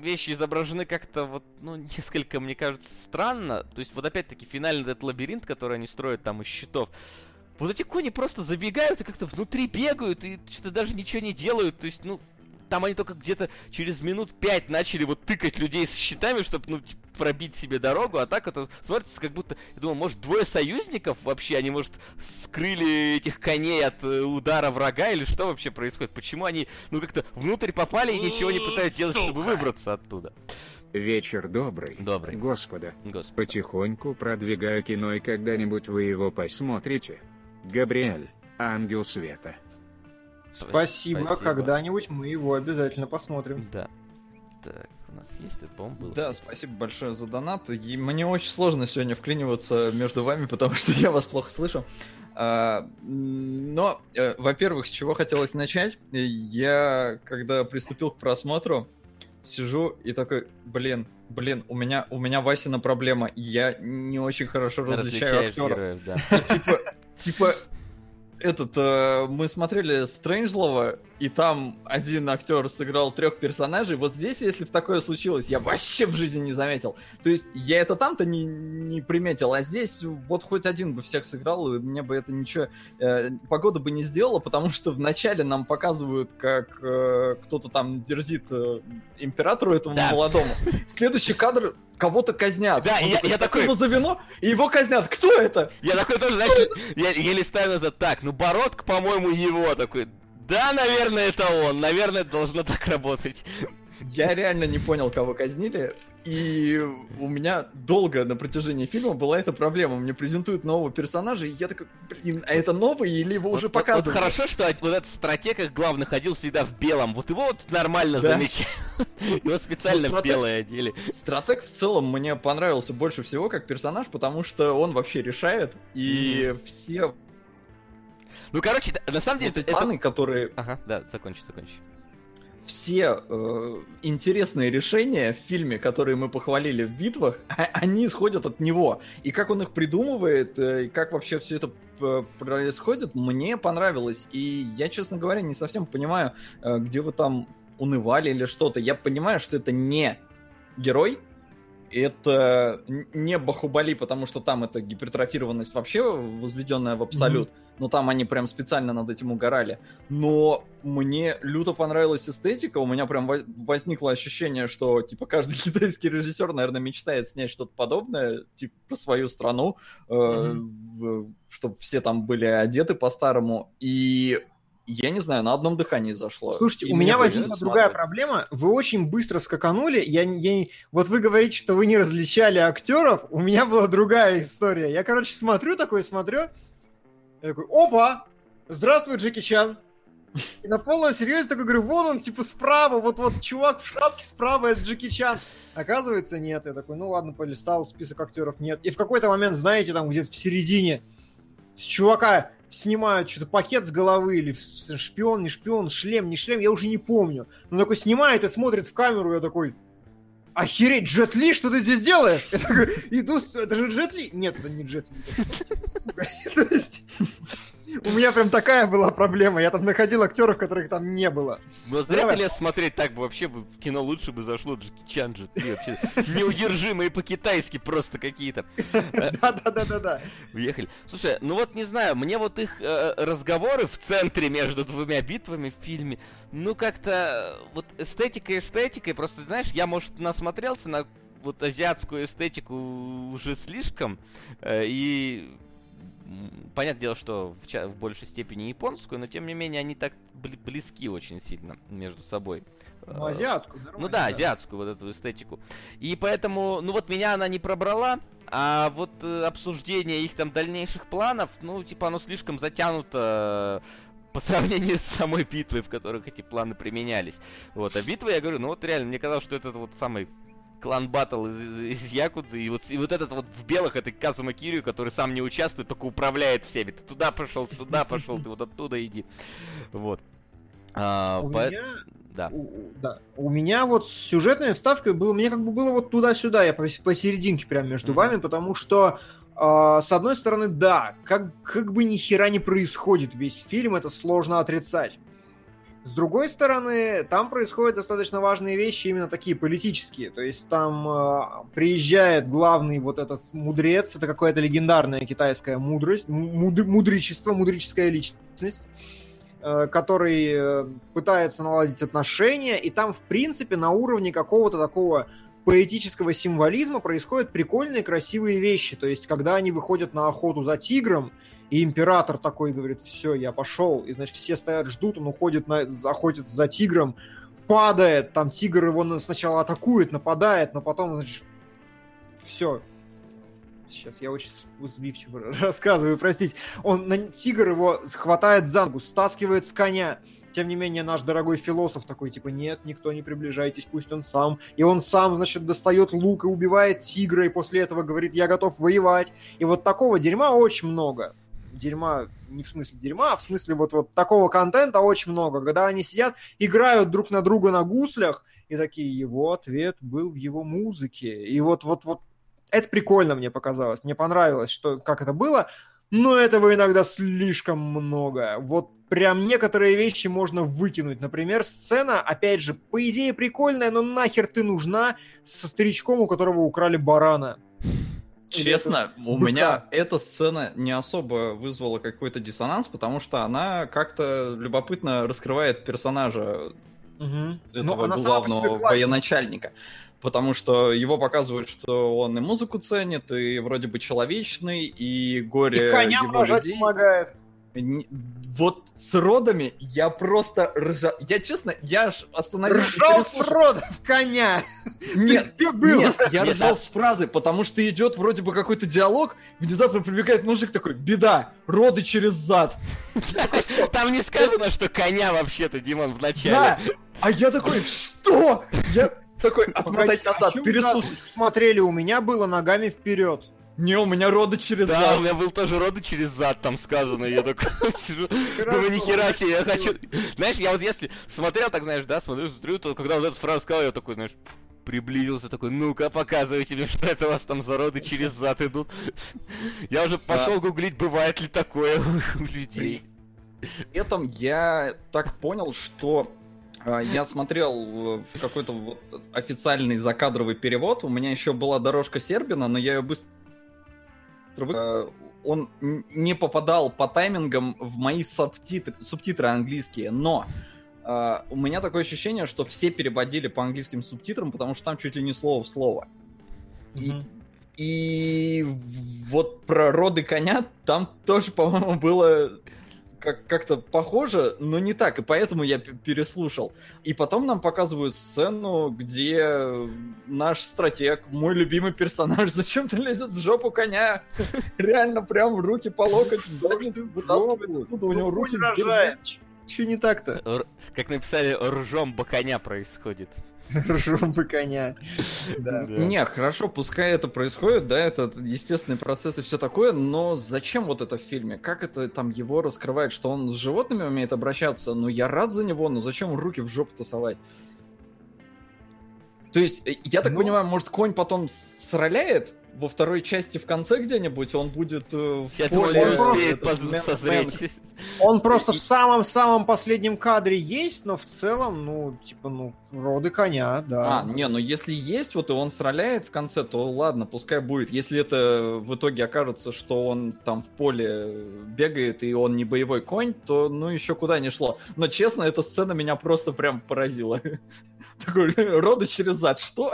вещи изображены как-то вот, ну, (laughs) несколько, мне кажется, странно. То есть вот опять-таки финальный этот лабиринт, который они строят там из щитов, вот эти кони просто забегают и как-то внутри бегают и что-то даже ничего не делают. То есть, ну, там они только где-то через минут пять начали вот тыкать людей с щитами, чтобы, ну, типа, пробить себе дорогу, а так это смотрится как будто, я думаю, может, двое союзников вообще, они, может, скрыли этих коней от э, удара врага или что вообще происходит? Почему они, ну, как-то внутрь попали и ничего не пытаются делать, чтобы выбраться оттуда?
Вечер добрый.
Добрый.
Господа. Господа. Потихоньку продвигаю кино, и когда-нибудь вы его посмотрите. Габриэль, ангел света.
Спасибо, Спасибо. когда-нибудь мы его обязательно посмотрим.
Да. Так, у нас есть это, по-моему, было.
Да, спасибо большое за донат. И мне очень сложно сегодня вклиниваться между вами, потому что я вас плохо слышу. А, но, э, во-первых, с чего хотелось начать? Я, когда приступил к просмотру, сижу и такой, блин, блин, у меня, у меня Васина проблема, я не очень хорошо различаю актеров. Героев, да. Типа, типа, этот, э, мы смотрели Стрэнджлова, и там один актер сыграл трех персонажей. Вот здесь, если бы такое случилось, я вообще в жизни не заметил. То есть я это там-то не, не приметил, а здесь вот хоть один бы всех сыграл, и мне бы это ничего, э, погода бы не сделала, потому что вначале нам показывают, как э, кто-то там дерзит э, императору этому да. молодому. Следующий кадр кого-то казнят.
Да, я, я такой...
за вино, и его казнят. Кто это?
Я такой тоже, знаешь, я, я листаю назад. Так, ну Бородка, по-моему, его такой. Да, наверное, это он. Наверное, должно так работать.
Я реально не понял, кого казнили. И у меня долго на протяжении фильма была эта проблема. Мне презентуют нового персонажа, и я такой, блин, а это новый или его вот, уже показывают? Вот
хорошо, что вот этот стратег, как главный, ходил всегда в белом. Вот его вот нормально да. замечаю. (laughs) Его специально в белое одели.
Стратег в целом мне понравился больше всего как персонаж, потому что он вообще решает, и все
ну, короче, на самом деле...
Вот это... Планы, которые...
Ага, да, закончи, закончи.
Все э, интересные решения в фильме, которые мы похвалили в битвах, (laughs) они исходят от него. И как он их придумывает, э, и как вообще все это э, происходит, мне понравилось. И я, честно говоря, не совсем понимаю, э, где вы там унывали или что-то. Я понимаю, что это не герой, это не Бахубали, потому что там это гипертрофированность вообще возведенная в абсолют. Mm-hmm. Но там они прям специально над этим угорали. Но мне люто понравилась эстетика. У меня прям возникло ощущение, что типа каждый (laughs) китайский режиссер, наверное, мечтает снять что-то подобное, типа про свою страну, mm-hmm. э, чтобы все там были одеты по-старому. И я не знаю, на одном дыхании зашло.
Слушайте, и у меня возникла другая проблема. Вы очень быстро скаканули. Я, я, вот вы говорите, что вы не различали актеров. У меня была другая история. Я, короче, смотрю такой, смотрю. Я такой, опа! Здравствуй, Джеки Чан. И на полном серьезе такой говорю, вон он, типа, справа, вот-вот чувак в шапке справа, это Джеки Чан. Оказывается, нет. Я такой, ну ладно, полистал, список актеров нет. И в какой-то момент, знаете, там где-то в середине с чувака снимают что-то пакет с головы, или шпион, не шпион, шлем, не шлем, я уже не помню. Но такой снимает и смотрит в камеру, я такой, охереть, Джет Ли, что ты здесь делаешь? Я такой, иду, это же Джет Ли. Нет, это не Джет Ли. (laughs) У меня прям такая была проблема. Я там находил актеров, которых там не было.
Но зря ты лез смотреть так бы вообще бы кино лучше бы зашло Джеки Чан же. Вообще неудержимые по-китайски просто какие-то. (laughs)
Да-да-да-да-да.
Уехали. Слушай, ну вот не знаю, мне вот их э, разговоры в центре между двумя битвами в фильме, ну как-то вот эстетика эстетикой, просто знаешь, я, может, насмотрелся на вот азиатскую эстетику уже слишком, э, и понятное дело, что в, в большей степени японскую, но тем не менее они так близки очень сильно между собой.
Ну, азиатскую,
нормально. Ну да, азиатскую вот эту эстетику. И поэтому, ну вот меня она не пробрала, а вот э, обсуждение их там дальнейших планов, ну, типа, оно слишком затянуто э, по сравнению (laughs) с самой битвой, в которых эти планы применялись. Вот, а битва, я говорю, ну вот реально, мне казалось, что это вот самый клан батл из, из Якудзы, и вот, и вот этот вот в белых, это Казума Кирю, который сам не участвует, только управляет всеми. Ты туда пошел, туда пошел, ты вот оттуда иди. Вот.
А, у по... меня... Да. У, да. У меня вот с сюжетной вставкой было, мне как бы было вот туда-сюда, я посерединке прям между mm-hmm. вами, потому что Uh, с одной стороны, да, как, как бы ни хера не происходит весь фильм, это сложно отрицать. С другой стороны, там происходят достаточно важные вещи, именно такие политические. То есть там э, приезжает главный вот этот мудрец, это какая-то легендарная китайская мудрость, муд, мудричество, мудрическая личность, э, который э, пытается наладить отношения, и там, в принципе, на уровне какого-то такого поэтического символизма происходят прикольные, красивые вещи. То есть, когда они выходят на охоту за тигром, и император такой говорит, все, я пошел. И, значит, все стоят, ждут, он уходит, на, охотится за тигром, падает, там тигр его сначала атакует, нападает, но потом, значит, все. Сейчас я очень сбивчиво рассказываю, простите. Он, тигр его хватает за ногу, стаскивает с коня. Тем не менее, наш дорогой философ такой, типа, нет, никто не приближайтесь, пусть он сам. И он сам, значит, достает лук и убивает тигра, и после этого говорит, я готов воевать. И вот такого дерьма очень много дерьма, не в смысле дерьма, а в смысле вот, вот такого контента очень много, когда они сидят, играют друг на друга на гуслях, и такие, его ответ был в его музыке. И вот, вот, вот это прикольно мне показалось, мне понравилось, что, как это было, но этого иногда слишком много. Вот прям некоторые вещи можно выкинуть. Например, сцена, опять же, по идее прикольная, но нахер ты нужна со старичком, у которого украли барана.
Честно, у меня эта сцена не особо вызвала какой-то диссонанс, потому что она как-то любопытно раскрывает персонажа угу. этого Но главного военачальника. Потому что его показывают, что он и музыку ценит, и вроде бы человечный, и горе и его людей. помогает вот с родами я просто ржал. Я честно, я аж остановился.
Ржал с родов коня!
Нет, где был? Нет, я ржал с фразы, потому что идет вроде бы какой-то диалог, внезапно прибегает мужик такой, беда, роды через зад.
Там не сказано, что коня вообще-то, Димон, в начале.
Да, а я такой, что? Я такой, отмотать назад, переслушать. Смотрели, у меня было ногами вперед.
Не, у меня роды через
да, зад. Да, у меня был тоже роды через зад там сказано. Я такой (laughs) сижу, думаю, нихера себе, я хочу... Знаешь, я вот если смотрел, так знаешь, да, смотрю, смотрю, то когда вот эту фразу сказал, я такой, знаешь, приблизился, такой, ну-ка, показывайте мне, что это у вас там за роды через зад идут. (laughs) Я уже пошел гуглить, бывает ли такое у людей.
При этом я так понял, что а, я смотрел в какой-то вот официальный закадровый перевод. У меня еще была дорожка Сербина, но я ее быстро Э, он не попадал по таймингам в мои субтитры, субтитры английские, но э, у меня такое ощущение, что все переводили по английским субтитрам, потому что там чуть ли не слово в слово. Mm-hmm. И, и вот про роды коня там тоже, (laughs) по-моему, было как- как-то похоже, но не так, и поэтому я переслушал. И потом нам показывают сцену, где наш стратег, мой любимый персонаж, (laughs) зачем-то лезет в жопу коня. (laughs) Реально прям в руки по локоть в задницу вытаскивает оттуда, у него руки...
Че не так-то?
Как написали, ржом коня происходит. (laughs)
Ржем бы коня.
Не, хорошо, пускай это происходит, да, это естественный процесс и все такое, но зачем вот это в фильме? Как это там его раскрывает, что он с животными умеет обращаться? Ну, я рад за него, но зачем руки в жопу тасовать? То есть, э, я так ну... понимаю, может, конь потом сроляет? Во второй части в конце где-нибудь он будет э, в
поле. Он успеет поз- созреть.
Он просто в самом-самом последнем кадре есть, но в целом, ну, типа, ну, роды коня, да.
А, не, ну если есть, вот и он сроляет в конце, то ладно, пускай будет. Если это в итоге окажется, что он там в поле бегает и он не боевой конь, то ну еще куда не шло. Но честно, эта сцена меня просто прям поразила. (laughs) Такой, роды через зад, что?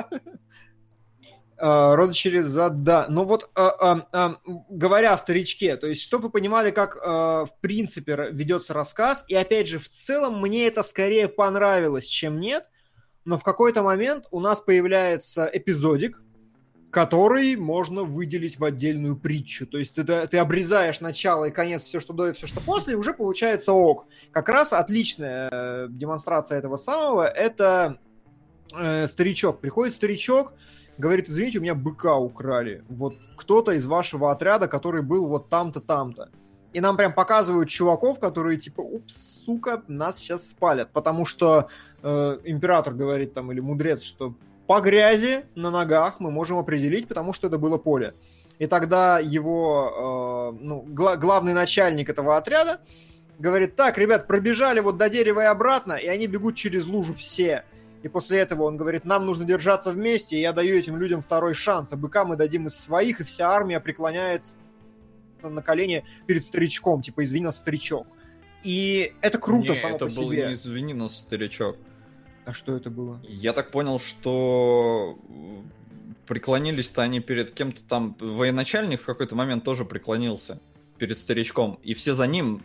Uh, рода через зада. Но вот uh, uh, uh, говоря о старичке, то есть, чтобы вы понимали, как uh, в принципе ведется рассказ, и опять же, в целом мне это скорее понравилось, чем нет, но в какой-то момент у нас появляется эпизодик, который можно выделить в отдельную притчу. То есть ты, ты обрезаешь начало и конец, все, что до и все, что после, и уже получается ок. Как раз отличная э, демонстрация этого самого, это э, старичок. Приходит старичок, говорит, извините, у меня быка украли. Вот кто-то из вашего отряда, который был вот там-то, там-то. И нам прям показывают чуваков, которые типа, упс, сука, нас сейчас спалят. Потому что э, император говорит там, или мудрец, что по грязи на ногах мы можем определить, потому что это было поле. И тогда его, э, ну, гла- главный начальник этого отряда говорит, так, ребят, пробежали вот до дерева и обратно, и они бегут через лужу все. И после этого он говорит, нам нужно держаться вместе, и я даю этим людям второй шанс. А быка мы дадим из своих, и вся армия преклоняется на колени перед старичком. Типа, извини нас, старичок. И это круто не, само
это
по
был
себе.
не извини нас, старичок.
А что это было?
Я так понял, что преклонились-то они перед кем-то там. Военачальник в какой-то момент тоже преклонился перед старичком. И все за ним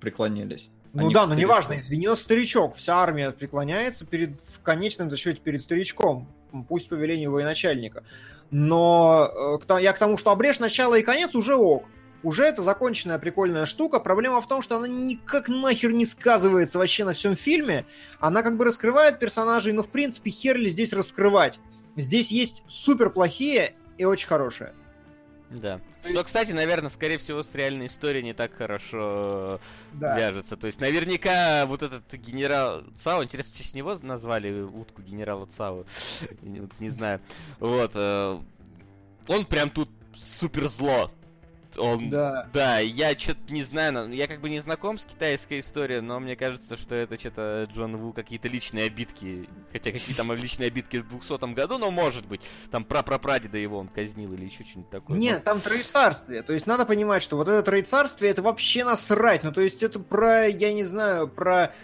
преклонились.
Ну да, но неважно, извинился старичок, вся армия преклоняется перед, в конечном счете перед старичком, пусть по велению военачальника. Но э, я к тому, что обрежь начало и конец уже ок. Уже это законченная прикольная штука. Проблема в том, что она никак нахер не сказывается вообще на всем фильме. Она как бы раскрывает персонажей, но в принципе хер ли здесь раскрывать. Здесь есть супер плохие и очень хорошие.
Да. Что, кстати, наверное, скорее всего, с реальной историей не так хорошо э, да. вяжется. То есть, наверняка, вот этот генерал Цао, интересно, в честь него назвали утку генерала Цао. (laughs) не, знаю. Вот. Э, он прям тут супер зло он... Да. Да, я что-то не знаю, я как бы не знаком с китайской историей, но мне кажется, что это что-то Джон Ву какие-то личные обидки. Хотя какие там личные обидки в 200 году, но может быть. Там прапрапрадеда его он казнил или еще что-нибудь такое.
Нет,
может...
там троецарствие. То есть надо понимать, что вот это троецарствие, это вообще насрать. Ну, то есть это про, я не знаю, про...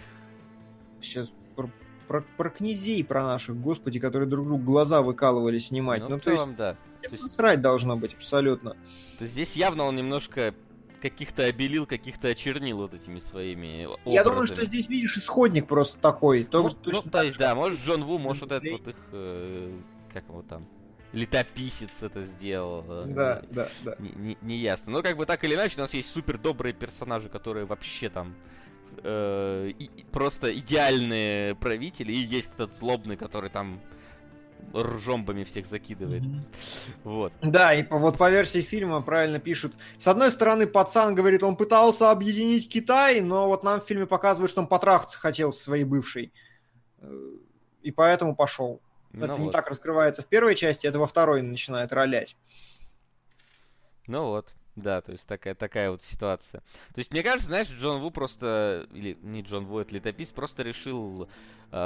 Сейчас про, про, князей, про наших, господи, которые друг другу глаза выкалывали снимать. Ну, ну в целом, есть... да. То есть... Срать должно быть абсолютно.
То есть здесь явно он немножко каких-то обелил, каких-то очернил вот этими своими
образами. Я думаю, что здесь видишь исходник просто такой. То,
ну, точно ну, то есть, да, может Джон Ву, может вот этот вот их, э, как его там, летописец это сделал.
Э, да, да, да.
Не, не, не ясно. Но как бы так или иначе, у нас есть супер добрые персонажи, которые вообще там э, и, просто идеальные правители, и есть этот злобный, который там ржомбами всех закидывает. Mm-hmm. Вот.
Да, и вот по версии фильма правильно пишут. С одной стороны, пацан говорит, он пытался объединить Китай, но вот нам в фильме показывают, что он потрахаться хотел со своей бывшей. Э, и поэтому пошел. Ну это вот. не так раскрывается в первой части, это во второй начинает ролять.
Ну вот. Да, то есть такая, такая вот ситуация. То есть, мне кажется, знаешь, Джон Ву просто, или не Джон Ву, это летописец, просто решил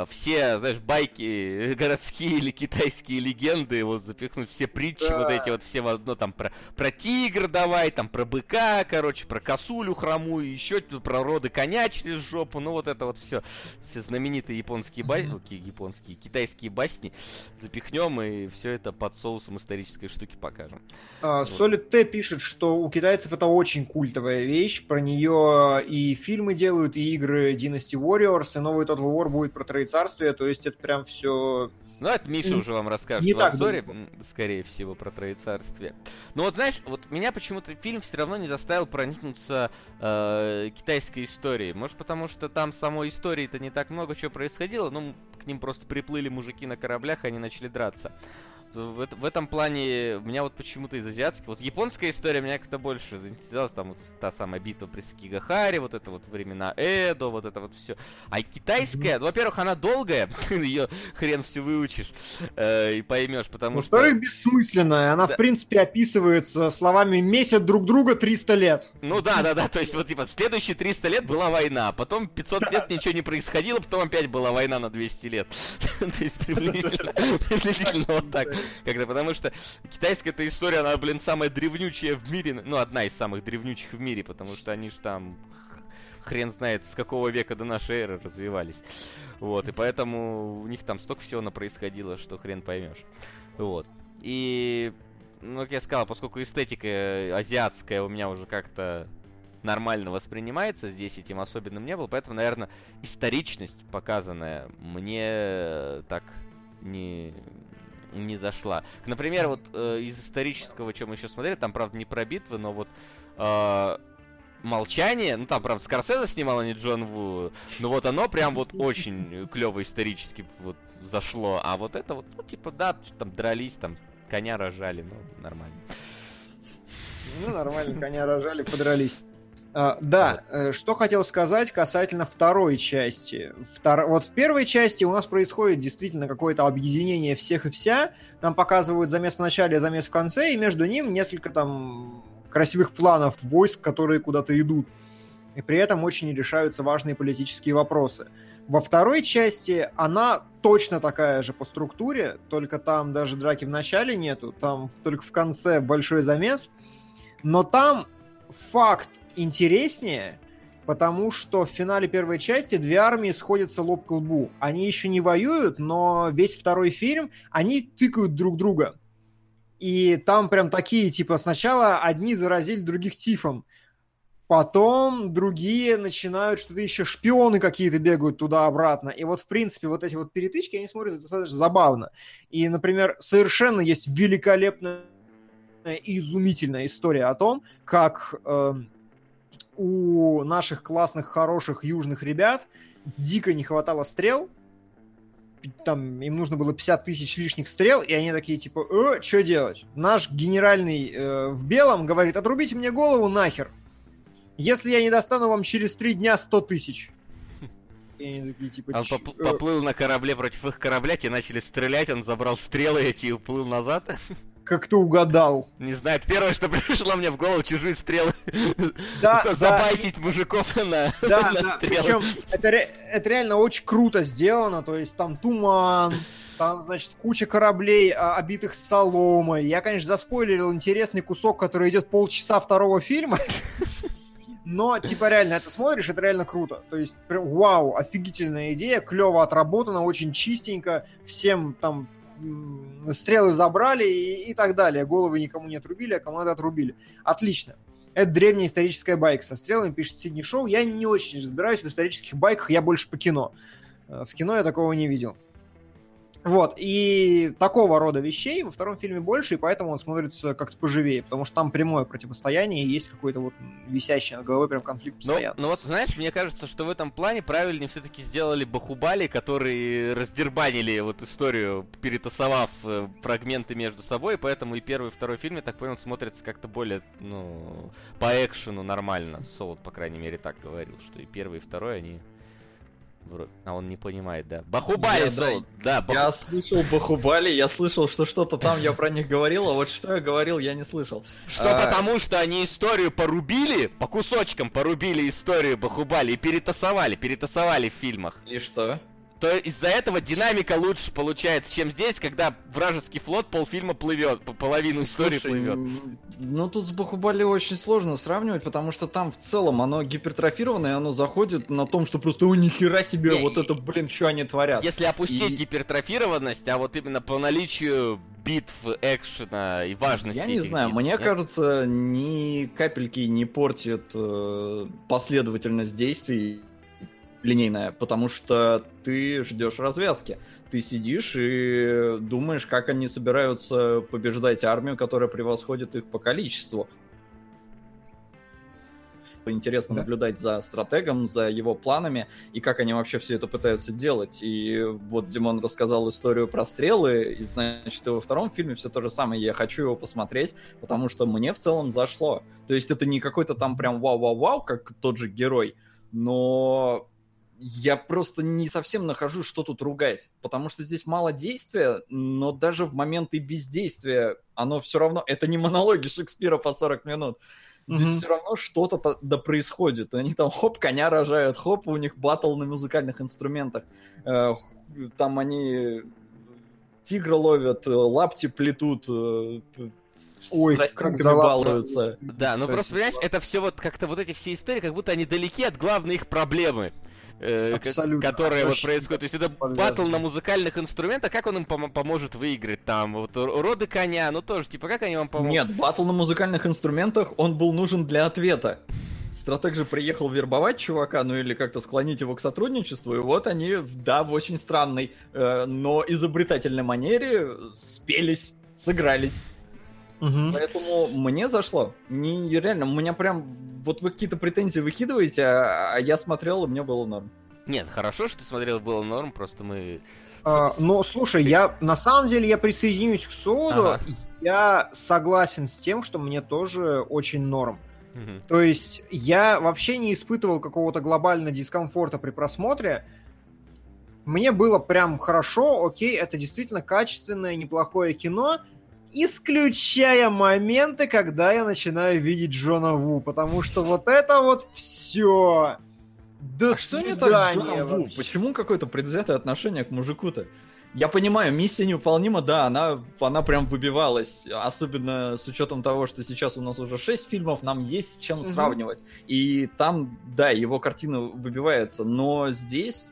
все, знаешь, байки (laughs) городские или китайские легенды, вот запихнуть все притчи, да. вот эти вот все в одно, там, про, про тигр давай, там, про быка, короче, про косулю хромую, еще про роды коня через жопу, ну вот это вот все, все знаменитые японские басни, mm-hmm. японские, китайские басни запихнем и все это под соусом исторической штуки покажем.
А, вот. Solid T пишет, что у китайцев это очень культовая вещь, про нее и фильмы делают, и игры Dynasty Warriors, и новый Total War будет про Троецарствие, то есть это прям все...
Ну, это Миша уже вам расскажет не в так обзоре, думаю. скорее всего, про Троецарствие. Но вот знаешь, вот меня почему-то фильм все равно не заставил проникнуться э, китайской историей. Может, потому что там самой истории-то не так много чего происходило, ну, к ним просто приплыли мужики на кораблях, и они начали драться. В, в этом плане у меня вот почему-то из азиатских, вот японская история меня как-то больше заинтересовалась, там вот та самая битва при Сакигахаре, вот это вот времена Эдо, вот это вот все. А китайская, ну, во-первых, она долгая, (laughs) ее хрен все выучишь э, и поймешь, потому
ну,
что...
Во-вторых, бессмысленная, она, да. в принципе, описывается словами «месяц друг друга 300 лет».
Ну да, да, да, то есть вот типа в следующие 300 лет была война, потом 500 лет ничего не происходило, потом опять была война на 200 лет. (laughs) То есть приблизительно вот так. Когда, потому что китайская эта история, она, блин, самая древнючая в мире, ну, одна из самых древнючих в мире, потому что они же там хрен знает, с какого века до нашей эры развивались. Вот, и поэтому у них там столько всего на происходило, что хрен поймешь. Вот. И, ну, как я сказал, поскольку эстетика азиатская у меня уже как-то нормально воспринимается, здесь этим особенным не было, поэтому, наверное, историчность показанная мне так не, не зашла. Например, вот э, из исторического, что мы еще смотрели, там, правда, не про битвы, но вот э, Молчание, ну там, правда, Скорсезе снимал, а не Джон Ву, но вот оно прям вот очень клево исторически вот зашло, а вот это вот, ну, типа, да, там дрались, там, коня рожали, ну, нормально.
Ну, нормально, коня рожали, подрались. А, да, э, что хотел сказать касательно второй части. Втор... Вот в первой части у нас происходит действительно какое-то объединение всех и вся. Нам показывают замес в начале, замес в конце, и между ним несколько там красивых планов войск, которые куда-то идут. И при этом очень решаются важные политические вопросы. Во второй части она точно такая же по структуре, только там даже драки в начале нету, там только в конце большой замес. Но там факт интереснее, потому что в финале первой части две армии сходятся лоб к лбу. Они еще не воюют, но весь второй фильм они тыкают друг друга. И там прям такие, типа, сначала одни заразили других тифом, потом другие начинают что-то еще, шпионы какие-то бегают туда-обратно. И вот, в принципе, вот эти вот перетычки, они смотрятся достаточно забавно. И, например, совершенно есть великолепная изумительная история о том, как э, у наших классных, хороших южных ребят дико не хватало стрел, там им нужно было 50 тысяч лишних стрел, и они такие, типа, э, что делать? Наш генеральный э, в белом говорит, отрубите мне голову нахер. Если я не достану вам через три дня 100 тысяч.
Такие, типа, он поп- поплыл на корабле против их корабля, те начали стрелять, он забрал стрелы эти и уплыл назад.
как ты угадал.
Не знаю, первое, что (laughs) пришло мне в голову, чужие стрелы. Да, Забайтить да. мужиков на, да, (laughs) на да.
Причем это, это реально очень круто сделано, то есть там туман, там, значит, куча кораблей, а, обитых соломой. Я, конечно, заспойлерил интересный кусок, который идет полчаса второго фильма. (laughs) Но, типа, реально, это смотришь, это реально круто. То есть, прям, вау, офигительная идея, клево отработана, очень чистенько, всем там стрелы забрали и, и так далее. Головы никому не отрубили, а кому надо отрубили. Отлично. Это древняя историческая байка со стрелами, пишет Сидни Шоу. Я не очень разбираюсь в исторических байках, я больше по кино. Э, в кино я такого не видел. Вот, и такого рода вещей во втором фильме больше, и поэтому он смотрится как-то поживее, потому что там прямое противостояние, и есть какой-то вот висящий над головой прям конфликт ну, постоянно.
Ну, ну вот, знаешь, мне кажется, что в этом плане правильнее все-таки сделали Бахубали, которые раздербанили вот историю, перетасовав э, фрагменты между собой, поэтому и первый, и второй фильм, я так понял, смотрится как-то более, ну, по экшену нормально. Солод, по крайней мере, так говорил, что и первый, и второй, они а он не понимает, да. Бахубали, я, да,
да баху... Я слышал Бахубали, я слышал, что что-то там я про них говорил, а вот что я говорил, я не слышал.
Что а... потому, что они историю порубили, по кусочкам порубили историю Бахубали и перетасовали, перетасовали в фильмах.
И что?
То из-за этого динамика лучше получается, чем здесь, когда вражеский флот полфильма плывет, по половину истории Слушай, плывет.
Ну тут с Бахубали очень сложно сравнивать, потому что там в целом оно гипертрофированное, оно заходит на том, что просто у нихера себе не, вот это, блин, что они творят.
Если опустить и... гипертрофированность, а вот именно по наличию битв, экшена и важности.
Я не знаю, битв, мне нет? кажется, ни капельки не портит э, последовательность действий линейная, потому что ты ждешь развязки. Ты сидишь и думаешь, как они собираются побеждать армию, которая превосходит их по количеству. интересно да. наблюдать за стратегом, за его планами и как они вообще все это пытаются делать. И вот Димон рассказал историю про стрелы, и значит, и во втором фильме все то же самое. Я хочу его посмотреть, потому что мне в целом зашло. То есть это не какой-то там прям вау-вау-вау, как тот же герой, но я просто не совсем нахожу, что тут ругать, потому что здесь мало действия, но даже в моменты бездействия оно все равно, это не монологи Шекспира по 40 минут, здесь mm-hmm. все равно что-то да происходит. Они там хоп, коня рожают, хоп, у них батл на музыкальных инструментах. Э, там они тигра ловят, э, лапти плетут, э,
Ой, как балуются.
Да, ну просто, понимаешь, это все вот как-то вот эти все истории, как будто они далеки от главной их проблемы э, которая вот происходит. То есть это батл на музыкальных инструментах, как он им пом- поможет выиграть там? Вот роды коня, ну тоже, типа, как они вам помогут?
Нет, батл на музыкальных инструментах, он был нужен для ответа. Стратег же приехал вербовать чувака, ну или как-то склонить его к сотрудничеству, и вот они, да, в очень странной, э, но изобретательной манере спелись, сыгрались. Угу. Поэтому мне зашло. Не, реально, у меня прям... Вот вы какие-то претензии выкидываете, а, а я смотрел, и мне было норм.
Нет, хорошо, что ты смотрел, было норм, просто мы...
А, но слушай, я на самом деле я присоединюсь к Солоду. Ага. Я согласен с тем, что мне тоже очень норм. Угу. То есть я вообще не испытывал какого-то глобального дискомфорта при просмотре. Мне было прям хорошо, окей, это действительно качественное, неплохое кино исключая моменты, когда я начинаю видеть Джона Ву, потому что вот это вот все.
До а что не так с Джоном Ву? Почему какое-то предвзятое отношение к мужику-то? Я понимаю, миссия неуполнима, да, она, она прям выбивалась, особенно с учетом того, что сейчас у нас уже 6 фильмов, нам есть с чем угу. сравнивать. И там, да, его картина выбивается, но здесь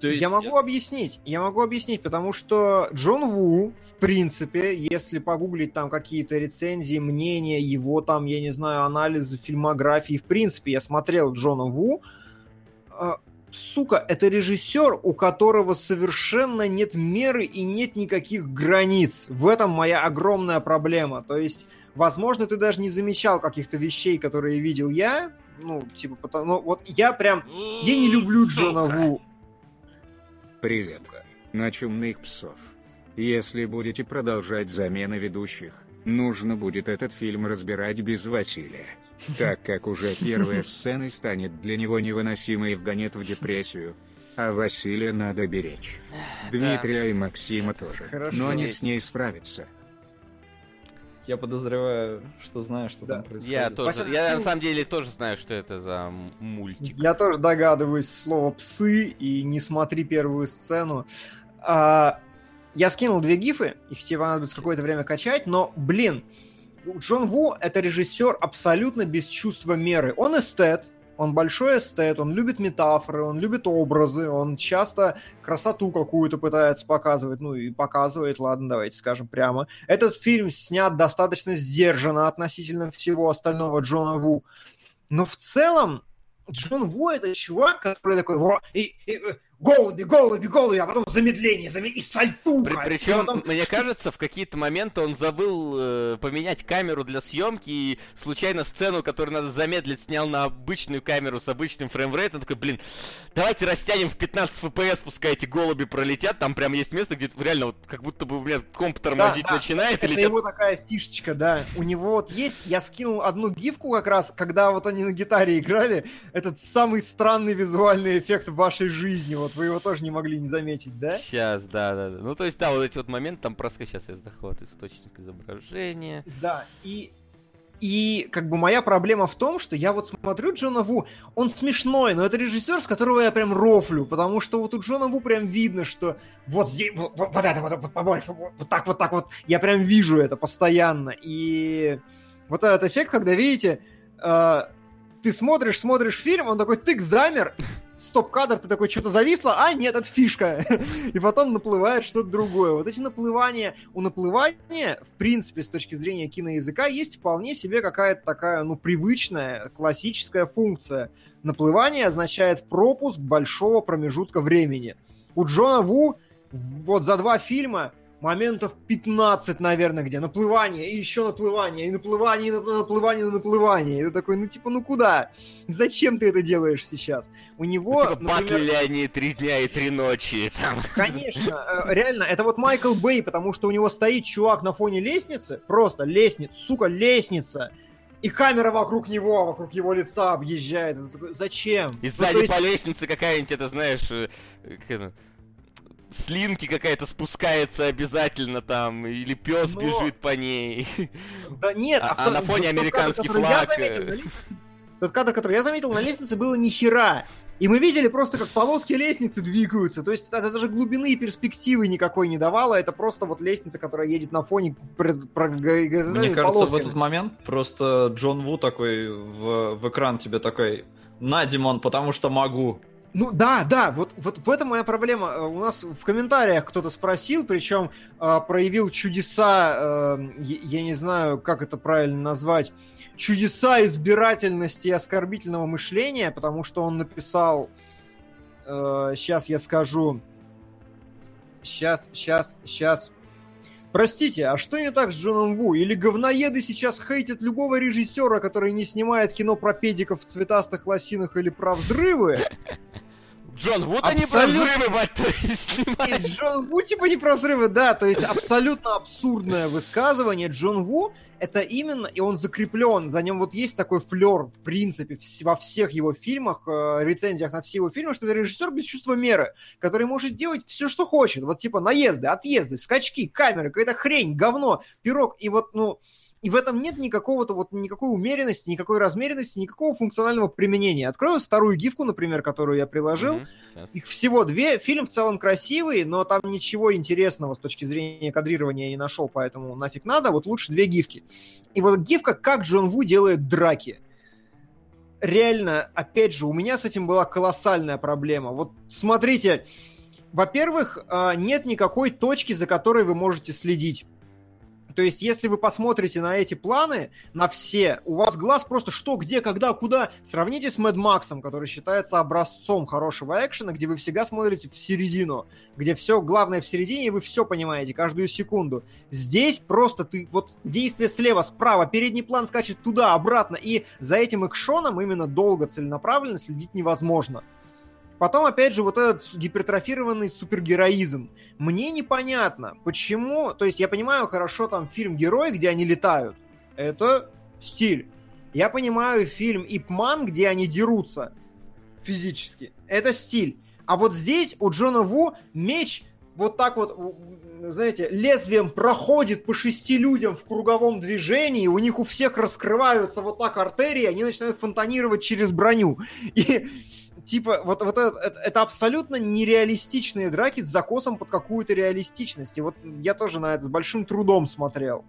то есть... Я могу объяснить, я могу объяснить, потому что Джон Ву, в принципе, если погуглить там какие-то рецензии, мнения, его там, я не знаю, анализы фильмографии, в принципе, я смотрел Джона Ву, э, сука, это режиссер, у которого совершенно нет меры и нет никаких границ. В этом моя огромная проблема. То есть, возможно, ты даже не замечал каких-то вещей, которые видел я, ну, типа, потому, ну, вот я прям, я не люблю Джона Ву,
Привет. На чумных псов. Если будете продолжать замены ведущих, нужно будет этот фильм разбирать без Василия. Так как уже первая сцена станет для него невыносимой и вгонит в депрессию. А Василия надо беречь. Дмитрия и Максима тоже. Но они с ней справятся.
Я подозреваю, что знаю, что да. там происходит.
Я тоже. Я на самом деле тоже знаю, что это за мультик.
Я тоже догадываюсь слово псы и не смотри первую сцену. А, я скинул две гифы, их тебе понадобится какое-то время качать, но, блин, Джон Ву это режиссер абсолютно без чувства меры. Он эстет, он большой эстет, он любит метафоры, он любит образы, он часто красоту какую-то пытается показывать, ну и показывает, ладно, давайте скажем прямо. Этот фильм снят достаточно сдержанно относительно всего остального Джона Ву. Но в целом Джон Ву это чувак, который такой, и, и, голуби, голуби, голуби, а потом замедление, замедление и сальтуха.
При, причем, потом... мне кажется, в какие-то моменты он забыл э, поменять камеру для съемки и случайно сцену, которую надо замедлить, снял на обычную камеру с обычным фреймрейтом. Такой, блин, давайте растянем в 15 FPS, пускай эти голуби пролетят. Там прям есть место, где реально вот как будто бы, блин, комп тормозить да, начинает.
Это, это его такая фишечка, да. У него вот есть, я скинул одну гифку как раз, когда вот они на гитаре играли, этот самый странный визуальный эффект в вашей жизни. Вот вот вы его тоже не могли не заметить, да?
Сейчас, да, да, да. Ну, то есть, да, вот эти вот моменты там проскочили. Сейчас я захват источник изображения.
Да, и и как бы моя проблема в том, что я вот смотрю Джона Ву, он смешной, но это режиссер, с которого я прям рофлю, потому что вот у Джона Ву прям видно, что вот здесь, вот, вот, вот это, вот, вот побольше, вот, вот так, вот так вот, я прям вижу это постоянно. И вот этот эффект, когда, видите, э, ты смотришь, смотришь фильм, он такой тык замер, стоп-кадр, ты такой, что-то зависло, а нет, это фишка. (laughs) И потом наплывает что-то другое. Вот эти наплывания, у наплывания, в принципе, с точки зрения киноязыка, есть вполне себе какая-то такая, ну, привычная, классическая функция. Наплывание означает пропуск большого промежутка времени. У Джона Ву вот за два фильма моментов 15, наверное, где наплывание, и еще наплывание, и наплывание, и наплывание, и наплывание. И ты такой, ну типа, ну куда? Зачем ты это делаешь сейчас? У него...
Ну, типа, например... они три дня и три ночи. (laughs) Там.
Конечно, э, реально, это вот Майкл Бэй, потому что у него стоит чувак на фоне лестницы, просто лестница, сука, лестница, и камера вокруг него, вокруг его лица объезжает. Зачем?
И ну, сзади ну, есть... по лестнице какая-нибудь, это знаешь, э, как это, слинки какая-то спускается обязательно там, или пес Но... бежит по ней.
Да нет,
а, а, а на фоне американский кадр, флаг.
Заметил, э. Тот кадр, который я заметил, на лестнице было ни хера. И мы видели просто, как полоски лестницы двигаются. То есть это даже глубины и перспективы никакой не давало. Это просто вот лестница, которая едет на фоне про, про,
Мне кажется, полосками. в этот момент просто Джон Ву такой в, в экран тебе такой «На, Димон, потому что могу».
Ну да, да, вот, вот в этом моя проблема. Э, у нас в комментариях кто-то спросил, причем э, проявил чудеса, э, я не знаю, как это правильно назвать, чудеса избирательности и оскорбительного мышления, потому что он написал, э, сейчас я скажу, сейчас, сейчас, сейчас, Простите, а что не так с Джоном Ву? Или говноеды сейчас хейтят любого режиссера, который не снимает кино про педиков в цветастых лосинах или про взрывы?
Джон Абсолют... не про взрывы, мать (laughs) твою,
снимает. Джон Ву типа не про взрывы, да, то есть абсолютно абсурдное высказывание. Джон Ву это именно, и он закреплен, за ним вот есть такой флер, в принципе, во всех его фильмах, э, рецензиях на все его фильмы, что это режиссер без чувства меры, который может делать все, что хочет. Вот типа наезды, отъезды, скачки, камеры, какая-то хрень, говно, пирог. И вот, ну, и в этом нет никакого-то вот никакой умеренности, никакой размеренности, никакого функционального применения. Открою вторую гифку, например, которую я приложил. Mm-hmm. Их всего две. Фильм в целом красивый, но там ничего интересного с точки зрения кадрирования я не нашел, поэтому нафиг надо. Вот лучше две гифки. И вот гифка, как Джон Ву делает драки. Реально, опять же, у меня с этим была колоссальная проблема. Вот смотрите, во-первых, а, нет никакой точки, за которой вы можете следить. То есть, если вы посмотрите на эти планы, на все, у вас глаз просто что, где, когда, куда. Сравните с Мэд Максом, который считается образцом хорошего экшена, где вы всегда смотрите в середину, где все главное в середине, и вы все понимаете каждую секунду. Здесь просто ты, вот действие слева, справа, передний план скачет туда, обратно, и за этим экшоном именно долго, целенаправленно следить невозможно. Потом, опять же, вот этот гипертрофированный супергероизм. Мне непонятно, почему... То есть я понимаю хорошо там фильм «Герой», где они летают. Это стиль. Я понимаю фильм «Ипман», где они дерутся физически. Это стиль. А вот здесь у Джона Ву меч вот так вот, знаете, лезвием проходит по шести людям в круговом движении, у них у всех раскрываются вот так артерии, они начинают фонтанировать через броню. (laughs) И типа, вот, вот это, это, это абсолютно нереалистичные драки с закосом под какую-то реалистичность. И вот я тоже на это с большим трудом смотрел.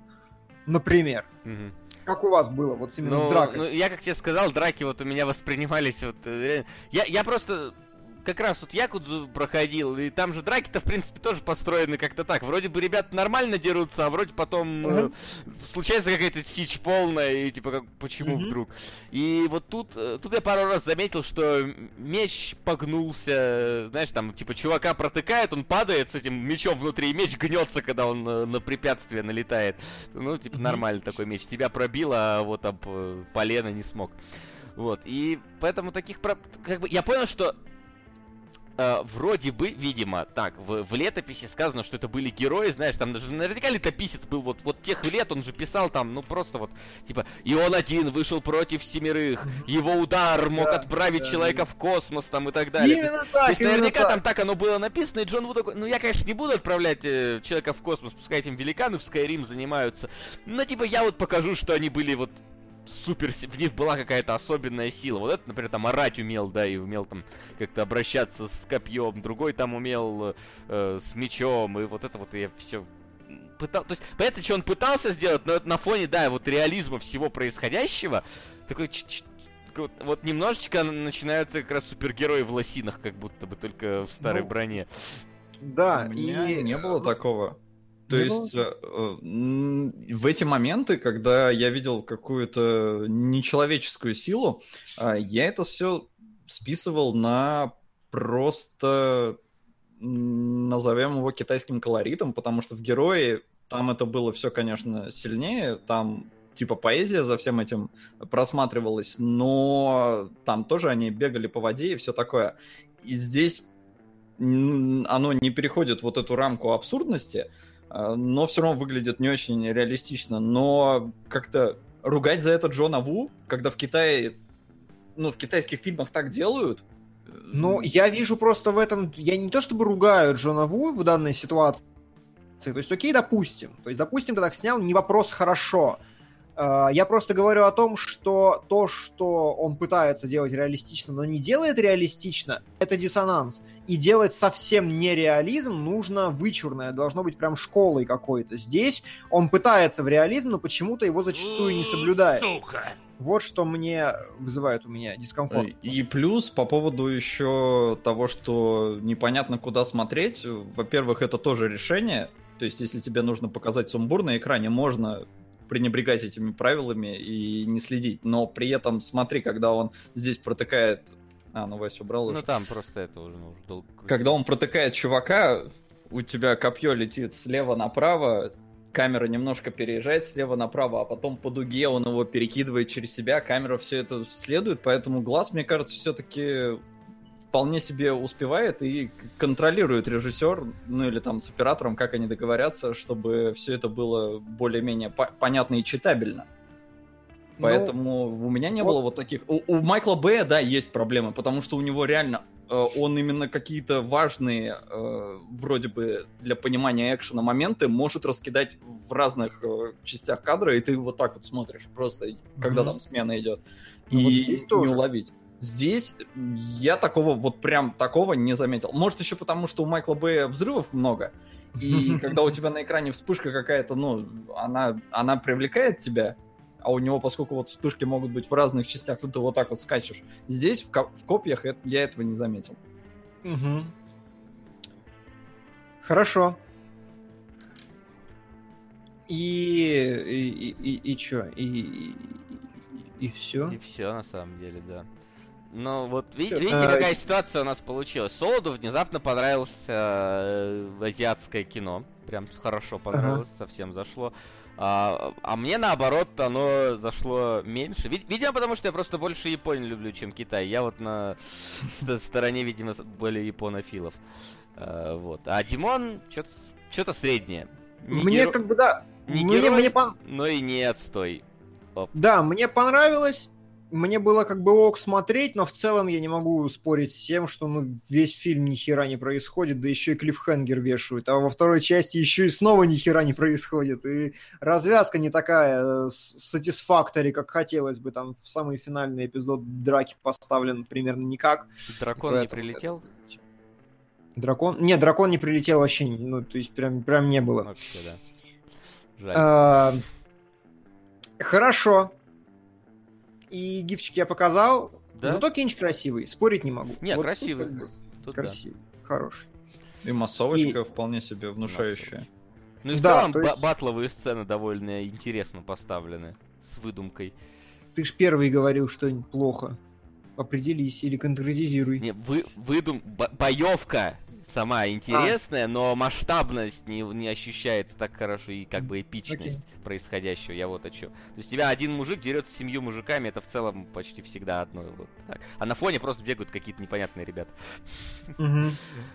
Например. Угу. Как у вас было, вот именно ну, с дракой?
Ну, я как тебе сказал, драки вот у меня воспринимались вот... Э, я, я просто как раз вот Якудзу проходил, и там же драки-то, в принципе, тоже построены как-то так. Вроде бы ребята нормально дерутся, а вроде потом uh-huh. э, случается какая-то сич полная, и типа, как, почему uh-huh. вдруг? И вот тут, э, тут я пару раз заметил, что меч погнулся, знаешь, там, типа, чувака протыкает, он падает с этим мечом внутри, и меч гнется, когда он на, э, на препятствие налетает. Ну, типа, uh-huh. нормальный такой меч. Тебя пробило, а вот об э, полено не смог. Вот, и поэтому таких... Как бы, я понял, что э, вроде бы, видимо, так, в, в летописи сказано, что это были герои, знаешь, там даже наверняка летописец был вот, вот тех лет, он же писал там, ну просто вот, типа, и он один вышел против семерых, его удар мог да, отправить да, человека да. в космос там и так далее. Именно то так, то есть наверняка так. там так оно было написано, и Джон Вуд такой, ну я, конечно, не буду отправлять э, человека в космос, пускай этим великаны в Skyrim занимаются, но типа я вот покажу, что они были вот супер... В них была какая-то особенная сила. Вот этот, например, там орать умел, да, и умел там как-то обращаться с копьем. Другой там умел э, с мечом. И вот это вот я все пытал... То есть, понятно, что он пытался сделать, но это на фоне, да, вот реализма всего происходящего, такой вот, вот немножечко начинаются как раз супергерои в лосинах, как будто бы только в старой ну, броне.
Да, У меня и не было такого. То не есть было? Э, в эти моменты, когда я видел какую-то нечеловеческую силу, а, я это все списывал на просто назовем его китайским колоритом, потому что в герое там это было все, конечно, сильнее, там типа поэзия за всем этим просматривалась, но там тоже они бегали по воде и все такое. И здесь оно не переходит вот эту рамку абсурдности, но все равно выглядит не очень реалистично. Но как-то ругать за это Джона Ву, когда в Китае, ну, в китайских фильмах так делают,
ну, я вижу просто в этом... Я не то чтобы ругаю Джона Ву в данной ситуации. То есть, окей, допустим. То есть, допустим, ты так снял, не вопрос хорошо. А, я просто говорю о том, что то, что он пытается делать реалистично, но не делает реалистично, это диссонанс. И делать совсем нереализм нужно вычурное, должно быть прям школой какой-то. Здесь он пытается в реализм, но почему-то его зачастую не соблюдает. Сука! Вот что мне вызывает у меня дискомфорт.
И плюс по поводу еще того, что непонятно куда смотреть. Во-первых, это тоже решение. То есть, если тебе нужно показать сумбур на экране, можно пренебрегать этими правилами и не следить. Но при этом смотри, когда он здесь протыкает... А, ну Вася убрал
уже. Ну там просто это уже, ну, уже
долго Когда он протыкает чувака, у тебя копье летит слева направо, камера немножко переезжает слева направо, а потом по дуге он его перекидывает через себя, камера все это следует, поэтому глаз, мне кажется, все-таки вполне себе успевает и контролирует режиссер, ну или там с оператором, как они договорятся, чтобы все это было более-менее по- понятно и читабельно. Ну, Поэтому ну, у меня не вот. было вот таких. У, у Майкла Бэя, да, есть проблемы, потому что у него реально э, он именно какие-то важные, э, вроде бы для понимания экшена моменты может раскидать в разных э, частях кадра, и ты вот так вот смотришь просто, mm-hmm. когда там смена идет, ну, и вот не уловить. Здесь я такого, вот прям такого не заметил. Может, еще потому, что у Майкла Бэя взрывов много, и (laughs) когда у тебя на экране вспышка какая-то, ну, она, она привлекает тебя, а у него, поскольку вот вспышки могут быть в разных частях, то ты вот так вот скачешь. Здесь, в, ко- в копиях, это, я этого не заметил.
Угу. Хорошо. И, и, и, и, и чё? И, и, и, и все?
И все, на самом деле, да. Ну, вот видите, видите, а, какая ситуация у нас получилась. Солоду внезапно понравилось э, азиатское кино. Прям хорошо понравилось, ага. совсем зашло. А, а мне наоборот оно зашло меньше. Видимо, потому что я просто больше Японию люблю, чем Китай. Я вот на (laughs) стороне, видимо, более японофилов. А, вот. А Димон что-то среднее.
Не мне геро... как бы да.
Не мне, герой, мне пон... но и не отстой.
Оп. Да, мне понравилось мне было как бы ок смотреть, но в целом я не могу спорить с тем, что ну, весь фильм ни хера не происходит, да еще и клиффхенгер вешают, а во второй части еще и снова ни хера не происходит, и развязка не такая сатисфактори, э, как хотелось бы, там в самый финальный эпизод драки поставлен примерно никак.
Дракон не прилетел?
Дракон? Нет, дракон не прилетел вообще, ну, то есть прям, прям не было. Вообще, да.
Жаль. А,
хорошо и гифчики я показал. Да? Зато кинч красивый, спорить не могу.
Нет, вот красивый. Тут,
тут красивый, да. хороший.
И массовочка и... вполне себе внушающая.
Ну и в да, целом есть... батловые сцены довольно интересно поставлены, с выдумкой.
Ты ж первый говорил, что плохо. Определись или конкретизируй.
Не, вы, выдум... Боевка сама интересная, а. но масштабность не, не ощущается так хорошо и как бы эпичность okay. происходящего. Я вот о чем. То есть тебя один мужик дерется с семью мужиками, это в целом почти всегда одно. Вот так. А на фоне просто бегают какие-то непонятные ребята.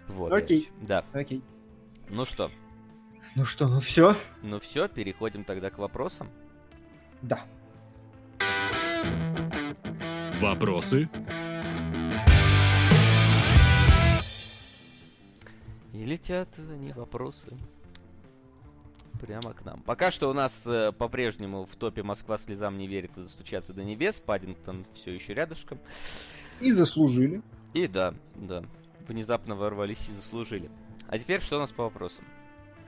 Вот. Окей.
Да.
Окей.
Ну что?
Ну что, ну все?
Ну все, переходим тогда к вопросам.
Да.
Вопросы?
И летят они вопросы прямо к нам. Пока что у нас э, по-прежнему в топе Москва слезам не верит и достучаться до небес. Паддингтон все еще рядышком.
И заслужили.
И да, да. Внезапно ворвались и заслужили. А теперь что у нас по вопросам?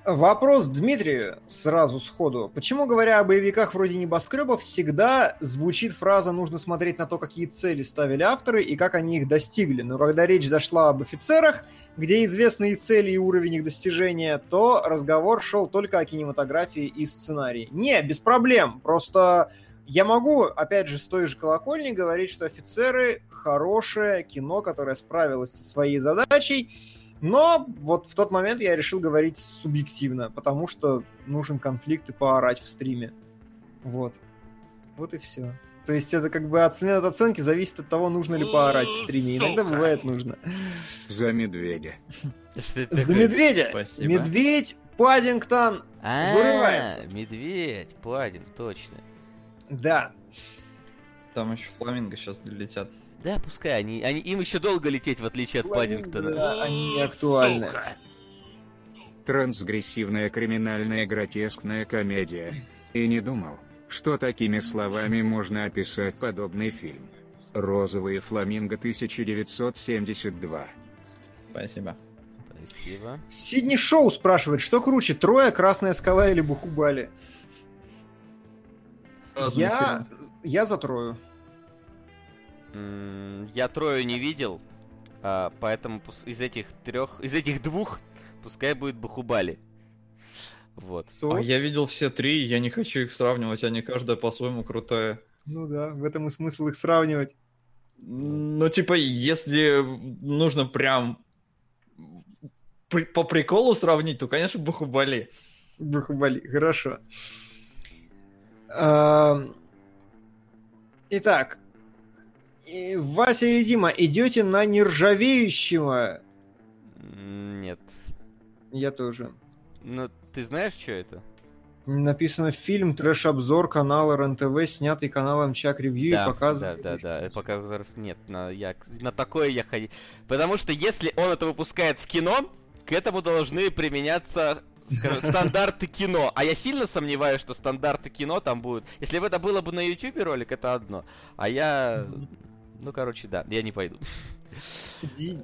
Вопрос Дмитрию сразу сходу. Почему, говоря о боевиках вроде небоскребов, всегда звучит фраза «нужно смотреть на то, какие цели ставили авторы и как они их достигли». Но когда речь зашла об офицерах, где известны и цели, и уровень их достижения, то разговор шел только о кинематографии и сценарии. Не, без проблем. Просто я могу, опять же, с той же колокольни говорить, что офицеры хорошее кино, которое справилось со своей задачей. Но вот в тот момент я решил говорить субъективно, потому что нужен конфликт и поорать в стриме. Вот. Вот и все. То есть это как бы от смены от оценки зависит от того, нужно ли поорать в стриме. Иногда бывает нужно.
За медведя.
За медведя! Спасибо. Медведь Паддингтон
а, вырывается. Медведь, Паддин, точно.
Да.
Там еще фламинго сейчас долетят.
Да, пускай, они, они, им еще долго лететь, в отличие от Паддингтона.
Да, они не актуальны.
Трансгрессивная криминальная гротескная комедия. И не думал, что такими словами можно описать подобный фильм. «Розовые фламинго» 1972.
Спасибо.
Спасибо.
Сидни Шоу спрашивает, что круче, Троя, Красная Скала или Бухубали? я... я за Трою.
Я Трою не видел, а, поэтому из этих трех, из этих двух, пускай будет Бухубали.
Вот. А я видел все три, я не хочу их сравнивать, они каждая по-своему крутая.
Ну да, в этом и смысл их сравнивать.
Ну, типа, если нужно прям по приколу сравнить, то, конечно, Бахубали.
Бахубали, хорошо. Итак, Вася и Дима, идете на нержавеющего?
Нет.
Я тоже.
Ну, ты знаешь, что это?
Написано фильм трэш-обзор канала РНТВ, снятый каналом Чак Ревью да, и показан.
Да, да, да. Показов нет, на, я, на такое я ходил. Потому что если он это выпускает в кино, к этому должны применяться скажем, (laughs) стандарты кино. А я сильно сомневаюсь, что стандарты кино там будут. Если бы это было бы на YouTube ролик, это одно. А я... Ну, короче, да, я не пойду. (laughs)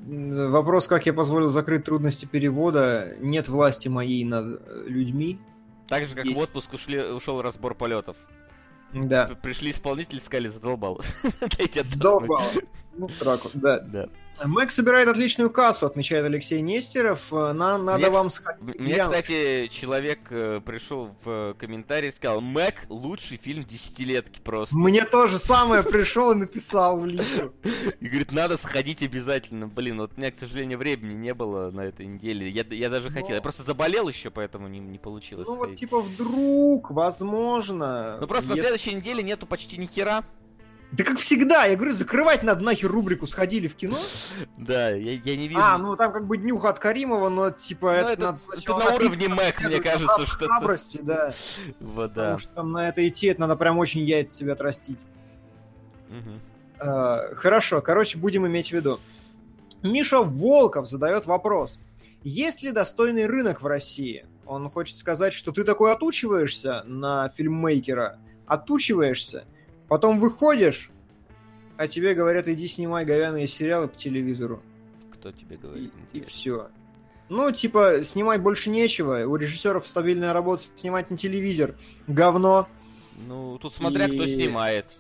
Вопрос, как я позволил закрыть трудности перевода. Нет власти моей над э, людьми.
Так же, как Есть. в отпуск ушли, ушел разбор полетов.
Да.
Пришли исполнители, сказали, задолбал. (laughs)
Задолбал. Ну, траку, да. Да. Мэг собирает отличную кассу, отмечает Алексей Нестеров. Э, на, надо мне, вам
сходить. Мне, кстати, человек э, пришел в комментарий и сказал, Мэг лучший фильм десятилетки просто.
Мне тоже самое пришел и написал в личку. (laughs)
И говорит, надо сходить обязательно. Блин, вот у меня, к сожалению, времени не было на этой неделе. Я, я даже Но... хотел. Я просто заболел еще, поэтому не, не получилось.
Ну вот типа вдруг, возможно.
Ну просто если... на следующей неделе нету почти ни хера.
Да как всегда, я говорю, закрывать надо нахер рубрику «Сходили в кино».
Да, я, я не вижу.
А, ну там как бы днюха от Каримова, но типа ну, это,
это надо сначала... Это на уровне Мэг, мне кажется, что
храбрости, да.
Вот, да.
Потому что там на это идти, это надо прям очень яйца себе отрастить. Угу. Uh, хорошо, короче, будем иметь в виду. Миша Волков задает вопрос. Есть ли достойный рынок в России? Он хочет сказать, что ты такой отучиваешься на фильммейкера, отучиваешься, Потом выходишь, а тебе говорят, иди снимай говяные сериалы по телевизору.
Кто тебе говорит?
И, и все. Ну, типа, снимать больше нечего. У режиссеров стабильная работа снимать на телевизор. Говно.
Ну, тут смотря и... кто снимает.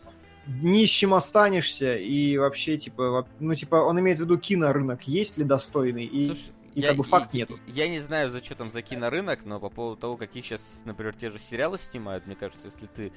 Нищим останешься, и вообще, типа, ну, типа, он имеет в виду кинорынок, есть ли достойный, и, Слушай, и я, как бы факт
я,
нету.
Я не знаю, за что там за кинорынок, но по поводу того, какие сейчас, например, те же сериалы снимают, мне кажется, если ты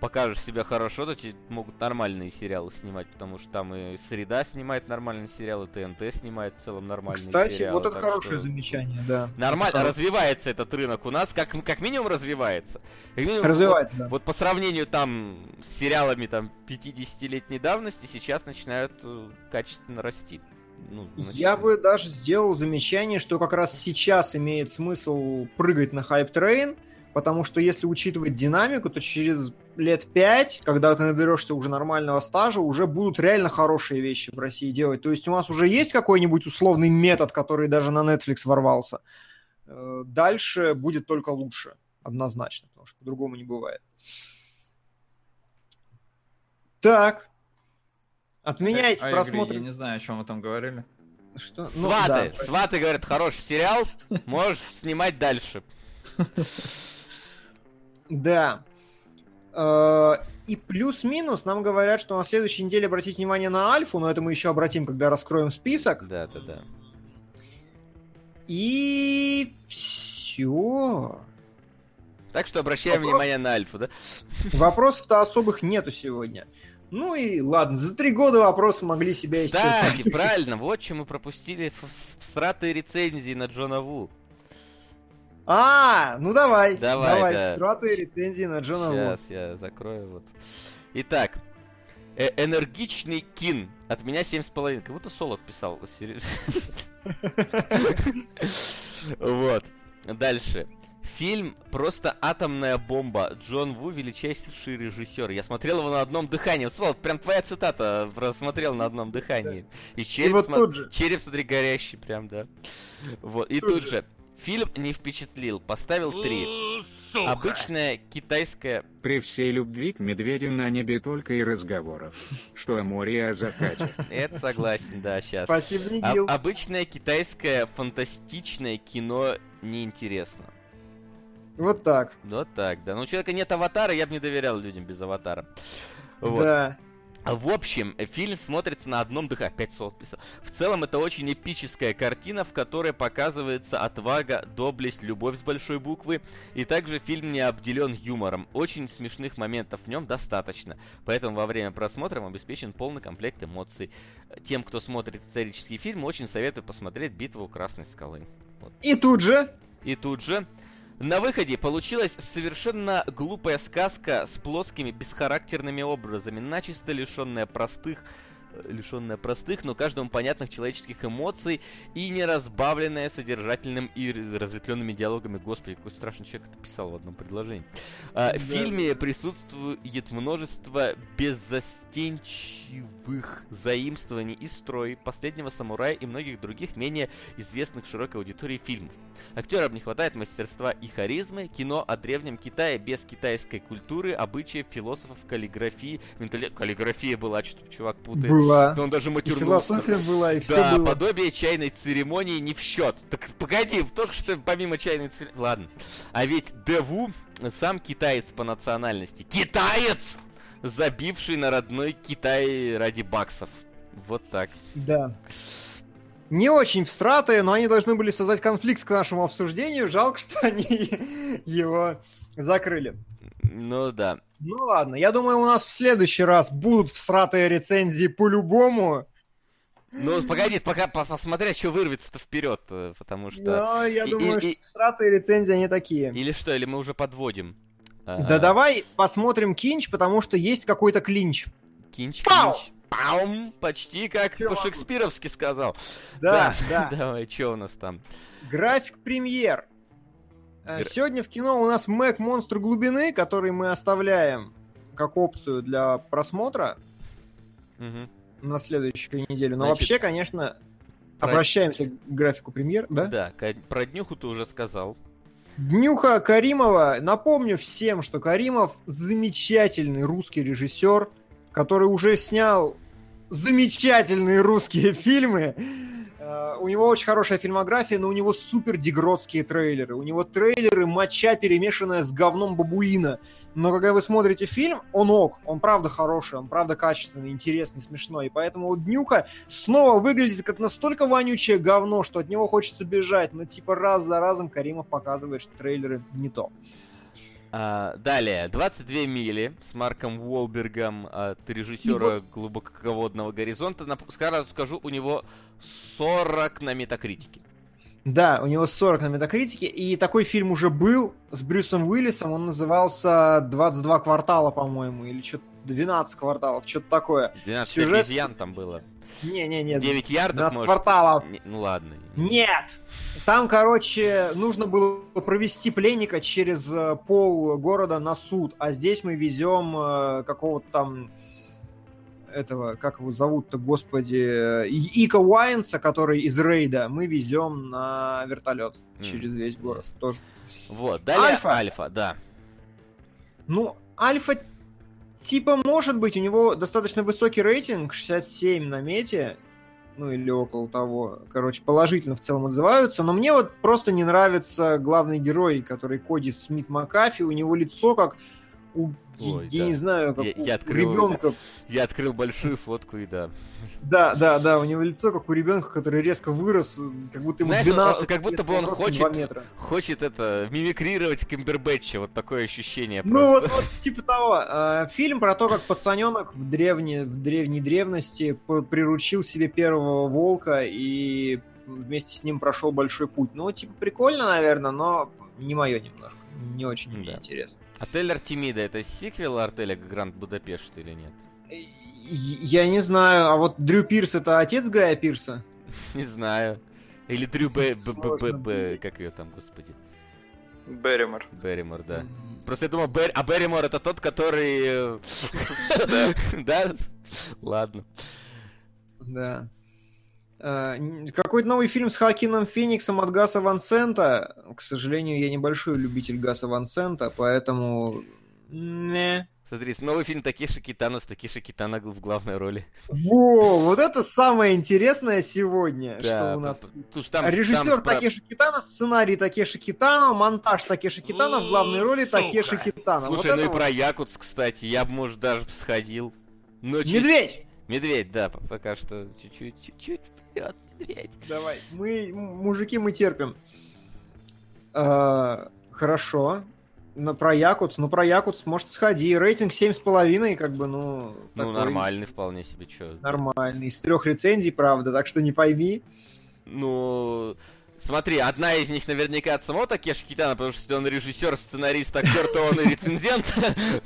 покажешь себя хорошо, то тебе могут нормальные сериалы снимать, потому что там и Среда снимает нормальные сериалы, ТНТ снимает в целом нормальные
Кстати,
сериалы.
вот это хорошее что... замечание, да.
Нормально, это развивается этот рынок у нас, как, как минимум развивается.
Как минимум, развивается,
вот,
да.
Вот по сравнению там с сериалами там 50-летней давности, сейчас начинают э, качественно расти.
Ну, Я бы даже сделал замечание, что как раз сейчас имеет смысл прыгать на hype train, потому что если учитывать динамику, то через лет пять, когда ты наберешься уже нормального стажа, уже будут реально хорошие вещи в России делать. То есть у нас уже есть какой-нибудь условный метод, который даже на Netflix ворвался. Э, дальше будет только лучше, однозначно, потому что по-другому не бывает. Так. Отменяйте а, просмотр.
Я не знаю, о чем вы там говорили.
Что? Сваты. Ну, да. Сваты говорят, хороший сериал, можешь снимать дальше.
Да. Э, и плюс-минус нам говорят, что на следующей неделе обратить внимание на Альфу, но это мы еще обратим, когда раскроем список.
Да, да, да.
И все.
Так что обращаем Вопрос... внимание на Альфу, да?
Вопросов-то особых нету сегодня. Ну и ладно, за три года вопросы могли себя
Кстати, (laughs) правильно, вот чем мы пропустили всратые рецензии на Джона Ву.
А, ну давай.
Давай, давай да.
Всратые рецензии на Джона Ву.
Сейчас я закрою вот. Итак, э энергичный кин. От меня семь с половиной. Как будто Солод писал. Вот. (laughs) Дальше. Фильм просто атомная бомба. Джон Ву величайший режиссер. Я смотрел его на одном дыхании. Вот, прям твоя цитата просмотрел на одном дыхании. И череп,
и вот см... тут же.
череп, смотри, горящий прям, да. Вот, и тут, тут же. же. Фильм не впечатлил, поставил три. Сука. Обычная китайская...
При всей любви к медведю на небе только и разговоров, что о море о закате.
Это согласен, да, сейчас.
Спасибо, Нигил.
Обычное китайское фантастичное кино неинтересно.
Вот так.
Вот так, да. Ну, у человека нет аватара, я бы не доверял людям без аватара. Вот.
Да.
В общем, фильм смотрится на одном дыхании. Опять Солт писал. В целом, это очень эпическая картина, в которой показывается отвага, доблесть, любовь с большой буквы. И также фильм не обделен юмором. Очень смешных моментов в нем достаточно. Поэтому во время просмотра вам обеспечен полный комплект эмоций. Тем, кто смотрит исторический фильм, очень советую посмотреть «Битву Красной скалы».
Вот. И тут же...
И тут же на выходе получилась совершенно глупая сказка с плоскими бесхарактерными образами, начисто лишенная простых лишенная простых, но каждому понятных человеческих эмоций и не разбавленная содержательным и разветвленными диалогами. Господи, какой страшный человек это писал в одном предложении. А, да. В фильме присутствует множество беззастенчивых заимствований из строя последнего самурая и многих других менее известных широкой аудитории фильмов. Актерам не хватает мастерства и харизмы, кино о древнем Китае без китайской культуры, обычаев, философов, каллиграфии. Ментали... Каллиграфия была, что-то чувак путает
была.
Да он даже матернулся.
философия была, и все
да,
было.
подобие чайной церемонии не в счет. Так погоди, только что помимо чайной церемонии... Ладно. А ведь Деву сам китаец по национальности. Китаец! Забивший на родной Китай ради баксов. Вот так.
Да. Не очень всратые, но они должны были создать конфликт к нашему обсуждению. Жалко, что они (laughs) его закрыли.
Ну да.
Ну ладно, я думаю, у нас в следующий раз будут всратые рецензии по-любому.
Ну, погоди, пока посмотреть, что вырвется-то вперед, э, потому что...
Ну, я и, думаю, и, что всратые рецензии, они такие.
Или что, или мы уже подводим?
Да а... давай посмотрим кинч, потому что есть какой-то клинч.
Кинч, Пау! клинч. Паум! Почти как по-шекспировски сказал.
Да, да.
да. (laughs) Давай, что у нас там?
График премьер. Э, сегодня в кино у нас Мэг Монстр глубины, который мы оставляем как опцию для просмотра угу. на следующую неделю. Но Значит, вообще, конечно, про... обращаемся к графику премьер, да?
Да, про Днюху ты уже сказал.
Днюха Каримова. Напомню всем, что Каримов замечательный русский режиссер, который уже снял замечательные русские (laughs) фильмы у него очень хорошая фильмография, но у него супер дегродские трейлеры. У него трейлеры моча, перемешанная с говном бабуина. Но когда вы смотрите фильм, он ок, он правда хороший, он правда качественный, интересный, смешной. И поэтому вот Днюха снова выглядит как настолько вонючее говно, что от него хочется бежать. Но типа раз за разом Каримов показывает, что трейлеры не то.
А, далее, 22 мили с Марком Уолбергом от режиссера вот... глубоководного горизонта. Сразу скажу, у него 40 на метакритике.
Да, у него 40 на метакритике, и такой фильм уже был с Брюсом Уиллисом, он назывался 22 квартала, по-моему, или что-то 12 кварталов, что-то такое.
12 Сюжет... обезьян там было.
Не-не-не.
9 ярдов, 12
может? кварталов.
Не, ну ладно.
Нет! Там, короче, нужно было провести пленника через э, пол города на суд, а здесь мы везем э, какого-то там этого, как его зовут-то, господи, э, Ика Уайнса, который из рейда, мы везем на вертолет mm. через весь город тоже.
Вот, далее Альфа. Альфа, да.
Ну, Альфа типа может быть, у него достаточно высокий рейтинг, 67 на мете, ну или около того, короче, положительно в целом отзываются, но мне вот просто не нравится главный герой, который Коди Смит Макафи, у него лицо как у, Ой, я да. не знаю, как я, у я открыл, ребенка. (laughs)
Я открыл большую фотку и да.
Да, да, да, у него лицо как у ребенка, который резко вырос, как будто ему 12
Как будто бы он хочет, хочет это, мимикрировать Кимбербэтча, вот такое ощущение.
Ну вот, вот типа того. А, фильм про то, как пацаненок в, древне, в древней древности приручил себе первого волка и вместе с ним прошел большой путь. Ну, типа, прикольно, наверное, но не мое немножко. Не очень да. мне интересно.
Отель Артемида это сиквел Артеля Гранд Будапешт или нет?
Я не знаю, а вот Дрю Пирс это отец Гая Пирса? (laughs)
Не знаю. Или Дрю Б... Как ее там, господи?
Берримор.
Берримор, да. Просто я думал, Бер... а Берримор это тот, который... (laughs) (laughs) Да? Ладно.
Да. Э, какой-то новый фильм с Хакином Фениксом от Гаса Ван Сента. К сожалению, я небольшой любитель Гаса Ван Сента, поэтому... Не.
Смотри, новый фильм Такеши Китана с Такеши Китана в главной роли.
Во, вот это самое интересное сегодня, да, что у нас. Слушай, там, Режиссер там Такеши Китана, сценарий Такеши Китана, монтаж Такеши Китана, в главной роли Сука. Такеши Китана.
Слушай, вот ну и вот... про Якутс, кстати, я бы, может, даже сходил.
Но Медведь!
Медведь, да, пока что чуть-чуть, чуть-чуть вперед, медведь.
Давай, мы, мужики, мы терпим. А, хорошо. Но про Якутс, ну про Якутс, может, сходи. Рейтинг 7,5, как бы, ну...
Ну, такой... нормальный вполне себе, чё.
Нормальный. Из трех рецензий, правда, так что не пойми.
Ну... Смотри, одна из них наверняка от самого Такеши Китана, потому что если он режиссер, сценарист, актер, то он и рецензент.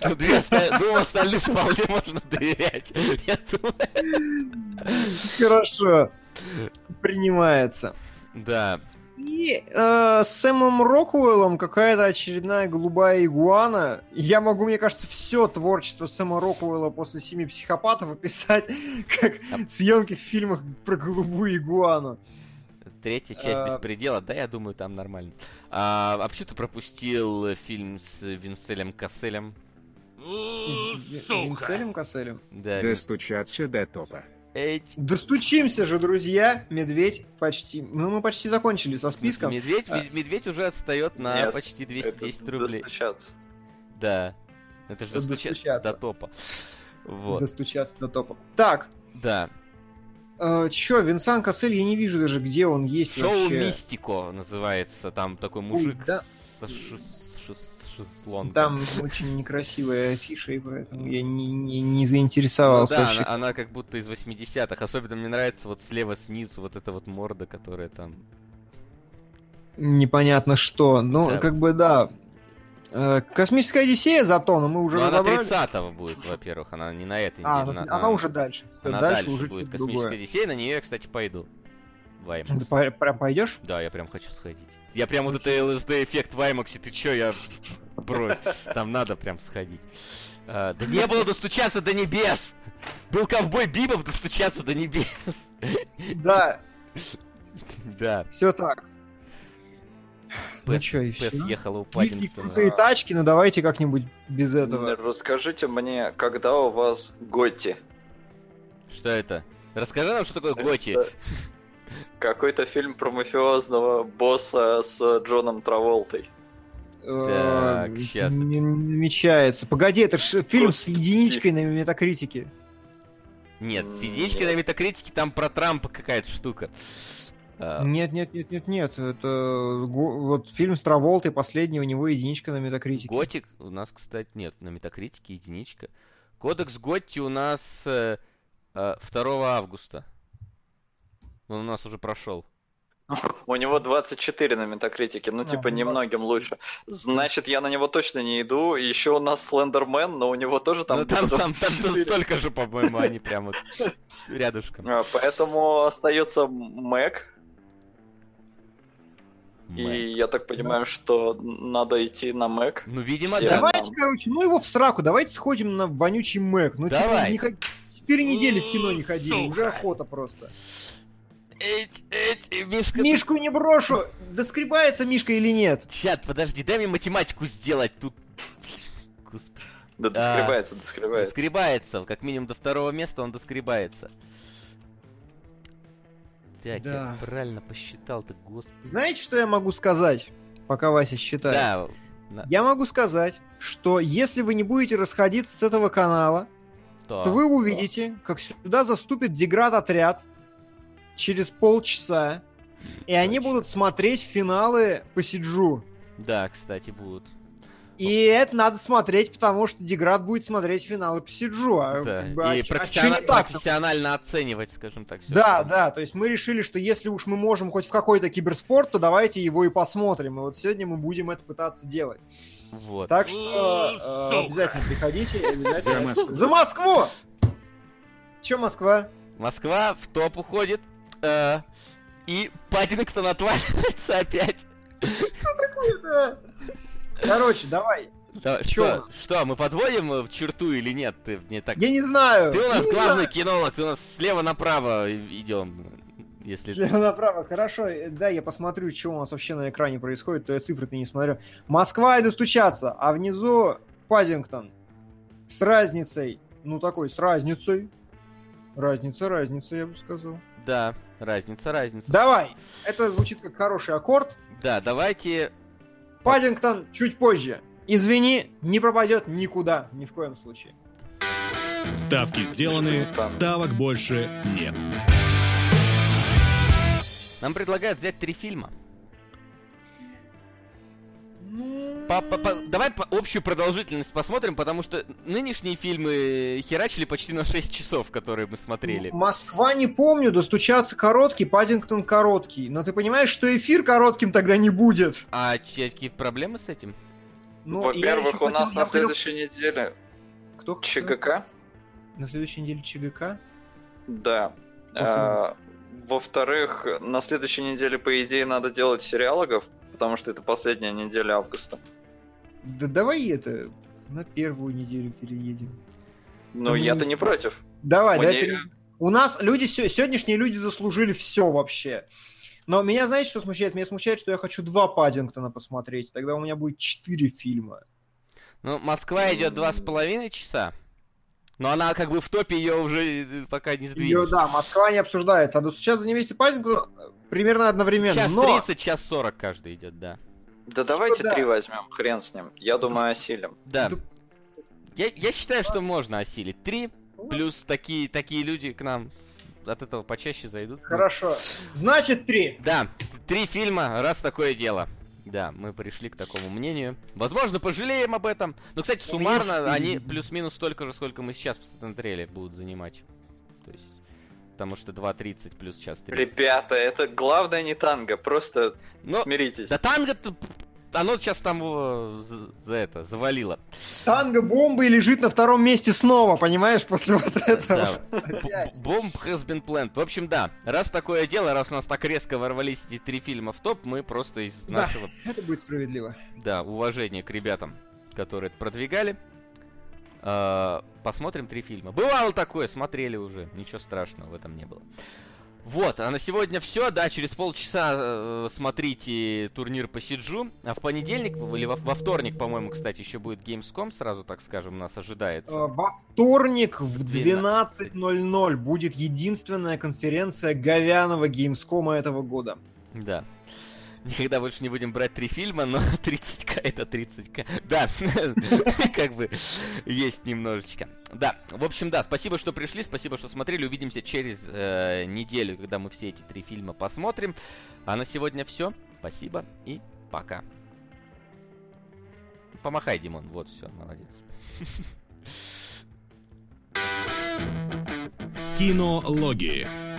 (laughs) Две двум остальным вполне можно доверять.
Хорошо. Принимается.
Да.
И э, с Сэмом Рокуэллом какая-то очередная голубая игуана. Я могу, мне кажется, все творчество Сэма Рокуэлла после «Семи психопатов» описать (laughs) как съемки в фильмах про голубую игуану.
Третья часть а... «Беспредела», да, я думаю, там нормально. А, а почему ты пропустил фильм с Винселем Касселем?
Сука! Винселем Касселем?
Да. Достучаться до топа.
Эти... Достучимся же, друзья. Медведь почти... Ну, мы почти закончили со списком.
Медведь, а... медведь уже отстает на Нет, почти 210 это рублей.
Достучаться.
Да. Это же достучаться, достучаться до топа.
Вот. Достучаться до топа. Так.
Да.
Uh, чё, Винсан Кассель, я не вижу даже, где он есть
Шоу
вообще.
Мистико называется, там такой мужик Ой, да. со шезлонгом.
Там очень некрасивая афиша, и поэтому я не, не, не заинтересовался.
Ну, да, она, она как будто из 80-х. Особенно мне нравится вот слева снизу вот эта вот морда, которая там...
Непонятно что. Ну, да. как бы да, Э, Космическая Одиссея зато, но мы уже но
разобрали. она 30-го будет, во-первых, она не на этой
а, неделе. А, она, она уже дальше.
Она дальше, дальше уже будет Космическая другое. Одиссея, на нее я, кстати, пойду.
В IMAX. Ты прям пойдешь?
Да, я прям хочу сходить. Я прям вот это LSD-эффект в IMAX, ты чё, я... (laughs) Брось, там надо прям сходить. А, да не было достучаться до небес! Был ковбой Бибов достучаться до небес!
Да. (laughs)
Да.
Все так.
Ну что, и все? ехала у Паддингтона.
крутые тачки, но давайте как-нибудь без этого.
Расскажите мне, когда у вас Готи?
Что это? Расскажи нам, что такое Готи.
Какой-то фильм про мафиозного босса с Джоном Траволтой.
Так, сейчас.
Не намечается. Погоди, это же фильм с единичкой на метакритике.
Нет, с единичкой на метакритике там про Трампа какая-то штука.
А, нет, нет, нет, нет, нет. Это вот фильм с Траволтой последний, у него единичка на метакритике.
Готик у нас, кстати, нет, на метакритике единичка. Кодекс Готти у нас э, 2 э, августа. Он у нас уже прошел. (laughs)
У него 24 на метакритике, ну, а, типа, немногим лучше. Значит, я на него точно не иду. Еще у нас Слендермен, но у него тоже там... Ну,
там, там, там столько же, по-моему, они (laughs) прям вот рядышком.
А, поэтому остается Мэг, и я так понимаю, что надо идти на Мэг.
Ну, видимо, да.
Давайте, нам... короче, ну его в сраку, давайте сходим на вонючий Мэг. Ну, типа, Давай. не четыре недели в кино не ходили, Сука. уже охота просто.
Эть, эть, Мишка...
Мишку не брошу! Доскребается Мишка или нет?
Чат, подожди, дай мне математику сделать тут.
Господи. Да доскребается, а, доскребается.
Доскребается, как минимум до второго места он доскребается. Так, да. я правильно посчитал-то, господи.
Знаете, что я могу сказать, пока Вася считает?
Да.
Я могу сказать, что если вы не будете расходиться с этого канала, то, то вы увидите, как сюда заступит деград-отряд через полчаса, и Точно. они будут смотреть финалы по Сиджу.
Да, кстати, будут.
И это надо смотреть, потому что Деград будет смотреть финалы по Сиджу.
А, да. Бы, и а, профессиона- а профессионально оценивать, скажем так.
Да, это. да, то есть мы решили, что если уж мы можем хоть в какой-то киберспорт, то давайте его и посмотрим. И вот сегодня мы будем это пытаться делать. Вот. Так что э, обязательно приходите. (laughs) Обязательно. За Москву! За Москву! Че Москва?
Москва в топ уходит. Э, и Паддингтон отваливается опять. Что
такое-то? Короче, давай.
Да, что, что, мы подводим в черту или нет? Ты мне так...
Я не знаю.
Ты у нас
не
главный кинолог, ты у нас слева направо идем. Если...
Слева направо, хорошо. Да, я посмотрю, что у нас вообще на экране происходит, то я цифры-то не смотрю. Москва и достучаться, а внизу Паддингтон. С разницей. Ну, такой, с разницей. Разница, разница, я бы сказал.
Да, разница, разница.
Давай! Это звучит как хороший аккорд.
Да, давайте
Паддингтон чуть позже. Извини, не пропадет никуда, ни в коем случае.
Ставки сделаны, ставок больше нет.
Нам предлагают взять три фильма. По, по, по, давай по общую продолжительность посмотрим, потому что нынешние фильмы херачили почти на 6 часов, которые мы смотрели.
Москва не помню, достучаться короткий, Паддингтон короткий. Но ты понимаешь, что эфир коротким тогда не будет.
А какие-то проблемы с этим?
Ну, Во-первых, у нас на следующей неделе
Кто?
ЧГК.
На следующей неделе ЧГК?
Да. А, во-вторых, на следующей неделе, по идее, надо делать сериалогов, потому что это последняя неделя августа.
Да давай это на первую неделю переедем.
Ну, Там я-то не против.
Давай, Мне... давай. Пере... У нас люди, сегодняшние люди заслужили все вообще. Но меня, знаете, что смущает? Меня смущает, что я хочу два Паддингтона посмотреть. Тогда у меня будет четыре фильма.
Ну, Москва идет два с половиной часа. Но она как бы в топе ее уже э, пока не сдвинешь. Ее,
да, Москва не обсуждается. А сейчас за невесте Паддингтон примерно одновременно.
Час но... 30, час 40 каждый идет, да.
Да что давайте да. три возьмем, хрен с ним. Я думаю, осилим.
Да. да. Я, я считаю, что можно осилить. Три, плюс такие, такие люди к нам от этого почаще зайдут.
Хорошо. Значит, три.
Да, три фильма, раз такое дело. Да, мы пришли к такому мнению. Возможно, пожалеем об этом. Но, кстати, суммарно они плюс-минус столько же, сколько мы сейчас посмотрели, будут занимать. То есть, потому что 2.30 плюс час 30.
Ребята, это главное не танго, просто Но, смиритесь.
Да танго оно сейчас там его за, это завалило.
Танго бомбы лежит на втором месте снова, понимаешь, после вот этого.
Бомб has been planned. В общем, да, раз такое дело, раз у нас так резко ворвались эти три фильма в топ, мы просто из нашего...
это будет справедливо.
Да, уважения к ребятам, которые это продвигали. А, посмотрим три фильма. Бывало такое, смотрели уже, ничего страшного в этом не было. Вот, а на сегодня все, да, через полчаса э, смотрите турнир по Сиджу, а в понедельник или во, во вторник, по-моему, кстати, еще будет Gamescom, сразу так скажем, нас ожидается.
Э, во вторник в 12.00 будет единственная конференция говяного Gamescom этого года.
Да никогда больше не будем брать три фильма, но (laughs) 30к это 30к. Да, (laughs) как бы есть немножечко. Да, в общем, да, спасибо, что пришли, спасибо, что смотрели. Увидимся через э, неделю, когда мы все эти три фильма посмотрим. А на сегодня все. Спасибо и пока. Помахай, Димон. Вот, все, молодец.
Кинологии.